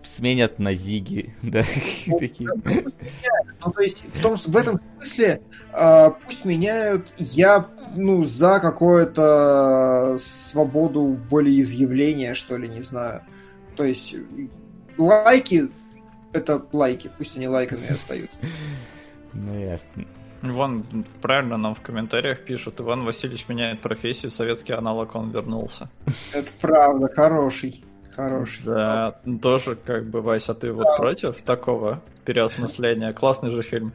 сменят на зиги, [laughs] да, ну, ну, то есть в, том, в этом смысле э, пусть меняют, я ну, за какое-то свободу волеизъявления, что ли, не знаю. То есть лайки это лайки, пусть они лайками остаются. [laughs] Ну, ясно. Вон, правильно нам в комментариях пишут, Иван Васильевич меняет профессию, советский аналог, он вернулся. Это правда, хороший. Хороший. Да, тоже как бы, Вася, ты вот против такого переосмысления? Классный же фильм.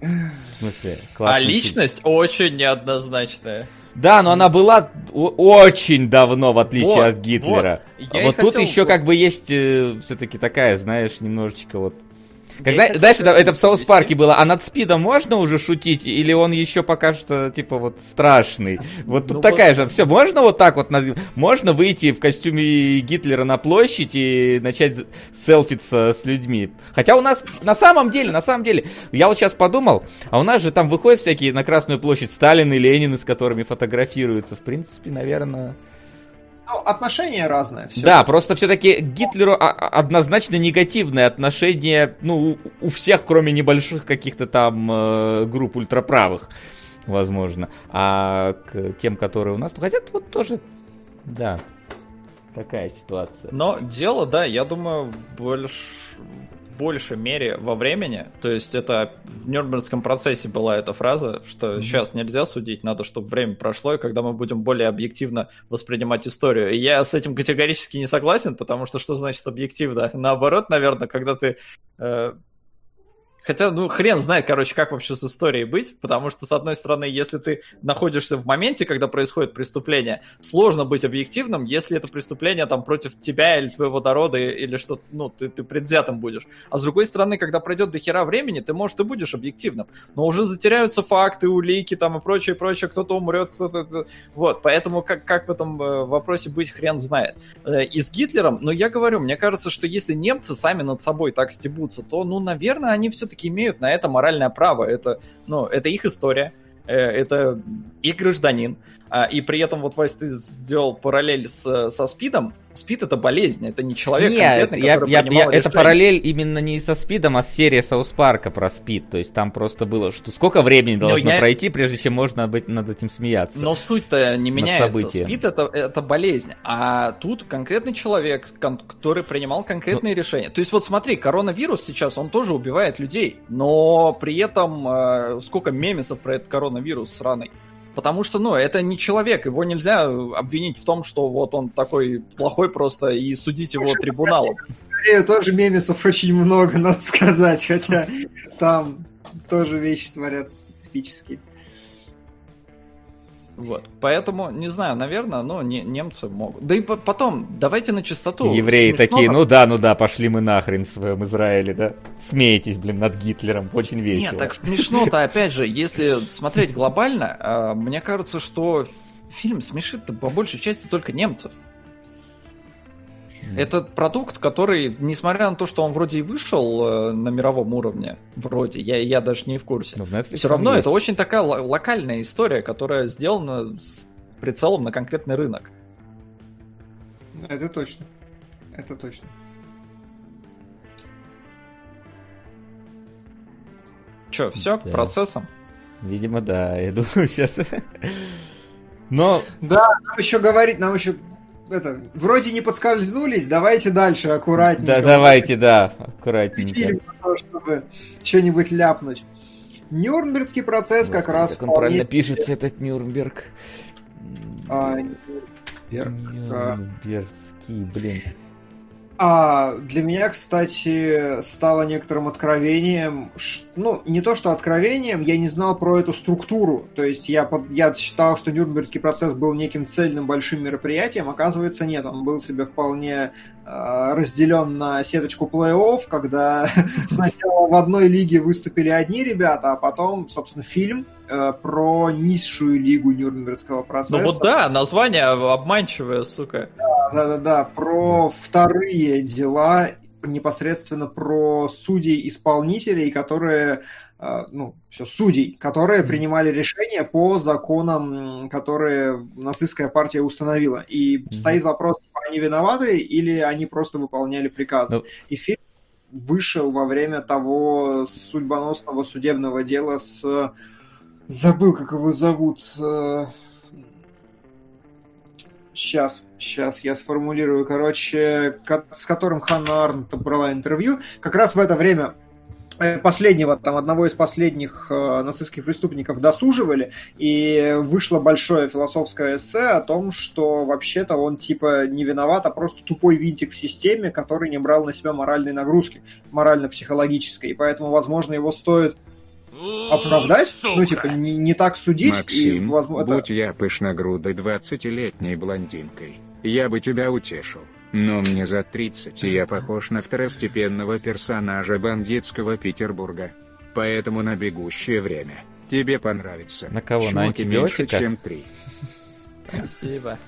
В смысле? А личность фильм. очень неоднозначная. Да, но она была очень давно, в отличие вот, от Гитлера. Вот, вот тут хотел... еще как бы есть э, все-таки такая, знаешь, немножечко вот когда, знаешь, это, это в South Park е было, а над СПИДом можно уже шутить, или он еще пока что, типа, вот страшный? Вот тут ну, такая вот... же, все, можно вот так вот, можно выйти в костюме Гитлера на площадь и начать селфиться с людьми. Хотя у нас, на самом деле, на самом деле, я вот сейчас подумал, а у нас же там выходят всякие на Красную площадь Сталин и Ленин, с которыми фотографируются. В принципе, наверное, Ну, отношения разные. Все. Да, просто все-таки Гитлеру однозначно негативное отношение, ну, у всех, кроме небольших каких-то там э, групп ультраправых, возможно. А к тем, которые у нас, хотя вот тоже, да, такая ситуация. Но дело, да, я думаю, больше большей мере во времени. То есть это в Нюрнбергском процессе была эта фраза, что mm-hmm. сейчас нельзя судить, надо, чтобы время прошло, и когда мы будем более объективно воспринимать историю. И я с этим категорически не согласен, потому что что значит объективно? Наоборот, наверное, когда ты э, Хотя, ну, хрен знает, короче, как вообще с историей быть, потому что, с одной стороны, если ты находишься в моменте, когда происходит преступление, сложно быть объективным, если это преступление там против тебя или твоего народа, или что ну, ты, ты предвзятым будешь. А с другой стороны, когда пройдет до хера времени, ты, может, и будешь объективным, но уже затеряются факты, улики там и прочее, прочее, кто-то умрет, кто-то... Вот, поэтому как, как в этом э, вопросе быть, хрен знает. Э, и с Гитлером, ну, я говорю, мне кажется, что если немцы сами над собой так стебутся, то, ну, наверное, они все все-таки имеют на это моральное право. Это, ну, это их история, э, это их гражданин. А, и при этом вот, Вась, ты сделал параллель с, со СПИДом. СПИД это болезнь, это не человек Нет, конкретный, я, я, я, это параллель именно не со СПИДом, а с серией Саус Парка про СПИД. То есть там просто было, что сколько времени должно я... пройти, прежде чем можно быть над этим смеяться. Но суть-то не меняется. СПИД это, это болезнь, а тут конкретный человек, который принимал конкретные ну... решения. То есть вот смотри, коронавирус сейчас, он тоже убивает людей, но при этом э, сколько мемесов про этот коронавирус сраный. Потому что, ну, это не человек, его нельзя обвинить в том, что вот он такой плохой просто, и судить его трибуналом. Корею тоже мемесов очень много, надо сказать, хотя там тоже вещи творятся специфические. Вот. Поэтому, не знаю, наверное, но не, немцы могут. Да и потом, давайте на чистоту. Евреи Смешно, такие, ну да, ну да, пошли мы нахрен в своем Израиле, да? Смеетесь, блин, над Гитлером, очень весело. Нет, так смешно-то, опять же, если смотреть глобально, а, мне кажется, что фильм смешит по большей части только немцев. Это продукт, который, несмотря на то, что он вроде и вышел э, на мировом уровне, вроде, я, я даже не в курсе, все равно есть. это очень такая локальная история, которая сделана с прицелом на конкретный рынок. Это точно. Это точно. Че, все, да. к процессам? Видимо, да. Я думаю, [laughs] сейчас. Но. Да, нам еще говорить, нам еще это, вроде не подскользнулись, давайте дальше аккуратненько. Да, давайте, да, аккуратненько. Фильм, чтобы что-нибудь ляпнуть. Нюрнбергский процесс Господи, как раз... Как он правильно пишется, этот Нюрнберг. А, Нюрнберг. Нюрнбергский, блин. А для меня, кстати, стало некоторым откровением, ну, не то что откровением, я не знал про эту структуру. То есть я, под, я считал, что Нюрнбергский процесс был неким цельным большим мероприятием, оказывается, нет, он был себе вполне разделен на сеточку плей-офф, когда [laughs] сначала в одной лиге выступили одни ребята, а потом, собственно, фильм э, про низшую лигу Нюрнбергского процесса. Ну вот да, название обманчивое, сука. Да-да-да, про вторые дела, непосредственно про судей-исполнителей, которые э, ну, все, судей, которые принимали решения по законам, которые нацистская партия установила. И mm-hmm. стоит вопрос, типа, они виноваты или они просто выполняли приказы. No. Ну. И фильм вышел во время того судьбоносного судебного дела с... Забыл, как его зовут. Э, Сейчас, сейчас я сформулирую, короче, с которым Ханна Арнт брала интервью. Как раз в это время последнего, там, одного из последних э, нацистских преступников досуживали, и вышло большое философское эссе о том, что вообще-то он типа не виноват, а просто тупой винтик в системе, который не брал на себя моральной нагрузки, морально-психологической, и поэтому, возможно, его стоит оправдать, Сука. ну, типа, не, не так судить. Максим, и, возможно, будь это... я пышногрудой двадцатилетней блондинкой, я бы тебя утешил. Но мне за 30, и я похож на второстепенного персонажа бандитского Петербурга. Поэтому на бегущее время тебе понравится. На кого? Чмоки на антибиотика? меньше, чем три. Спасибо.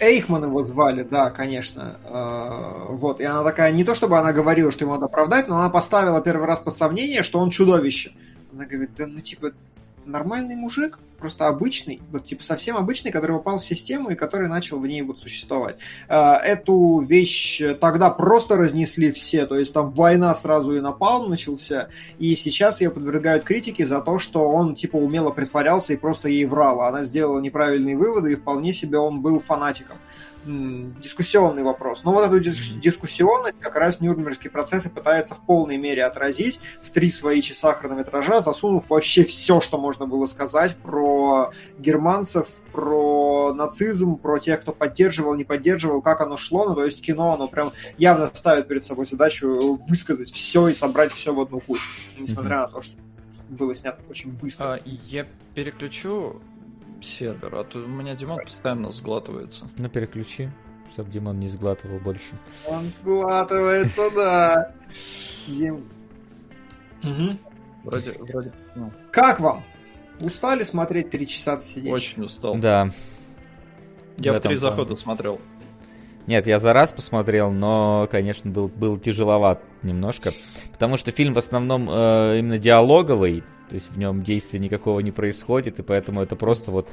Эйхман его звали, да, конечно. Э, вот, и она такая, не то чтобы она говорила, что ему надо оправдать, но она поставила первый раз под сомнение, что он чудовище. Она говорит, да ну типа, нормальный мужик, просто обычный, вот типа совсем обычный, который попал в систему и который начал в ней вот существовать. Э, эту вещь тогда просто разнесли все, то есть там война сразу и напал начался, и сейчас ее подвергают критике за то, что он типа умело притворялся и просто ей врал, а она сделала неправильные выводы, и вполне себе он был фанатиком дискуссионный вопрос. Но вот эту дискуссионность как раз Нюрнбергский процесс и пытается в полной мере отразить в три свои часа хронометража, засунув вообще все, что можно было сказать про германцев, про нацизм, про тех, кто поддерживал, не поддерживал, как оно шло. Ну, то есть кино, оно прям явно ставит перед собой задачу высказать все и собрать все в одну кучу, несмотря на то, что было снято очень быстро. А, я переключу сервер, а то у меня Димон постоянно сглатывается. Ну, переключи, чтобы Димон не сглатывал больше. Он сглатывается, да. Дим... Угу. Вроде, вроде, ну. Как вам? Устали смотреть три часа сидеть? Очень устал. Да. Я в, в три захода смотрел. Нет, я за раз посмотрел, но, конечно, был, был тяжеловат немножко. Потому что фильм в основном э, именно диалоговый, то есть в нем действия никакого не происходит, и поэтому это просто вот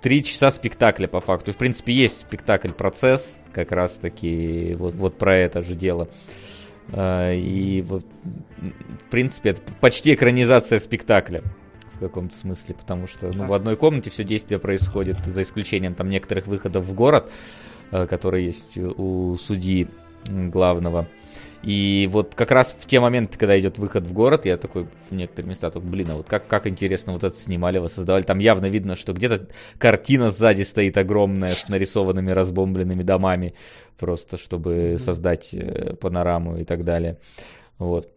три часа спектакля по факту. И, в принципе, есть спектакль-процесс, как раз-таки вот, вот про это же дело. Э, и вот, в принципе, это почти экранизация спектакля в каком-то смысле, потому что ну, в одной комнате все действие происходит, за исключением там некоторых выходов в город. Э, который есть у судьи главного. И вот как раз в те моменты, когда идет выход в город, я такой в некоторых местах, так, блин, а вот как, как интересно вот это снимали, воссоздавали. Там явно видно, что где-то картина сзади стоит огромная с нарисованными разбомбленными домами, просто чтобы создать э, панораму и так далее. Вот.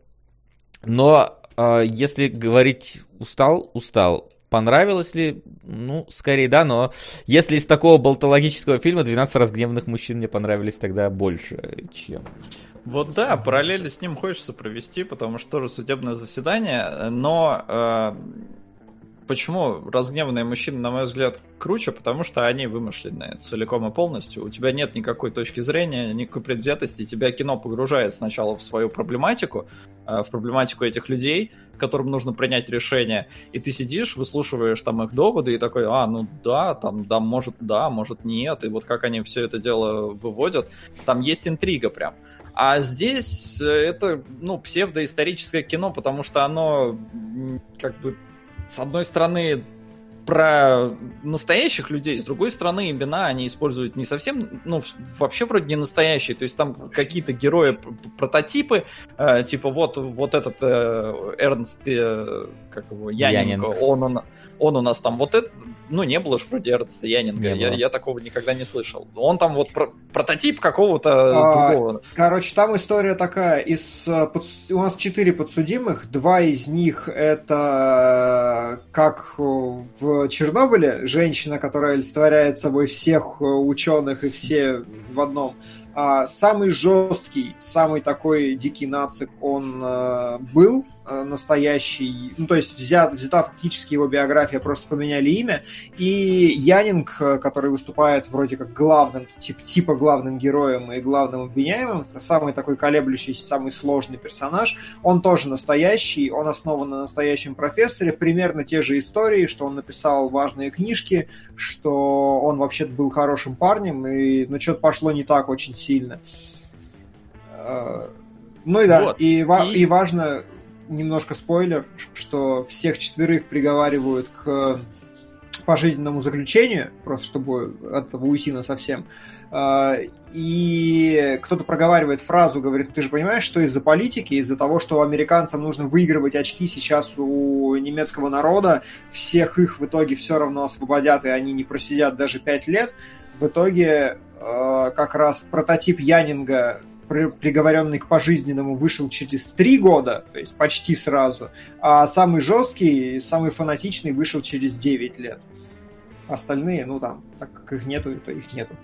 Но э, если говорить устал, устал. Понравилось ли? Ну, скорее да, но если из такого болтологического фильма 12 разгневанных мужчин мне понравились тогда больше, чем... Вот да, параллели с ним хочется провести, потому что тоже судебное заседание, но э, почему разгневанные мужчины, на мой взгляд, круче? Потому что они вымышленные целиком и полностью. У тебя нет никакой точки зрения, никакой предвзятости. Тебя кино погружает сначала в свою проблематику, э, в проблематику этих людей, которым нужно принять решение. И ты сидишь, выслушиваешь там их доводы и такой, а, ну да, там, да, может, да, может, нет. И вот как они все это дело выводят. Там есть интрига прям. А здесь э, это, ну, псевдоисторическое кино, потому что оно как бы с одной стороны, про настоящих людей, с другой стороны, имена они используют не совсем, ну, вообще вроде не настоящие, то есть там какие-то герои, прототипы, э, типа вот, вот этот э, Эрнст, э, как его, Яненко, Яненко. Он, он, он у нас там вот это, ну, не было же вроде Эрнста Яненко, я, я такого никогда не слышал. Он там вот про, прототип какого-то а, другого. Короче, там история такая, из, э, под, у нас четыре подсудимых, два из них это э, как в Чернобыле женщина, которая олицетворяет собой всех э, ученых и все в одном. А самый жесткий, самый такой дикий нацик он э, был настоящий, ну, то есть взят, взята фактически его биография, просто поменяли имя, и Янинг, э, который выступает вроде как главным, тип, типа главным героем и главным обвиняемым, самый такой колеблющийся, самый сложный персонаж, он тоже настоящий, он основан на настоящем профессоре, примерно те же истории, что он написал важные книжки, что он вообще был хорошим парнем, и, ну, что-то пошло не так очень сильно. Э, ну и да, вот. и, и... и важно, немножко спойлер, что всех четверых приговаривают к пожизненному заключению, просто чтобы от этого уйти на совсем. А, и кто-то проговаривает фразу, говорит, ты же понимаешь, что из-за политики, из-за того, что американцам нужно выигрывать очки сейчас у немецкого народа, всех их в итоге все равно освободят, и они не просидят даже пять лет. В итоге а, как раз прототип Янинга приговоренный к пожизненному вышел через три года, то есть почти сразу, а самый жесткий, самый фанатичный вышел через 9 лет. Остальные, ну там, так как их нету, то их нету.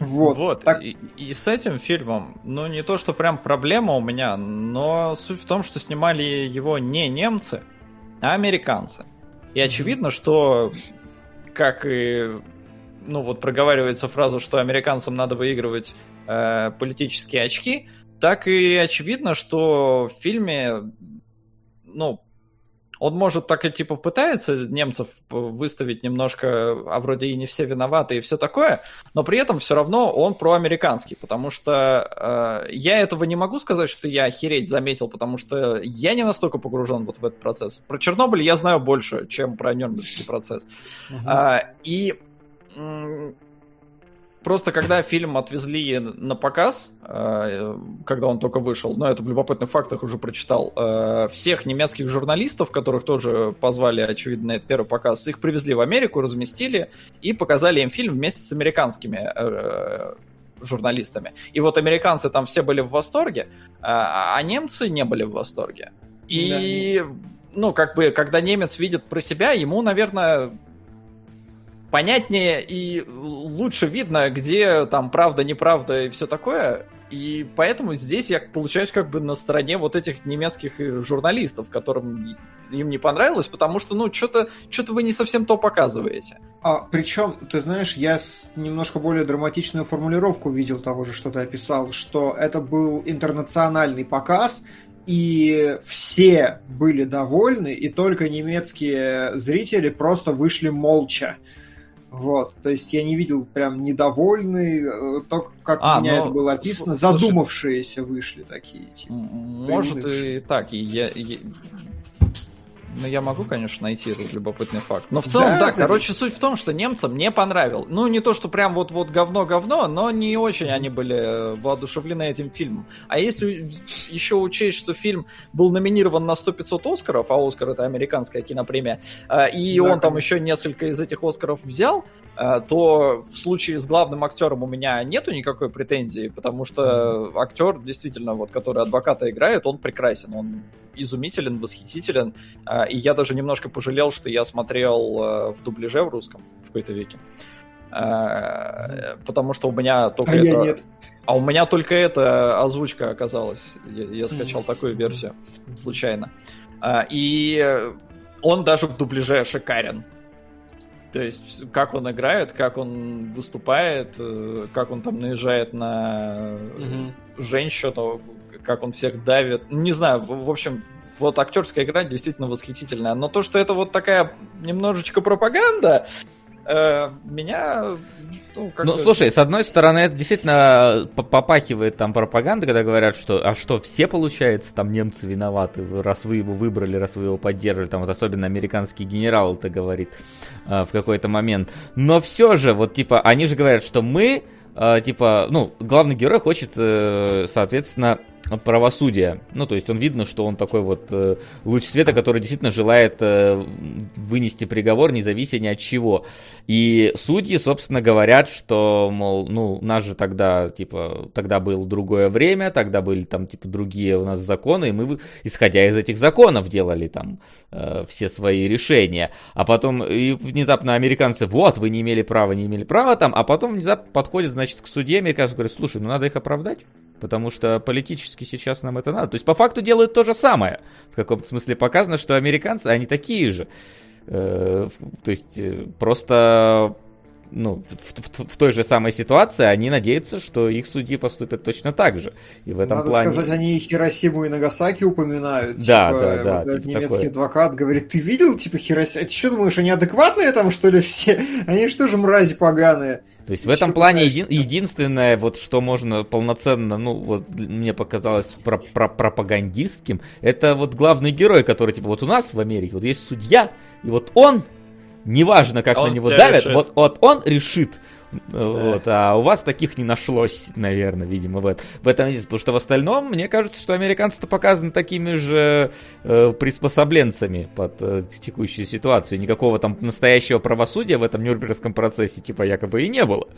Вот. вот. Так... И, и с этим фильмом, ну не то, что прям проблема у меня, но суть в том, что снимали его не немцы, а американцы. И очевидно, что как и ну вот проговаривается фраза, что американцам надо выигрывать э, политические очки, так и очевидно, что в фильме, ну, он может так и типа пытается немцев выставить немножко, а вроде и не все виноваты и все такое, но при этом все равно он проамериканский, потому что э, я этого не могу сказать, что я охереть заметил, потому что я не настолько погружен вот в этот процесс. Про Чернобыль я знаю больше, чем про Нюрнбергский процесс. Uh-huh. А, и Просто когда фильм отвезли на показ, э, когда он только вышел, но это в любопытных фактах уже прочитал, э, всех немецких журналистов, которых тоже позвали, очевидно, на этот первый показ, их привезли в Америку, разместили и показали им фильм вместе с американскими э, журналистами. И вот американцы там все были в восторге, а немцы не были в восторге. И, да. ну, как бы, когда немец видит про себя, ему, наверное, понятнее и лучше видно, где там правда, неправда и все такое. И поэтому здесь я получаюсь как бы на стороне вот этих немецких э, журналистов, которым им не понравилось, потому что, ну, что-то что вы не совсем то показываете. А, причем, ты знаешь, я немножко более драматичную формулировку видел того же, что ты описал, что это был интернациональный показ, и все были довольны, и только немецкие зрители просто вышли молча. Вот, то есть я не видел прям недовольный, э, то, как а, у меня но... это было описано, Слушай, задумавшиеся вышли такие. Типа, может и так, и я, я, ну, я могу, конечно, найти этот любопытный факт. Но в целом, да, да короче, суть в том, что немцам не понравил. Ну, не то, что прям вот-вот говно-говно, но не очень они были воодушевлены этим фильмом. А если еще учесть, что фильм был номинирован на 100-500 Оскаров, а Оскар это американская кинопремия, э, и да, он там еще несколько из этих Оскаров взял, э, то в случае с главным актером у меня нету никакой претензии, потому что актер, действительно, вот, который адвоката играет, он прекрасен, он изумителен, восхитителен. А, и я даже немножко пожалел, что я смотрел э, в дубляже в русском в какой-то веке. А, потому что у меня только а это... нет. А у меня только эта озвучка оказалась. Я, я скачал такую версию случайно. А, и он даже в дубляже шикарен. То есть, как он играет, как он выступает, э, как он там наезжает на угу. женщину, как он всех давит. Не знаю, в, в общем, вот актерская игра действительно восхитительная. Но то, что это вот такая немножечко пропаганда, э, меня... Ну, как ну слушай, с одной стороны, это действительно попахивает там пропаганда, когда говорят, что а что, все, получается, там немцы виноваты, раз вы его выбрали, раз вы его поддерживали, там вот особенно американский генерал это говорит э, в какой-то момент. Но все же, вот типа, они же говорят, что мы, э, типа, ну, главный герой хочет, э, соответственно, правосудия. Ну, то есть он видно, что он такой вот э, луч света, который действительно желает э, вынести приговор, независимо ни от чего. И судьи, собственно, говорят, что, мол, ну, у нас же тогда, типа, тогда было другое время, тогда были там, типа, другие у нас законы, и мы, исходя из этих законов, делали там э, все свои решения. А потом и внезапно американцы, вот, вы не имели права, не имели права там, а потом внезапно подходят, значит, к суде, американцы говорят, слушай, ну надо их оправдать. Потому что политически сейчас нам это надо. То есть по факту делают то же самое. В каком-то смысле показано, что американцы, они такие же. Э, то есть э, просто ну, в, в, в той же самой ситуации они надеются, что их судьи поступят точно так же. И в этом Надо плане... сказать, они Хиросиму и Нагасаки упоминают. Да, типа, да, да. Вот типа немецкий такое. адвокат говорит, ты видел, типа, Хиросиму? Ты что думаешь, они адекватные там, что ли, все? [laughs] Они что же мрази поганые? То есть в этом плане еди- единственное, вот что можно полноценно, ну вот мне показалось про про пропагандистским, это вот главный герой, который типа вот у нас в Америке вот есть судья, и вот он, неважно как он на него давят, вот, вот он решит, вот, а у вас таких не нашлось, наверное, видимо, в, в этом есть. Потому что в остальном, мне кажется, что американцы-то показаны такими же э, приспособленцами под э, текущую ситуацию. Никакого там настоящего правосудия в этом Нюрнбергском процессе, типа, якобы и не было.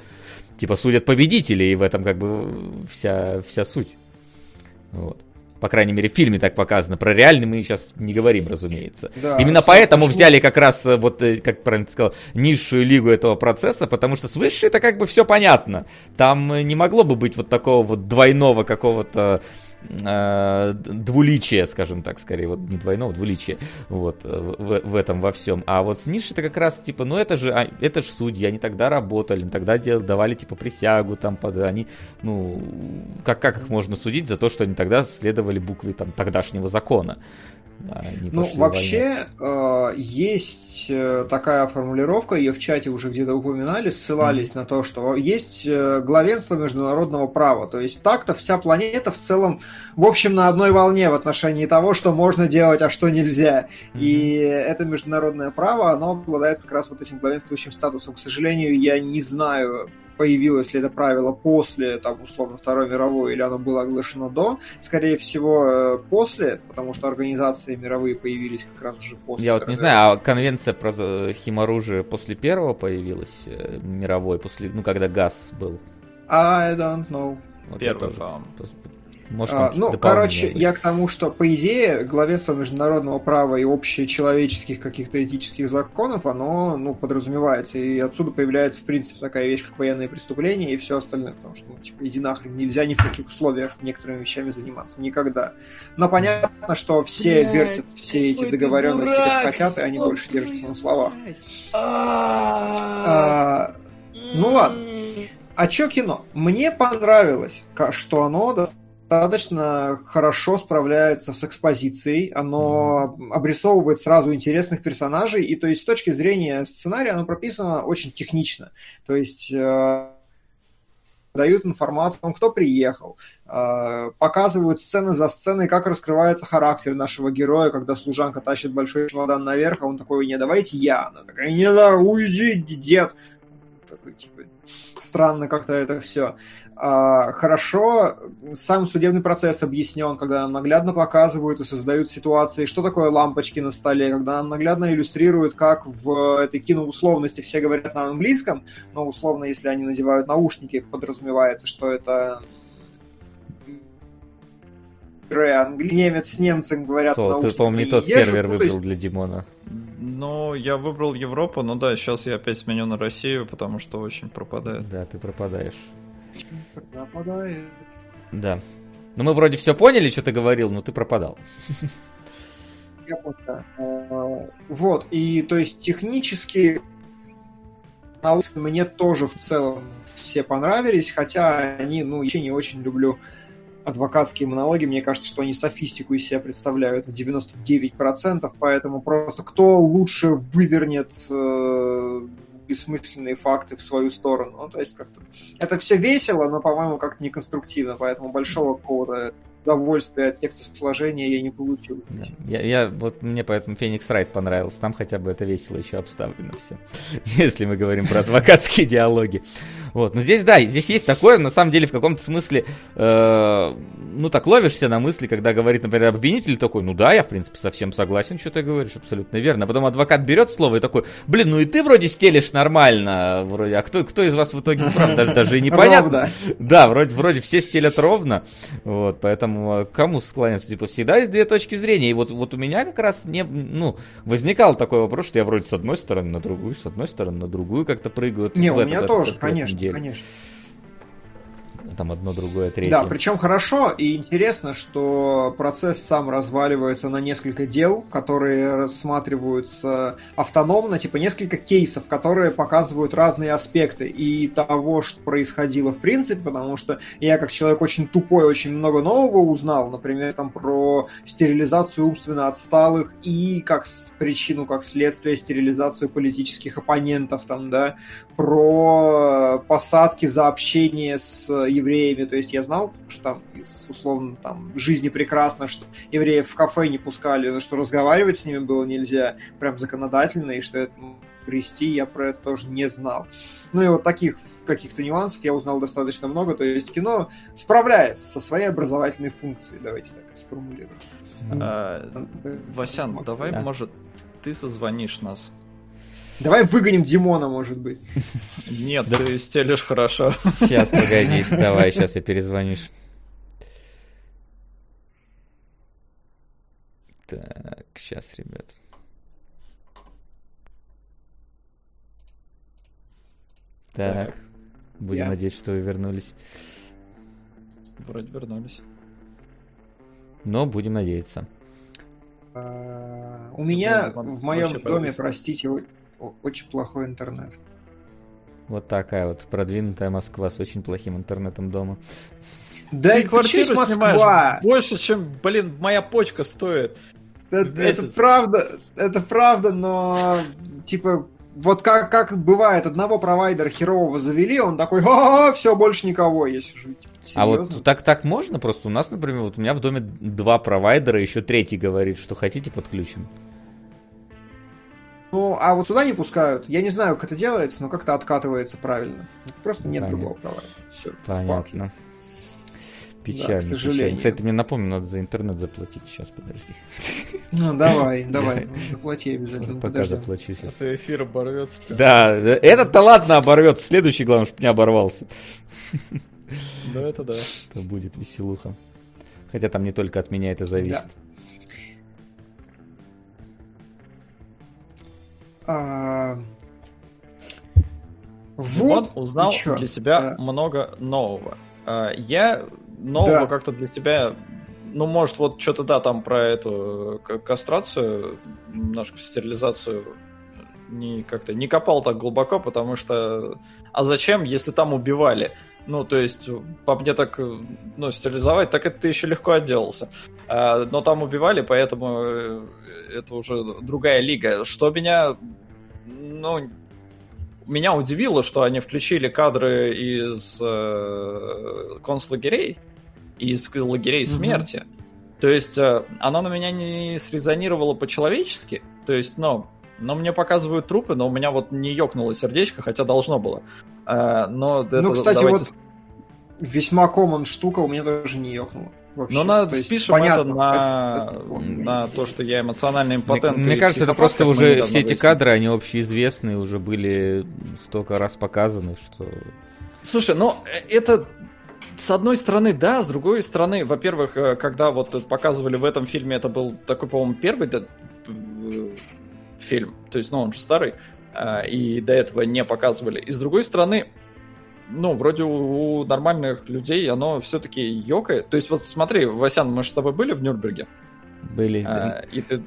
Типа, судят победители, и в этом как бы вся, вся суть. Вот. По крайней мере, в фильме так показано. Про реальный мы сейчас не говорим, разумеется. Да, Именно поэтому почему? взяли как раз, э, вот, э, как правильно ты сказал, низшую лигу этого процесса, потому что с высшей это как бы все понятно. Там э, не могло бы быть вот такого вот двойного какого-то э, двуличие, скажем так, скорее, вот не двойного, двуличие, вот, в, в этом во всем. А вот с ниши это как раз, типа, ну это же, а, это же судьи, они тогда работали, тогда дел, давали, типа, присягу, там, под, они, ну, как, как их можно судить за то, что они тогда следовали букве, там, тогдашнего закона? А ну, вообще, э, есть э, такая формулировка, ее в чате уже где-то упоминали, ссылались mm-hmm. на то, что есть э, главенство международного права. То есть так-то вся планета в целом, в общем, на одной волне в отношении того, что можно делать, а что нельзя. Mm-hmm. И это международное право, оно обладает как раз вот этим главенствующим статусом. К сожалению, я не знаю появилось ли это правило после, там, условно, Второй мировой, или оно было оглашено до. Скорее всего, э, после, потому что организации мировые появились как раз уже после. Я вот не знаю, а конвенция про э, химоружие после первого появилась, э, мировой, после, ну, когда газ был? I don't know. Вот Первый, по может, а, ну, короче, я к тому, что, по идее, главенство международного права и общечеловеческих каких-то этических законов, оно, ну, подразумевается. И отсюда появляется, в принципе, такая вещь, как военные преступления и все остальное. Потому что, ну, типа, иди нахрен, нельзя ни в каких условиях некоторыми вещами заниматься. Никогда. Но понятно, что все Блядь, вертят все эти договоренности как хотят, и они больше держатся на словах. А, ну ладно. А чё кино? Мне понравилось, что оно достаточно достаточно хорошо справляется с экспозицией, оно обрисовывает сразу интересных персонажей, и то есть с точки зрения сценария оно прописано очень технично. То есть э, дают информацию о том, кто приехал, э, показывают сцены за сценой, как раскрывается характер нашего героя, когда служанка тащит большой чемодан наверх, а он такой, не, давайте я. Она такая, не, да, уйди, дед. Такой, типа, странно как-то это все. А, хорошо сам судебный процесс объяснен, когда нам наглядно показывают и создают ситуации, что такое лампочки на столе, когда нам наглядно иллюстрируют, как в этой киноусловности все говорят на английском, но условно, если они надевают наушники, подразумевается, что это немец с немцем говорят Сол, ты, по-моему, не тот езжу, сервер ну, выбрал есть... для Димона. Ну, я выбрал Европу, но да, сейчас я опять сменю на Россию, потому что очень пропадает. Да, ты пропадаешь. Пропадает. Да. Ну мы вроде все поняли, что ты говорил, но ты пропадал. Я понял. А, вот, и то есть технически мне тоже в целом все понравились, хотя они, ну, я не очень люблю адвокатские монологи, мне кажется, что они софистику из себя представляют на 99%, поэтому просто кто лучше вывернет э, бессмысленные факты в свою сторону. Ну, то есть как-то это все весело, но, по-моему, как-то неконструктивно, поэтому большого какого-то удовольствия от текста сложения я не получил. Я, я, вот мне поэтому Феникс Райт понравился, там хотя бы это весело еще обставлено все, [laughs] если мы говорим про адвокатские диалоги. Вот, но здесь, да, здесь есть такое, на самом деле, в каком-то смысле, э, ну, так ловишься на мысли, когда говорит, например, обвинитель такой, ну да, я, в принципе, совсем согласен, что ты говоришь, абсолютно верно. А потом адвокат берет слово и такой, блин, ну и ты вроде стелишь нормально, вроде, а кто, кто из вас в итоге прав, даже, даже и непонятно. Да, вроде, вроде все стелят ровно, вот, поэтому а, кому склоняться, типа, всегда есть две точки зрения, и вот, вот у меня как раз не, ну, возникал такой вопрос, что я вроде с одной стороны на другую, с одной стороны на другую как-то прыгаю. Не, у меня тоже, конечно деле. Конечно там одно, другое, третье. Да, причем хорошо и интересно, что процесс сам разваливается на несколько дел, которые рассматриваются автономно, типа несколько кейсов, которые показывают разные аспекты и того, что происходило в принципе, потому что я как человек очень тупой, очень много нового узнал, например, там про стерилизацию умственно отсталых и как причину, как следствие стерилизацию политических оппонентов, там, да, про посадки за общение с евреями евреями, то есть я знал, что там условно, там, жизни прекрасно, что евреев в кафе не пускали, но что разговаривать с ними было нельзя прям законодательно, и что это привести я про это тоже не знал. Ну и вот таких каких-то нюансов я узнал достаточно много, то есть кино справляется со своей образовательной функцией, давайте так сформулируем. А, Васян, давай, может, ты созвонишь нас Давай выгоним Димона, может быть. Нет, ты стелишь хорошо. Сейчас, погоди, [laughs] давай, сейчас я перезвонишь. Так, сейчас, ребят. Так, будем я. надеяться, что вы вернулись. Вроде вернулись. Но будем надеяться. А, у меня в моем доме, простите, очень плохой интернет. Вот такая вот продвинутая Москва с очень плохим интернетом дома. Да и квартиру Москва? Больше, чем, блин, моя почка стоит. Это, это правда, это правда, но типа вот как, как бывает, одного провайдера херового завели, он такой, а, все, больше никого, если жить. Серьезно? А вот так так можно? Просто у нас, например, вот у меня в доме два провайдера, еще третий говорит, что хотите, подключим. Ну, а вот сюда не пускают. Я не знаю, как это делается, но как-то откатывается правильно. Просто нет Понятно. другого провайдера. Все. Понятно. Печально, да, к сожалению. Печально. Кстати, мне напомню, надо за интернет заплатить. Сейчас, подожди. Ну, давай, [laughs] давай. Заплати обязательно. Пока заплачу сейчас. А эфир оборвется. Да, этот-то ладно оборвется. Следующий, главное, чтобы не оборвался. Да, это да. [laughs] Это будет веселуха. Хотя там не только от меня это зависит. А... Вот, узнал для себя много нового. А, я нового да. как-то для тебя, ну, может, вот что-то, да, там про эту кастрацию, немножко стерилизацию не как-то не копал так глубоко, потому что а зачем, если там убивали? Ну, то есть, по мне так, ну, стерилизовать, так это ты еще легко отделался. А, но там убивали, поэтому э, это уже другая лига. Что меня, ну, меня удивило, что они включили кадры из э, концлагерей, из лагерей смерти. Mm-hmm. То есть э, оно на меня не срезонировало по-человечески. То есть, ну, но мне показывают трупы, но у меня вот не ёкнуло сердечко, хотя должно было. Э, но это, ну, кстати, давайте... вот весьма common штука у меня даже не ёкнула. Вообще. Но надо есть, спишем понятно, это на, это, это, на то, что я эмоционально импотент. Мне, мне кажется, это просто уже все эти кадры, они общеизвестные, уже были столько раз показаны, что... Слушай, ну это с одной стороны, да, с другой стороны, во-первых, э, когда вот показывали в этом фильме, это был такой, по-моему, первый э, фильм, то есть, ну, он же старый, э, и до этого не показывали. И с другой стороны, ну, вроде у, нормальных людей оно все-таки ёкает. То есть, вот смотри, Васян, мы же с тобой были в Нюрнберге? Были. А, и ты...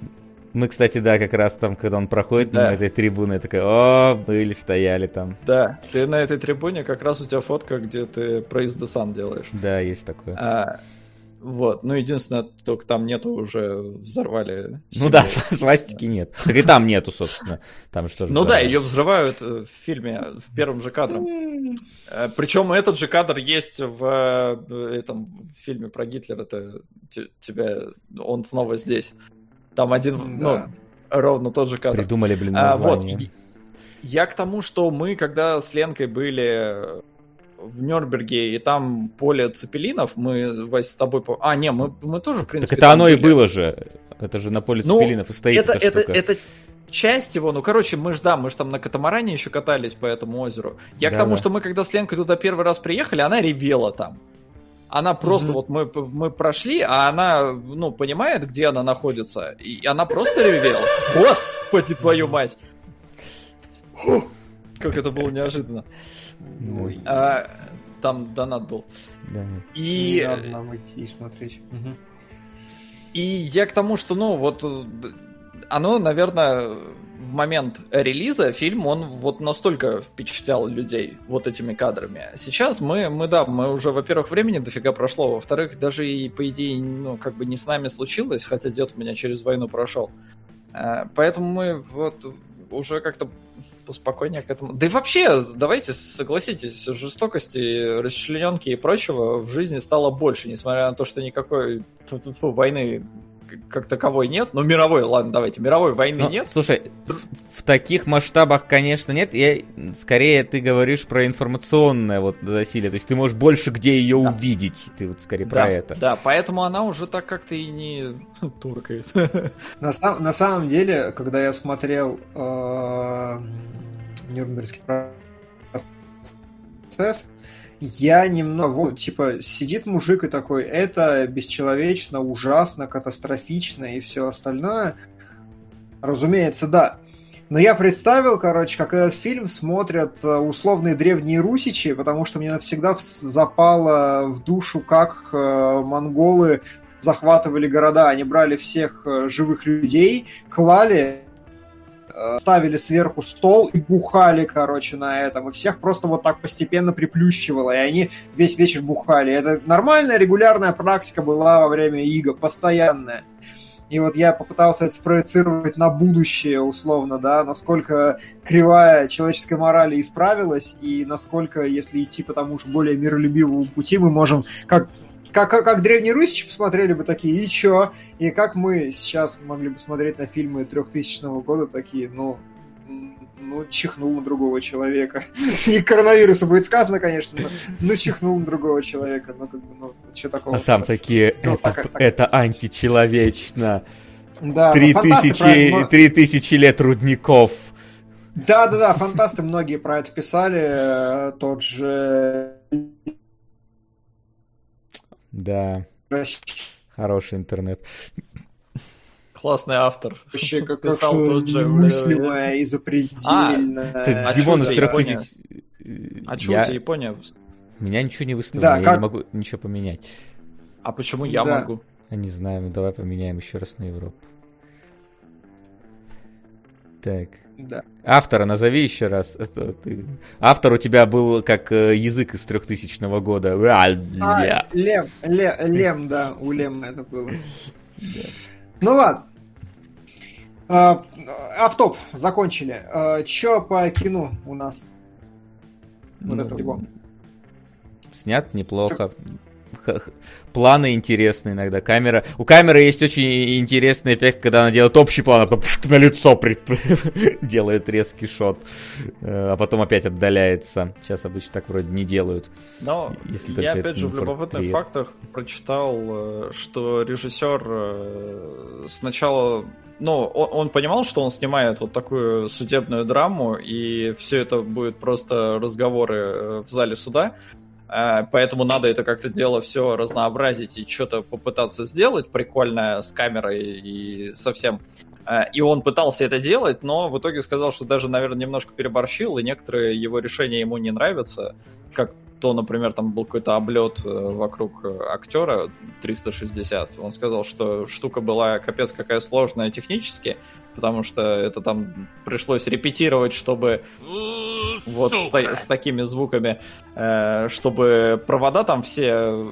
Мы, кстати, да, как раз там, когда он проходит да. на этой трибуне, я такой, о, были, стояли там. Да, ты на этой трибуне, как раз у тебя фотка, где ты проезд сам делаешь. Да, есть такое. А, вот, ну единственное, только там нету уже взорвали. Ну да, [laughs] свастики нет. Так и там нету, собственно. Там что же. Ну да, ее взрывают э, в фильме в первом же кадре. Э, Причем этот же кадр есть в э, этом фильме про Гитлера. Это тебя, он снова здесь. Там один, да. ну, ровно тот же кадр. Придумали, блин, название. А, вот. Я к тому, что мы, когда с Ленкой были в Нюрнберге, и там поле цепелинов, мы, Вась, с тобой... А, не, мы, мы тоже, в принципе... Так это оно были. и было же. Это же на поле ну, цепелинов и стоит это, эта это, штука. Это, часть его, ну, короче, мы же, да, мы же там на катамаране еще катались по этому озеру. Я да, к тому, да. что мы, когда с Ленкой туда первый раз приехали, она ревела там. Она просто, mm-hmm. вот мы, мы прошли, а она, ну, понимает, где она находится, и она просто ревела. Господи, твою мать! Фу, как это было неожиданно. Ой. А, там донат был. Да. И... Надо нам идти и смотреть. Угу. И я к тому, что, ну, вот оно, наверное, в момент релиза фильм, он вот настолько впечатлял людей вот этими кадрами. Сейчас мы, мы да, мы уже, во-первых, времени дофига прошло, во-вторых, даже и, по идее, ну, как бы не с нами случилось, хотя дед у меня через войну прошел. Э, поэтому мы вот уже как-то поспокойнее к этому. Да и вообще, давайте согласитесь, жестокости, расчлененки и прочего в жизни стало больше, несмотря на то, что никакой войны как таковой нет. Ну, мировой, ладно, давайте, мировой войны ну, нет. Слушай, в таких масштабах, конечно, нет. Я, скорее, ты говоришь про информационное вот насилие. То есть ты можешь больше где ее да. увидеть. Ты вот скорее да, про это. Да, поэтому она уже так как-то и не [laughs] туркает. На, сам, на самом деле, когда я смотрел э, Нюрнбергский процесс, я немного, вот, типа, сидит мужик и такой, это бесчеловечно, ужасно, катастрофично и все остальное. Разумеется, да. Но я представил, короче, как этот фильм смотрят э, условные древние русичи, потому что мне навсегда запало в душу, как э, монголы захватывали города. Они брали всех э, живых людей, клали Э, ставили сверху стол и бухали, короче, на этом. И всех просто вот так постепенно приплющивало, и они весь вечер бухали. Это нормальная, регулярная практика была во время иго, постоянная. И вот я попытался это спроецировать на будущее, условно, да, насколько кривая человеческой морали исправилась, и насколько, если идти по тому же более миролюбивому пути, мы можем, как как, как, как древние русичи посмотрели бы такие, и чё? И как мы сейчас могли бы смотреть на фильмы 3000 года такие, ну, ну, чихнул на другого человека. Не коронавирусу будет сказано, конечно, но ну, чихнул на другого человека. Ну, как бы, ну, что такого? А там такие, это, так, это так. античеловечно. Да, три тысячи, три тысячи лет рудников. Да, да, да, фантасты многие про это писали. Тот же да. Хороший интернет. Классный автор. Вообще, как, как что мыслимое и запредельное. А, а Димон из трех тысяч... А что я... у тебя Япония? Меня ничего не выставило, да, я как... не могу ничего поменять. А почему я да. могу? Я не знаю, ну давай поменяем еще раз на Европу. Так. Да. Автора назови еще раз. Это ты... Автор у тебя был как э, язык из трехтысячного года. А, Лем, Лем, Лем, да, у Лема это было. Ну ладно. А, автоп, закончили. А, Че по кино у нас? Вот ну, это его. Снят неплохо [laughs] планы интересные иногда. Камера... У камеры есть очень интересный эффект, когда она делает общий план, а потом на лицо при... [laughs] делает резкий шот, э, а потом опять отдаляется. Сейчас обычно так вроде не делают. Но если я опять же в любопытных фактах прочитал, э, что режиссер э, сначала ну, он, он понимал, что он снимает вот такую судебную драму, и все это будет просто разговоры в зале суда. Э, поэтому надо это как-то дело все разнообразить и что-то попытаться сделать прикольное с камерой и совсем. Э, и он пытался это делать, но в итоге сказал, что даже, наверное, немножко переборщил, и некоторые его решения ему не нравятся. Как то, например, там был какой-то облет э, вокруг актера 360. Он сказал, что штука была капец какая сложная технически, потому что это там пришлось репетировать, чтобы вот с, с такими звуками, э, чтобы провода там все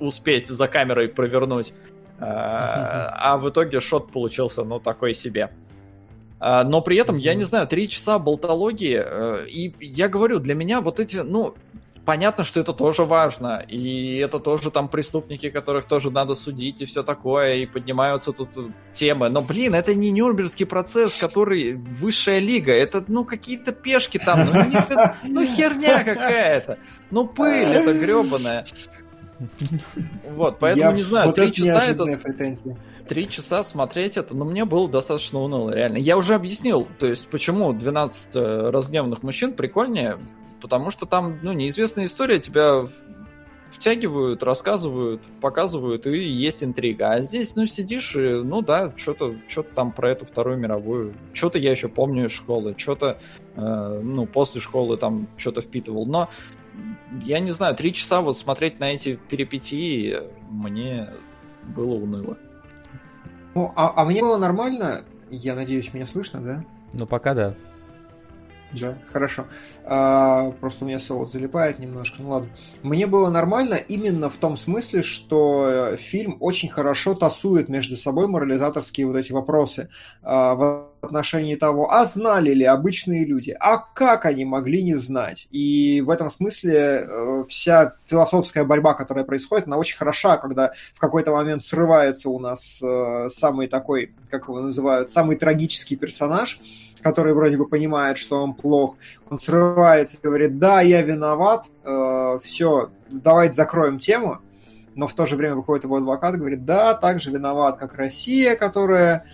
успеть за камерой провернуть. Э, а в итоге шот получился, ну, такой себе. Э, но при этом, я не знаю, три часа болтологии, э, и я говорю, для меня вот эти, ну, понятно, что это тоже важно, и это тоже там преступники, которых тоже надо судить и все такое, и поднимаются тут темы. Но, блин, это не Нюрнбергский процесс, который высшая лига, это, ну, какие-то пешки там, ну, не, ну херня какая-то, ну, пыль это гребаная. Вот, поэтому Я не знаю, вот три часа это... Три часа смотреть это, но ну, мне было достаточно уныло, реально. Я уже объяснил, то есть, почему 12 э, разгневанных мужчин прикольнее, потому что там, ну, неизвестная история, тебя втягивают, рассказывают, показывают, и есть интрига. А здесь, ну, сидишь и, ну да, что-то что там про эту Вторую мировую, что-то я еще помню из школы, что-то, э, ну, после школы там что-то впитывал. Но, я не знаю, три часа вот смотреть на эти перипетии мне было уныло. Ну, а, а мне было нормально, я надеюсь, меня слышно, да? Ну, пока да. Да, хорошо. А, просто у меня солод залипает немножко. Ну ладно. Мне было нормально именно в том смысле, что э, фильм очень хорошо тасует между собой морализаторские вот эти вопросы а, отношении того, а знали ли обычные люди, а как они могли не знать. И в этом смысле э, вся философская борьба, которая происходит, она очень хороша, когда в какой-то момент срывается у нас э, самый такой, как его называют, самый трагический персонаж, который вроде бы понимает, что он плох, он срывается и говорит, да, я виноват, э, все, давайте закроем тему, но в то же время выходит его адвокат и говорит, да, также виноват, как Россия, которая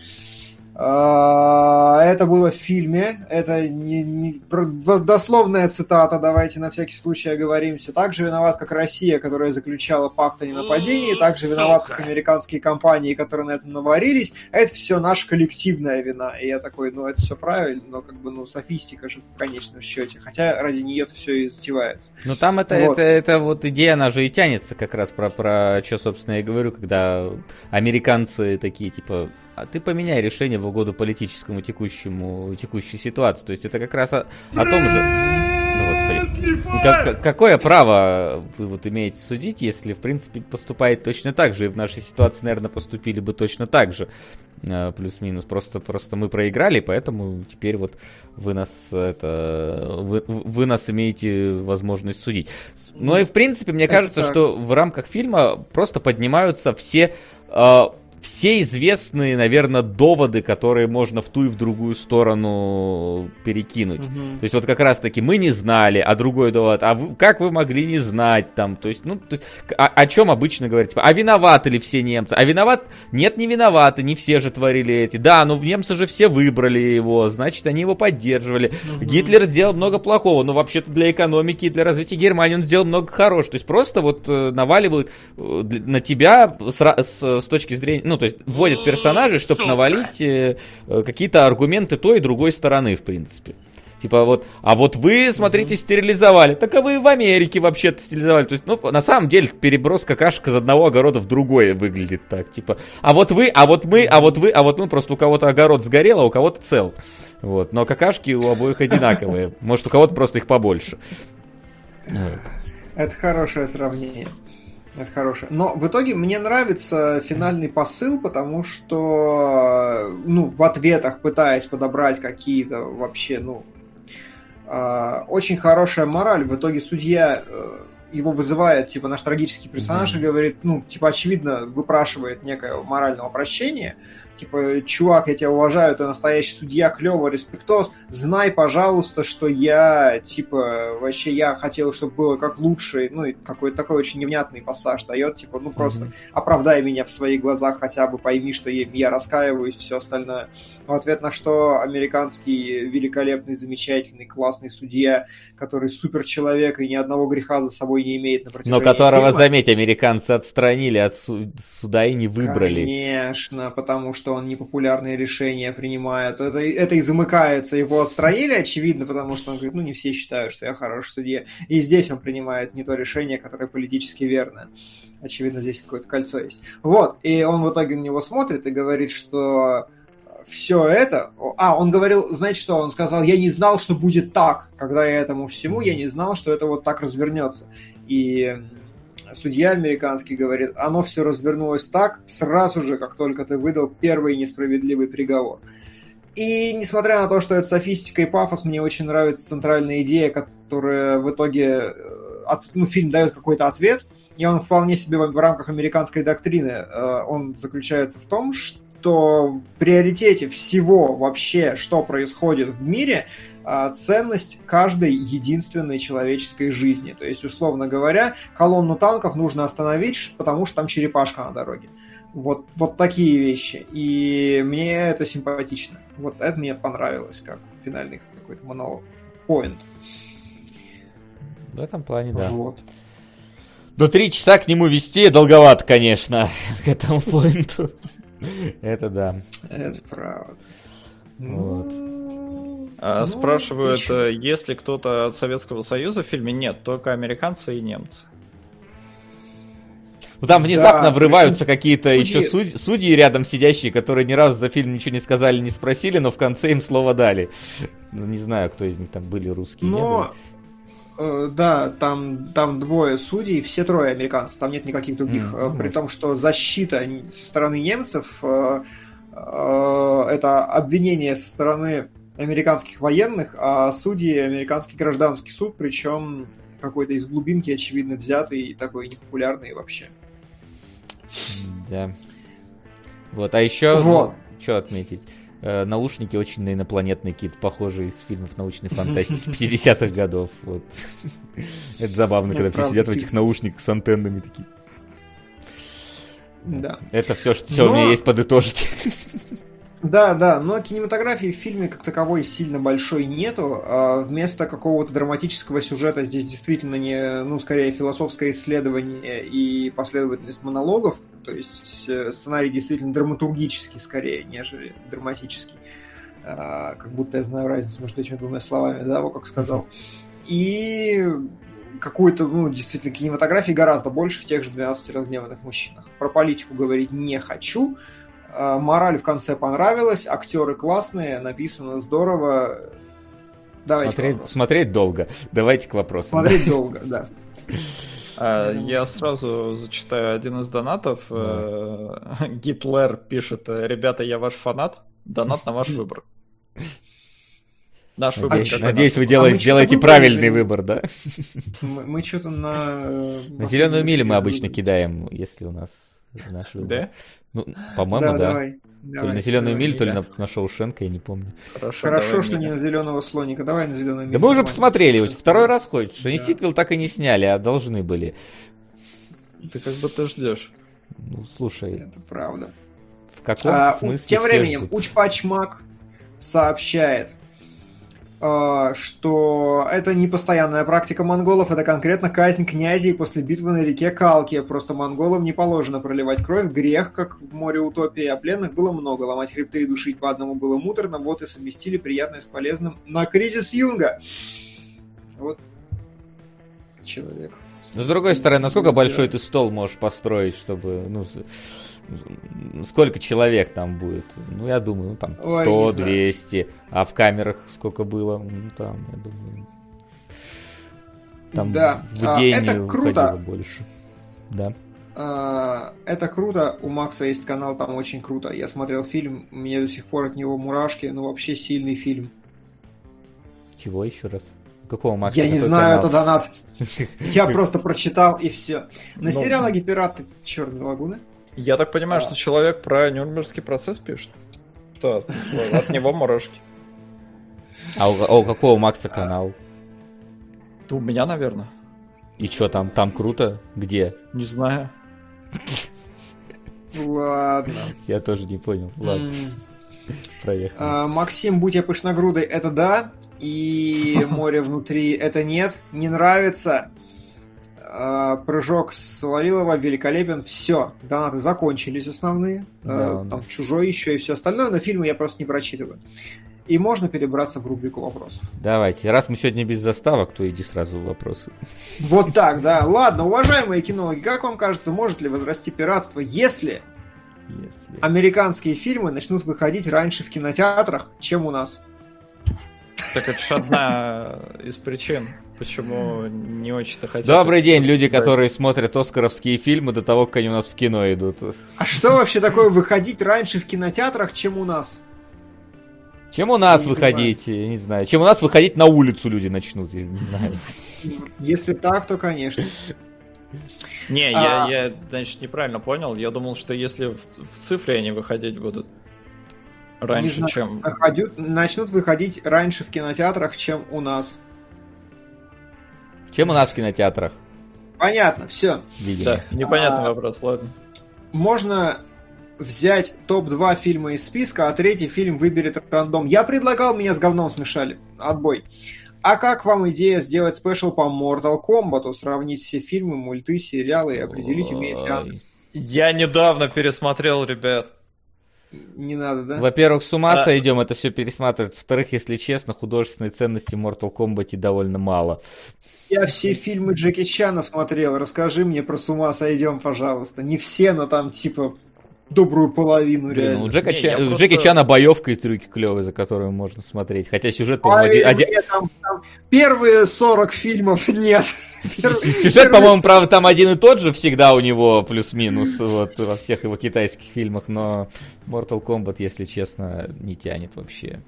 это было в фильме, это не, не дословная цитата, давайте на всякий случай оговоримся. Также виноват, как Россия, которая заключала пакт о ненападении, также виноват, как американские компании, которые на этом наварились. Это все наша коллективная вина. И я такой, ну это все правильно, но как бы, ну, софистика же в конечном счете. Хотя ради нее это все и затевается. Ну там это, вот. это, это вот идея, она же и тянется как раз про, про что, собственно, я говорю, когда американцы такие, типа, а ты поменяй решение в угоду политическому текущему, текущей ситуации. То есть это как раз о, о том же... Ну, как, какое право вы вот имеете судить, если, в принципе, поступает точно так же, и в нашей ситуации, наверное, поступили бы точно так же, э, плюс-минус, просто, просто мы проиграли, поэтому теперь вот вы нас, это, вы, вы нас имеете возможность судить. Ну и, в принципе, мне кажется, что в рамках фильма просто поднимаются все э, все известные, наверное, доводы, которые можно в ту и в другую сторону перекинуть. Угу. То есть вот как раз таки мы не знали, а другой довод, а вы, как вы могли не знать там, то есть, ну, то есть, о, о чем обычно говорить, типа, а виноваты ли все немцы? А виноват? Нет, не виноваты, не все же творили эти. Да, ну немцы же все выбрали его, значит, они его поддерживали. Угу. Гитлер сделал много плохого, но вообще-то для экономики и для развития Германии он сделал много хорошего. То есть просто вот э, наваливают э, на тебя с, с, с точки зрения ну, то есть вводят персонажей, чтобы навалить э, э, какие-то аргументы той и другой стороны, в принципе. Типа вот, а вот вы, смотрите, стерилизовали. Так а вы в Америке вообще-то стерилизовали. То есть, ну, на самом деле, переброс какашка из одного огорода в другой выглядит так. Типа, а вот вы, а вот мы, а вот вы, а вот мы, просто у кого-то огород сгорел, а у кого-то цел. Вот, но какашки у обоих одинаковые. Может, у кого-то просто их побольше. Это хорошее сравнение. Это хорошее. Но в итоге мне нравится финальный посыл, потому что, ну, в ответах пытаясь подобрать какие-то вообще, ну, э, очень хорошая мораль. В итоге судья э, его вызывает, типа, наш трагический персонаж mm-hmm. и говорит, ну, типа, очевидно, выпрашивает некое морального прощения типа, чувак, я тебя уважаю, ты настоящий судья, клево, респектос, знай, пожалуйста, что я, типа, вообще я хотел, чтобы было как лучше, ну, и какой-то такой очень невнятный пассаж дает, типа, ну, просто mm-hmm. оправдай меня в своих глазах хотя бы, пойми, что я, я раскаиваюсь, все остальное. В ответ на что американский великолепный, замечательный, классный судья, который супер человек и ни одного греха за собой не имеет на протяжении Но которого, фильма. заметь, американцы отстранили от суда и не выбрали. Конечно, потому что что он непопулярные решения принимает. Это, это и замыкается. Его отстранили, очевидно, потому что он говорит, ну, не все считают, что я хороший судья. И здесь он принимает не то решение, которое политически верное. Очевидно, здесь какое-то кольцо есть. Вот, и он в итоге на него смотрит и говорит, что все это... А, он говорил, знаете что, он сказал, я не знал, что будет так, когда я этому всему, я не знал, что это вот так развернется. И судья американский говорит, оно все развернулось так сразу же, как только ты выдал первый несправедливый приговор. И несмотря на то, что это софистика и пафос, мне очень нравится центральная идея, которая в итоге э, от, ну, фильм дает какой-то ответ, и он вполне себе в, в рамках американской доктрины, э, он заключается в том, что в приоритете всего вообще, что происходит в мире, ценность каждой единственной человеческой жизни. То есть, условно говоря, колонну танков нужно остановить, потому что там черепашка на дороге. Вот, вот такие вещи. И мне это симпатично. Вот это мне понравилось, как финальный какой-то монолог. Point. В этом плане, да. Вот. Но три часа к нему вести долговато, конечно, [laughs] к этому поинту. Это да. Это правда. Вот. А, ну, спрашивают, еще. Э, есть ли кто-то от Советского Союза в фильме? Нет, только американцы и немцы. Ну там внезапно да, врываются какие-то еще судьи, судьи рядом сидящие, которые ни разу за фильм ничего не сказали, не спросили, но в конце им слово дали. Ну, не знаю, кто из них там были русские. Но... Э, да, там, там двое судей, все трое американцев, там нет никаких других. Mm, При том, что защита со стороны немцев э, э, это обвинение со стороны американских военных, а судьи американский гражданский суд, причем какой-то из глубинки, очевидно, взятый и такой непопулярный вообще. Да. Вот, а еще, вот. ну, что отметить? Э, наушники очень на инопланетный кит, похожие из фильмов научной фантастики [laughs] 50-х годов. Вот. Это забавно, когда все сидят в этих наушниках с антеннами такие. Да. Это все, что у меня есть подытожить. Да, да, но кинематографии в фильме как таковой сильно большой нету. А вместо какого-то драматического сюжета здесь действительно не, ну, скорее философское исследование и последовательность монологов. То есть э, сценарий действительно драматургический скорее, нежели драматический. А, как будто я знаю разницу между этими двумя словами, да, вот как сказал. И какую-то, ну, действительно, кинематографии гораздо больше в тех же 12 разгневанных мужчинах. Про политику говорить не хочу, мораль в конце понравилась, актеры классные, написано здорово. Давайте смотреть, смотреть долго. Давайте к вопросу. Смотреть долго, да. А, я сразу зачитаю один из донатов. Э, Гитлер пишет, ребята, я ваш фанат. Донат на ваш выбор. Наш выбор. Надеюсь, надеюсь вы делаете, а делаете правильный выбор, да? Мы, мы что-то на... Э, на зеленую милю мы обычно кидаем, если у нас наш выбор. Да? Ну, по-моему, да. да. Давай. То ли на зеленую милю, то ли на, на Шоушенка, я не помню. Хорошо, Хорошо что не на зеленого слоника. Давай на зеленую милю. Да мы уже посмотрели, второй раз хочешь. Они сиквел так и не сняли, а должны были. Ты как будто ждешь. Ну, слушай. Это правда. В каком а, смысле? Тем временем, Учпачмак сообщает, что это не постоянная практика монголов, это конкретно казнь князей после битвы на реке Калки. Просто монголам не положено проливать кровь, грех, как в море утопии, а пленных было много. Ломать хребты и душить по одному было муторно, вот и совместили приятное с полезным на кризис Юнга. Вот человек. С другой стороны, насколько большой ты стол можешь построить, чтобы, ну, сколько человек там будет? Ну, я думаю, ну, там 100, 200. А в камерах сколько было? Ну, там, я думаю... Там да. в а, день это круто. больше. Да. А, это круто. У Макса есть канал, там очень круто. Я смотрел фильм, мне до сих пор от него мурашки. Ну, вообще сильный фильм. Чего еще раз? Какого Макса? Я не знаю, это донат. [laughs] Я просто прочитал и все. На ну, сериалоге «Пираты Черной лагуны» Я так понимаю, а. что человек про Нюрнбергский процесс пишет. Что? От него мурашки. А у, а у какого Макса канал? Да у меня, наверное. И что там? Там круто? Где? Не знаю. Ладно. Я тоже не понял. Ладно. Проехали. А, Максим, будь я пышногрудой, это да. И море внутри, это нет. Не нравится. А, прыжок с Лавилова великолепен. Все, донаты закончились основные. Да, Там чужой еще и все остальное, но фильмы я просто не прочитываю. И можно перебраться в рубрику вопросов. Давайте. Раз мы сегодня без заставок, то иди сразу в вопросы. Вот так, да. Ладно, уважаемые кинологи, как вам кажется, может ли возрасти пиратство, если, если... американские фильмы начнут выходить раньше в кинотеатрах, чем у нас? Так это же одна из причин почему не очень-то хотят. Добрый день, люди, которые смотрят оскаровские фильмы до того, как они у нас в кино идут. А что вообще такое выходить раньше в кинотеатрах, чем у нас? Чем у нас я выходить, не я не знаю. Чем у нас выходить на улицу люди начнут, я не знаю. Если так, то конечно. Не, я, а. я, значит, неправильно понял. Я думал, что если в, в цифре они выходить будут раньше, знаю, чем... Начнут выходить раньше в кинотеатрах, чем у нас. Чем у нас в кинотеатрах? Понятно, все. Да, непонятный а, вопрос, ладно. Можно взять топ-2 фильма из списка, а третий фильм выберет рандом. Я предлагал, меня с говном смешали. Отбой. А как вам идея сделать спешл по Mortal Kombat? Сравнить все фильмы, мульты, сериалы и определить, умеет ли он? Я недавно пересмотрел, ребят. Не надо, да? Во-первых, с ума а... сойдем это все пересматривать. Во-вторых, если честно, художественной ценности Mortal Kombat довольно мало. Я все фильмы Джеки Чана смотрел. Расскажи мне про с ума сойдем, пожалуйста. Не все, но там типа добрую половину Блин, реально. У Джека, не, Ча... просто... Джеки Чана боевка и трюки клевые, за которыми можно смотреть. Хотя сюжет, по-моему, один... один... Там, там первые 40 фильмов [laughs] нет. Сюжет, по-моему, правда, там один и тот же всегда у него, плюс-минус, вот, во всех его китайских фильмах, но Mortal Kombat, если честно, не тянет вообще.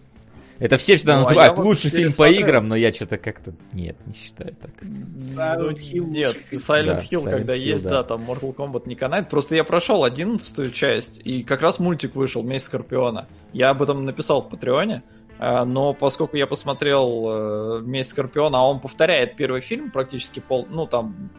Это все всегда ну, а называют а лучший фильм по играм, но я что-то как-то нет, не считаю так. Silent Hill нет, Silent да, Hill, Silent когда Hill, есть, да. да, там Mortal Kombat не канает. Просто я прошел одиннадцатую часть, и как раз мультик вышел, Месть Скорпиона. Я об этом написал в Патреоне. А, но поскольку я посмотрел э, «Месть Скорпиона», а он повторяет первый фильм практически пол, ну там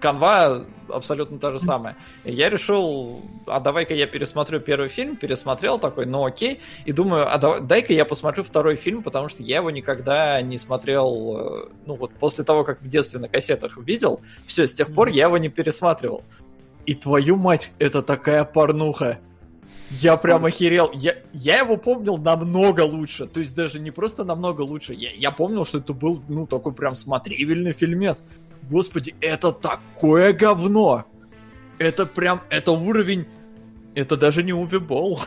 канва абсолютно та же самая. И я решил, а давай-ка я пересмотрю первый фильм, пересмотрел такой, ну окей, и думаю, а давай, дай-ка я посмотрю второй фильм, потому что я его никогда не смотрел, э, ну вот после того, как в детстве на кассетах видел, все, с тех пор я его не пересматривал. И твою мать, это такая порнуха. Я прям охерел. Я, я его помнил намного лучше. То есть даже не просто намного лучше. Я, я помнил, что это был, ну, такой прям смотрибельный фильмец. Господи, это такое говно! Это прям, это уровень... Это даже не Увибол.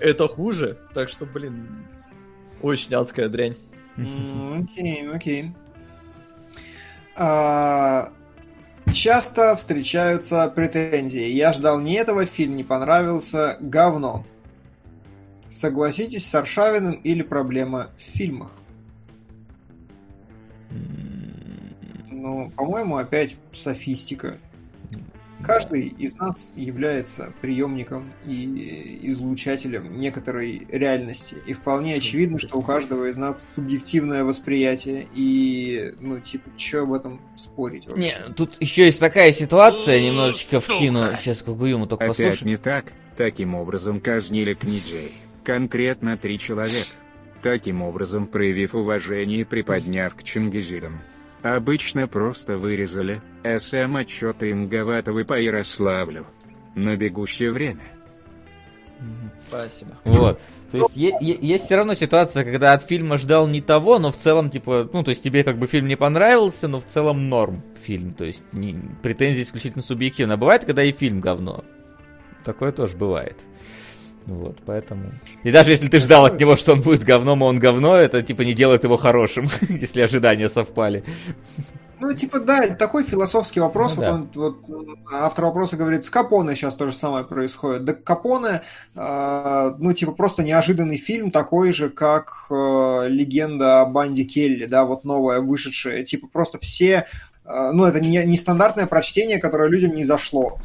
Это хуже. Так что, блин, Очень адская дрянь. Окей, окей. А, часто встречаются претензии. Я ждал не этого, фильм не понравился, говно. Согласитесь с Аршавиным или проблема в фильмах? Ну, по-моему, опять софистика. Каждый из нас является приемником и излучателем некоторой реальности. И вполне очевидно, что у каждого из нас субъективное восприятие. И, ну, типа, что об этом спорить вообще? Не, тут еще есть такая ситуация, немножечко вкину. Сейчас Кугуюму только Опять послушаем. не так. Таким образом казнили князей. Конкретно три человека. Таким образом, проявив уважение и приподняв к Чингизидам. Обычно просто вырезали СМ отчеты Инговатовы по Ярославлю. На бегущее время. Спасибо. Вот. То есть есть все равно ситуация, когда от фильма ждал не того, но в целом, типа, ну, то есть тебе как бы фильм не понравился, но в целом норм фильм. То есть не, претензии исключительно субъективно. бывает, когда и фильм говно. Такое тоже бывает. Вот, поэтому... И даже если ты ждал от него, что он будет говном, а он говно, это, типа, не делает его хорошим, [laughs] если ожидания совпали. Ну, типа, да, такой философский вопрос. Ну, вот, да. он, вот автор вопроса говорит, с Капоне сейчас то же самое происходит. Да Капоне, э, ну, типа, просто неожиданный фильм, такой же, как э, легенда о банде Келли, да, вот новая, вышедшая. Типа, просто все... Э, ну, это не, не стандартное прочтение, которое людям не зашло.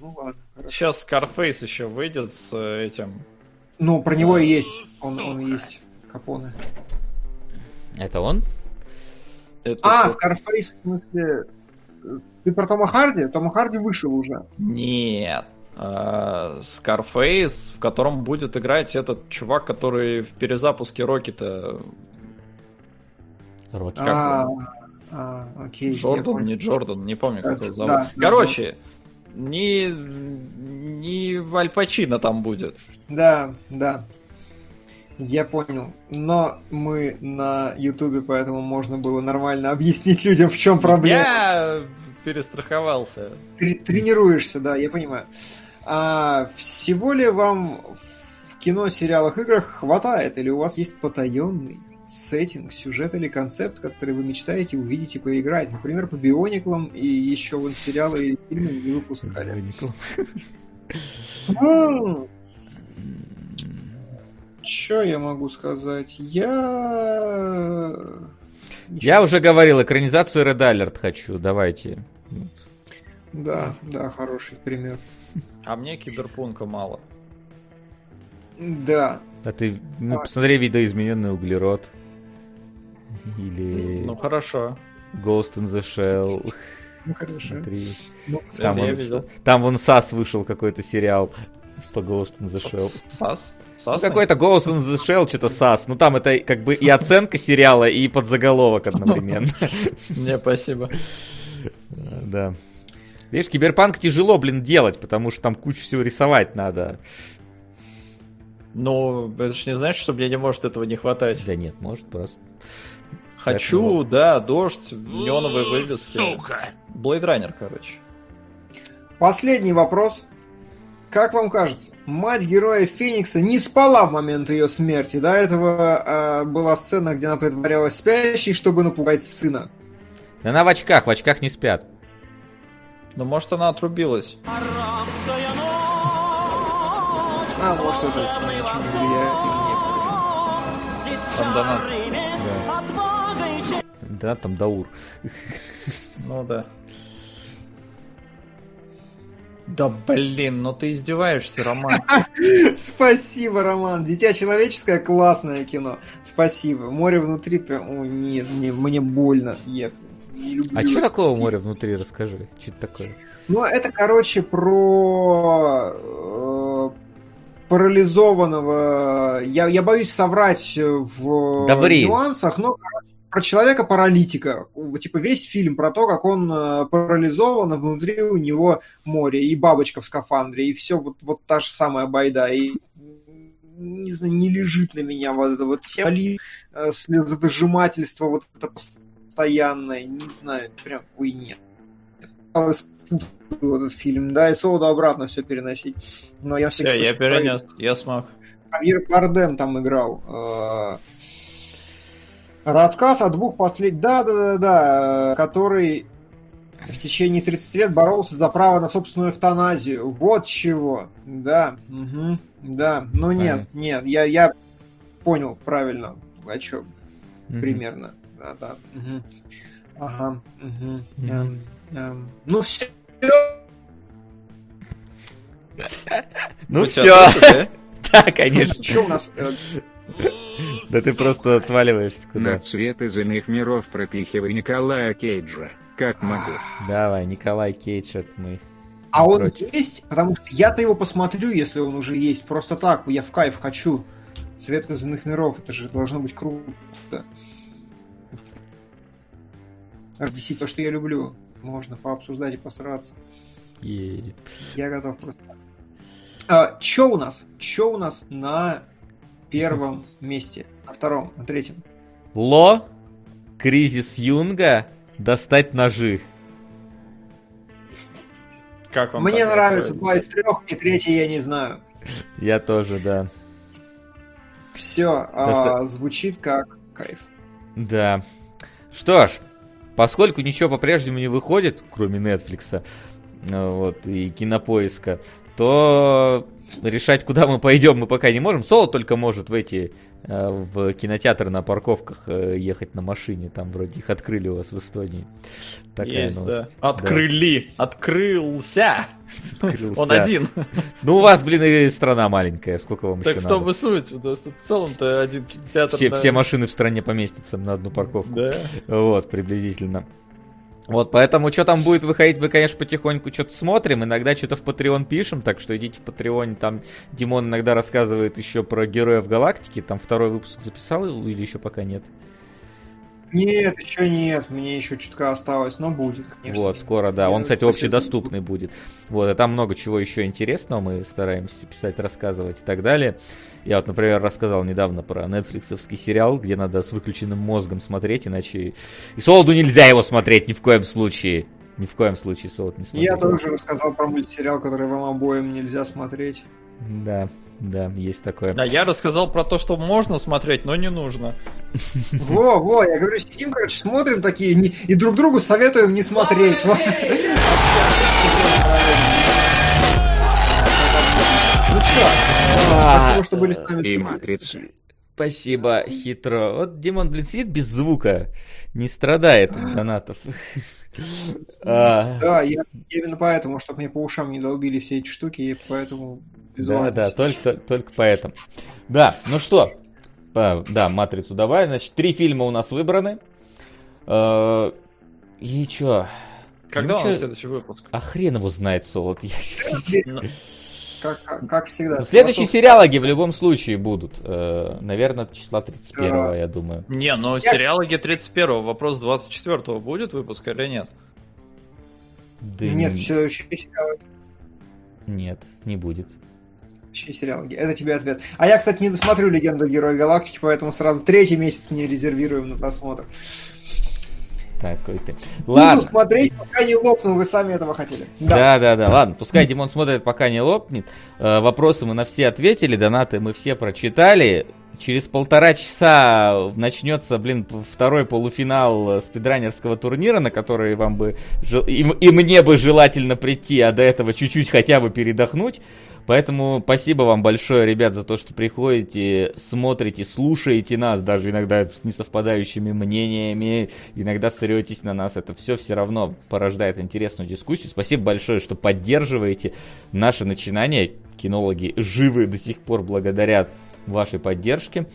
Ну, ладно. Сейчас Scarface еще выйдет с э, этим. Ну, про него и есть. Он, он есть. Капоне. Это он? Это а, Scarface, в смысле... Ты про Тома Харди? Тома Харди вышел уже. Нет. Скарфейс, в котором будет играть этот чувак, который в перезапуске Рокета... Рокет. А, а, окей. Джордан, не Джордан, не помню, как его зовут. Короче, не, не Аль Пачино там будет. Да, да. Я понял. Но мы на Ютубе, поэтому можно было нормально [laughs] объяснить людям, в чем проблема. Я перестраховался. Ты тренируешься, да, я понимаю. А всего ли вам в кино, сериалах, играх хватает? Или у вас есть потаенный сеттинг, сюжет или концепт, который вы мечтаете увидеть и поиграть. Например, по Биониклам и еще вон сериалы и фильмы не выпускали. Что я могу сказать? Я... Я уже говорил, экранизацию Red Alert хочу, давайте. Да, да, хороший пример. А мне киберпунка мало. Да. А ты ну, посмотри видоизмененный углерод. Или... Ну хорошо. Ghost in the Shell. Ну хорошо. Смотри. Ну, там, он, там вон САС вышел какой-то сериал по Ghost in the Shell. САС? Ну, какой-то Ghost in the Shell, что-то САС. Ну там это как бы и оценка сериала, и подзаголовок одновременно. [laughs] Не, спасибо. [laughs] Да. Видишь, киберпанк тяжело, блин, делать, потому что там кучу всего рисовать надо. Ну, это же не значит, что мне не может этого не хватать. Да нет, может просто. Хочу, Поэтому... да, дождь, неоновые вывески. Сука! Blade Runner, короче. Последний вопрос. Как вам кажется, мать героя Феникса не спала в момент ее смерти? До этого э, была сцена, где она притворялась спящей, чтобы напугать сына. Да она в очках, в очках не спят. Ну, может, она отрубилась. А, может, это ничего не влияет. Там донат. Да, там Даур. Ну да. Да блин, ну ты издеваешься, Роман. [laughs] Спасибо, Роман. Дитя человеческое классное кино. Спасибо. Море внутри прям. О, нет, мне, мне больно. Я не люблю. А что такого море внутри, расскажи. Что это такое? Ну, это, короче, про э, парализованного. Я, я боюсь соврать в да нюансах, но про человека-паралитика. Типа весь фильм про то, как он э, парализован, а внутри у него море, и бабочка в скафандре, и все вот, вот та же самая байда. И не знаю, не лежит на меня вот это вот тема, э, слезовыжимательство вот это постоянное, не знаю, прям, ой, нет. этот фильм, да, и Соуда обратно все переносить. Но я все, я перенес, я смог. Амир Бардем там играл. Э, рассказ о двух последних... Да-да-да-да, который в течение 30 лет боролся за право на собственную эвтаназию. Вот чего. Да, угу, да. Но нет, нет, я, я понял правильно, о чем угу. примерно. Да, да. Угу. Ага. Угу. Угу. Эм, эм. Ну все. Ну все. [laughs] Да, конечно. Что у нас? Да ты просто отваливаешься куда. На цвет из иных миров пропихивай Николая Кейджа. Как могу. Давай, Николай Кейдж, это мы. А он против. есть? Потому что я-то его посмотрю, если он уже есть. Просто так, я в кайф хочу. Цвет из иных миров, это же должно быть круто. RDC, то, что я люблю. Можно пообсуждать и посраться. Yeah. Я готов просто. А, чё у нас? Чё у нас на первом месте? На втором, на третьем? Ло, Кризис Юнга, Достать ножи. Как вам Мне нравится два из трех, и третий я не знаю. Я тоже, да. Все, а, звучит как кайф. Да. Что ж, поскольку ничего по-прежнему не выходит, кроме Netflix, э, вот, и кинопоиска, то решать, куда мы пойдем, мы пока не можем. Соло только может в эти Э, в кинотеатр на парковках э, ехать на машине. Там вроде их открыли у вас в Эстонии. Такая Есть, новость. да. Открыли. Да. Открылся. Открылся. Он один. Ну, у вас, блин, и страна маленькая. Сколько вам так еще надо? Так в том и суть. Потому что в целом-то один кинотеатр... Все, на... все машины в стране поместятся на одну парковку. Да. Вот, приблизительно. Вот, поэтому что там будет выходить, мы, конечно, потихоньку что-то смотрим, иногда что-то в Patreon пишем, так что идите в Patreon, там Димон иногда рассказывает еще про Героев Галактики, там второй выпуск записал или еще пока нет? Нет, еще нет, мне еще чутка осталось, но будет, конечно. Вот, скоро, да. Он, кстати, общедоступный будет. Вот, и там много чего еще интересного мы стараемся писать, рассказывать и так далее. Я вот, например, рассказал недавно про нетфликсовский сериал, где надо с выключенным мозгом смотреть, иначе... И Солоду нельзя его смотреть ни в коем случае. Ни в коем случае Солод не смотрит. Я тоже рассказал про мультсериал, который вам обоим нельзя смотреть. Да, да, есть такое. А я рассказал про то, что можно смотреть, но не нужно. Во, во, я говорю, сидим, короче, смотрим такие и друг другу советуем не смотреть. [laughs] Ну что, спасибо, что были с нами. И Матрица. Спасибо, хитро. Вот Димон, блин, сидит без звука, не страдает от донатов. [laughs] А. Да, я именно поэтому, чтобы мне по ушам не долбили все эти штуки, и поэтому Да, да, только, только поэтому. Да, ну что, да, Матрицу давай. Значит, три фильма у нас выбраны. А, и чё? Когда ну, у нас следующий выпуск? А хрен его знает, Солод. [laughs] Как, как, как всегда. Следующие Философ... сериалоги в любом случае будут. Э, наверное, числа 31 да. я думаю. Не, но я... сериалоги 31 вопрос 24 будет выпуск или нет? Да нет, не... следующие сериалы. Нет, не будет. сериалоги. Это тебе ответ. А я, кстати, не досмотрю Легенду Героя Галактики, поэтому сразу третий месяц мне резервируем на просмотр. Такой ты. Ладно. Буду смотреть, пока не лопну, вы сами этого хотели. Да, да, да. да. Ладно, пускай Димон смотрит, пока не лопнет. Э, вопросы мы на все ответили, донаты мы все прочитали. Через полтора часа начнется, блин, второй полуфинал спидранерского турнира, на который вам бы и, и мне бы желательно прийти, а до этого чуть-чуть хотя бы передохнуть. Поэтому спасибо вам большое, ребят, за то, что приходите, смотрите, слушаете нас, даже иногда с несовпадающими мнениями, иногда сретесь на нас. Это все все равно порождает интересную дискуссию. Спасибо большое, что поддерживаете наше начинание. Кинологи живы до сих пор благодаря вашей поддержке.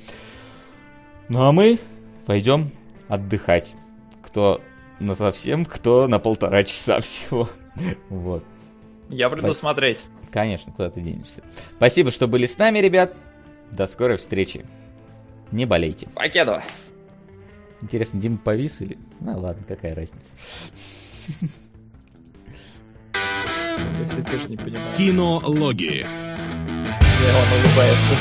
Ну а мы пойдем отдыхать. Кто на совсем, кто на полтора часа [laughs] всего. Вот. Я приду смотреть. Конечно, куда ты денешься. Спасибо, что были с нами, ребят. До скорой встречи. Не болейте. Покедова. Интересно, Дима повис или... Ну ладно, какая разница. Я, кстати, тоже не понимаю. Кинологии. И он улыбается.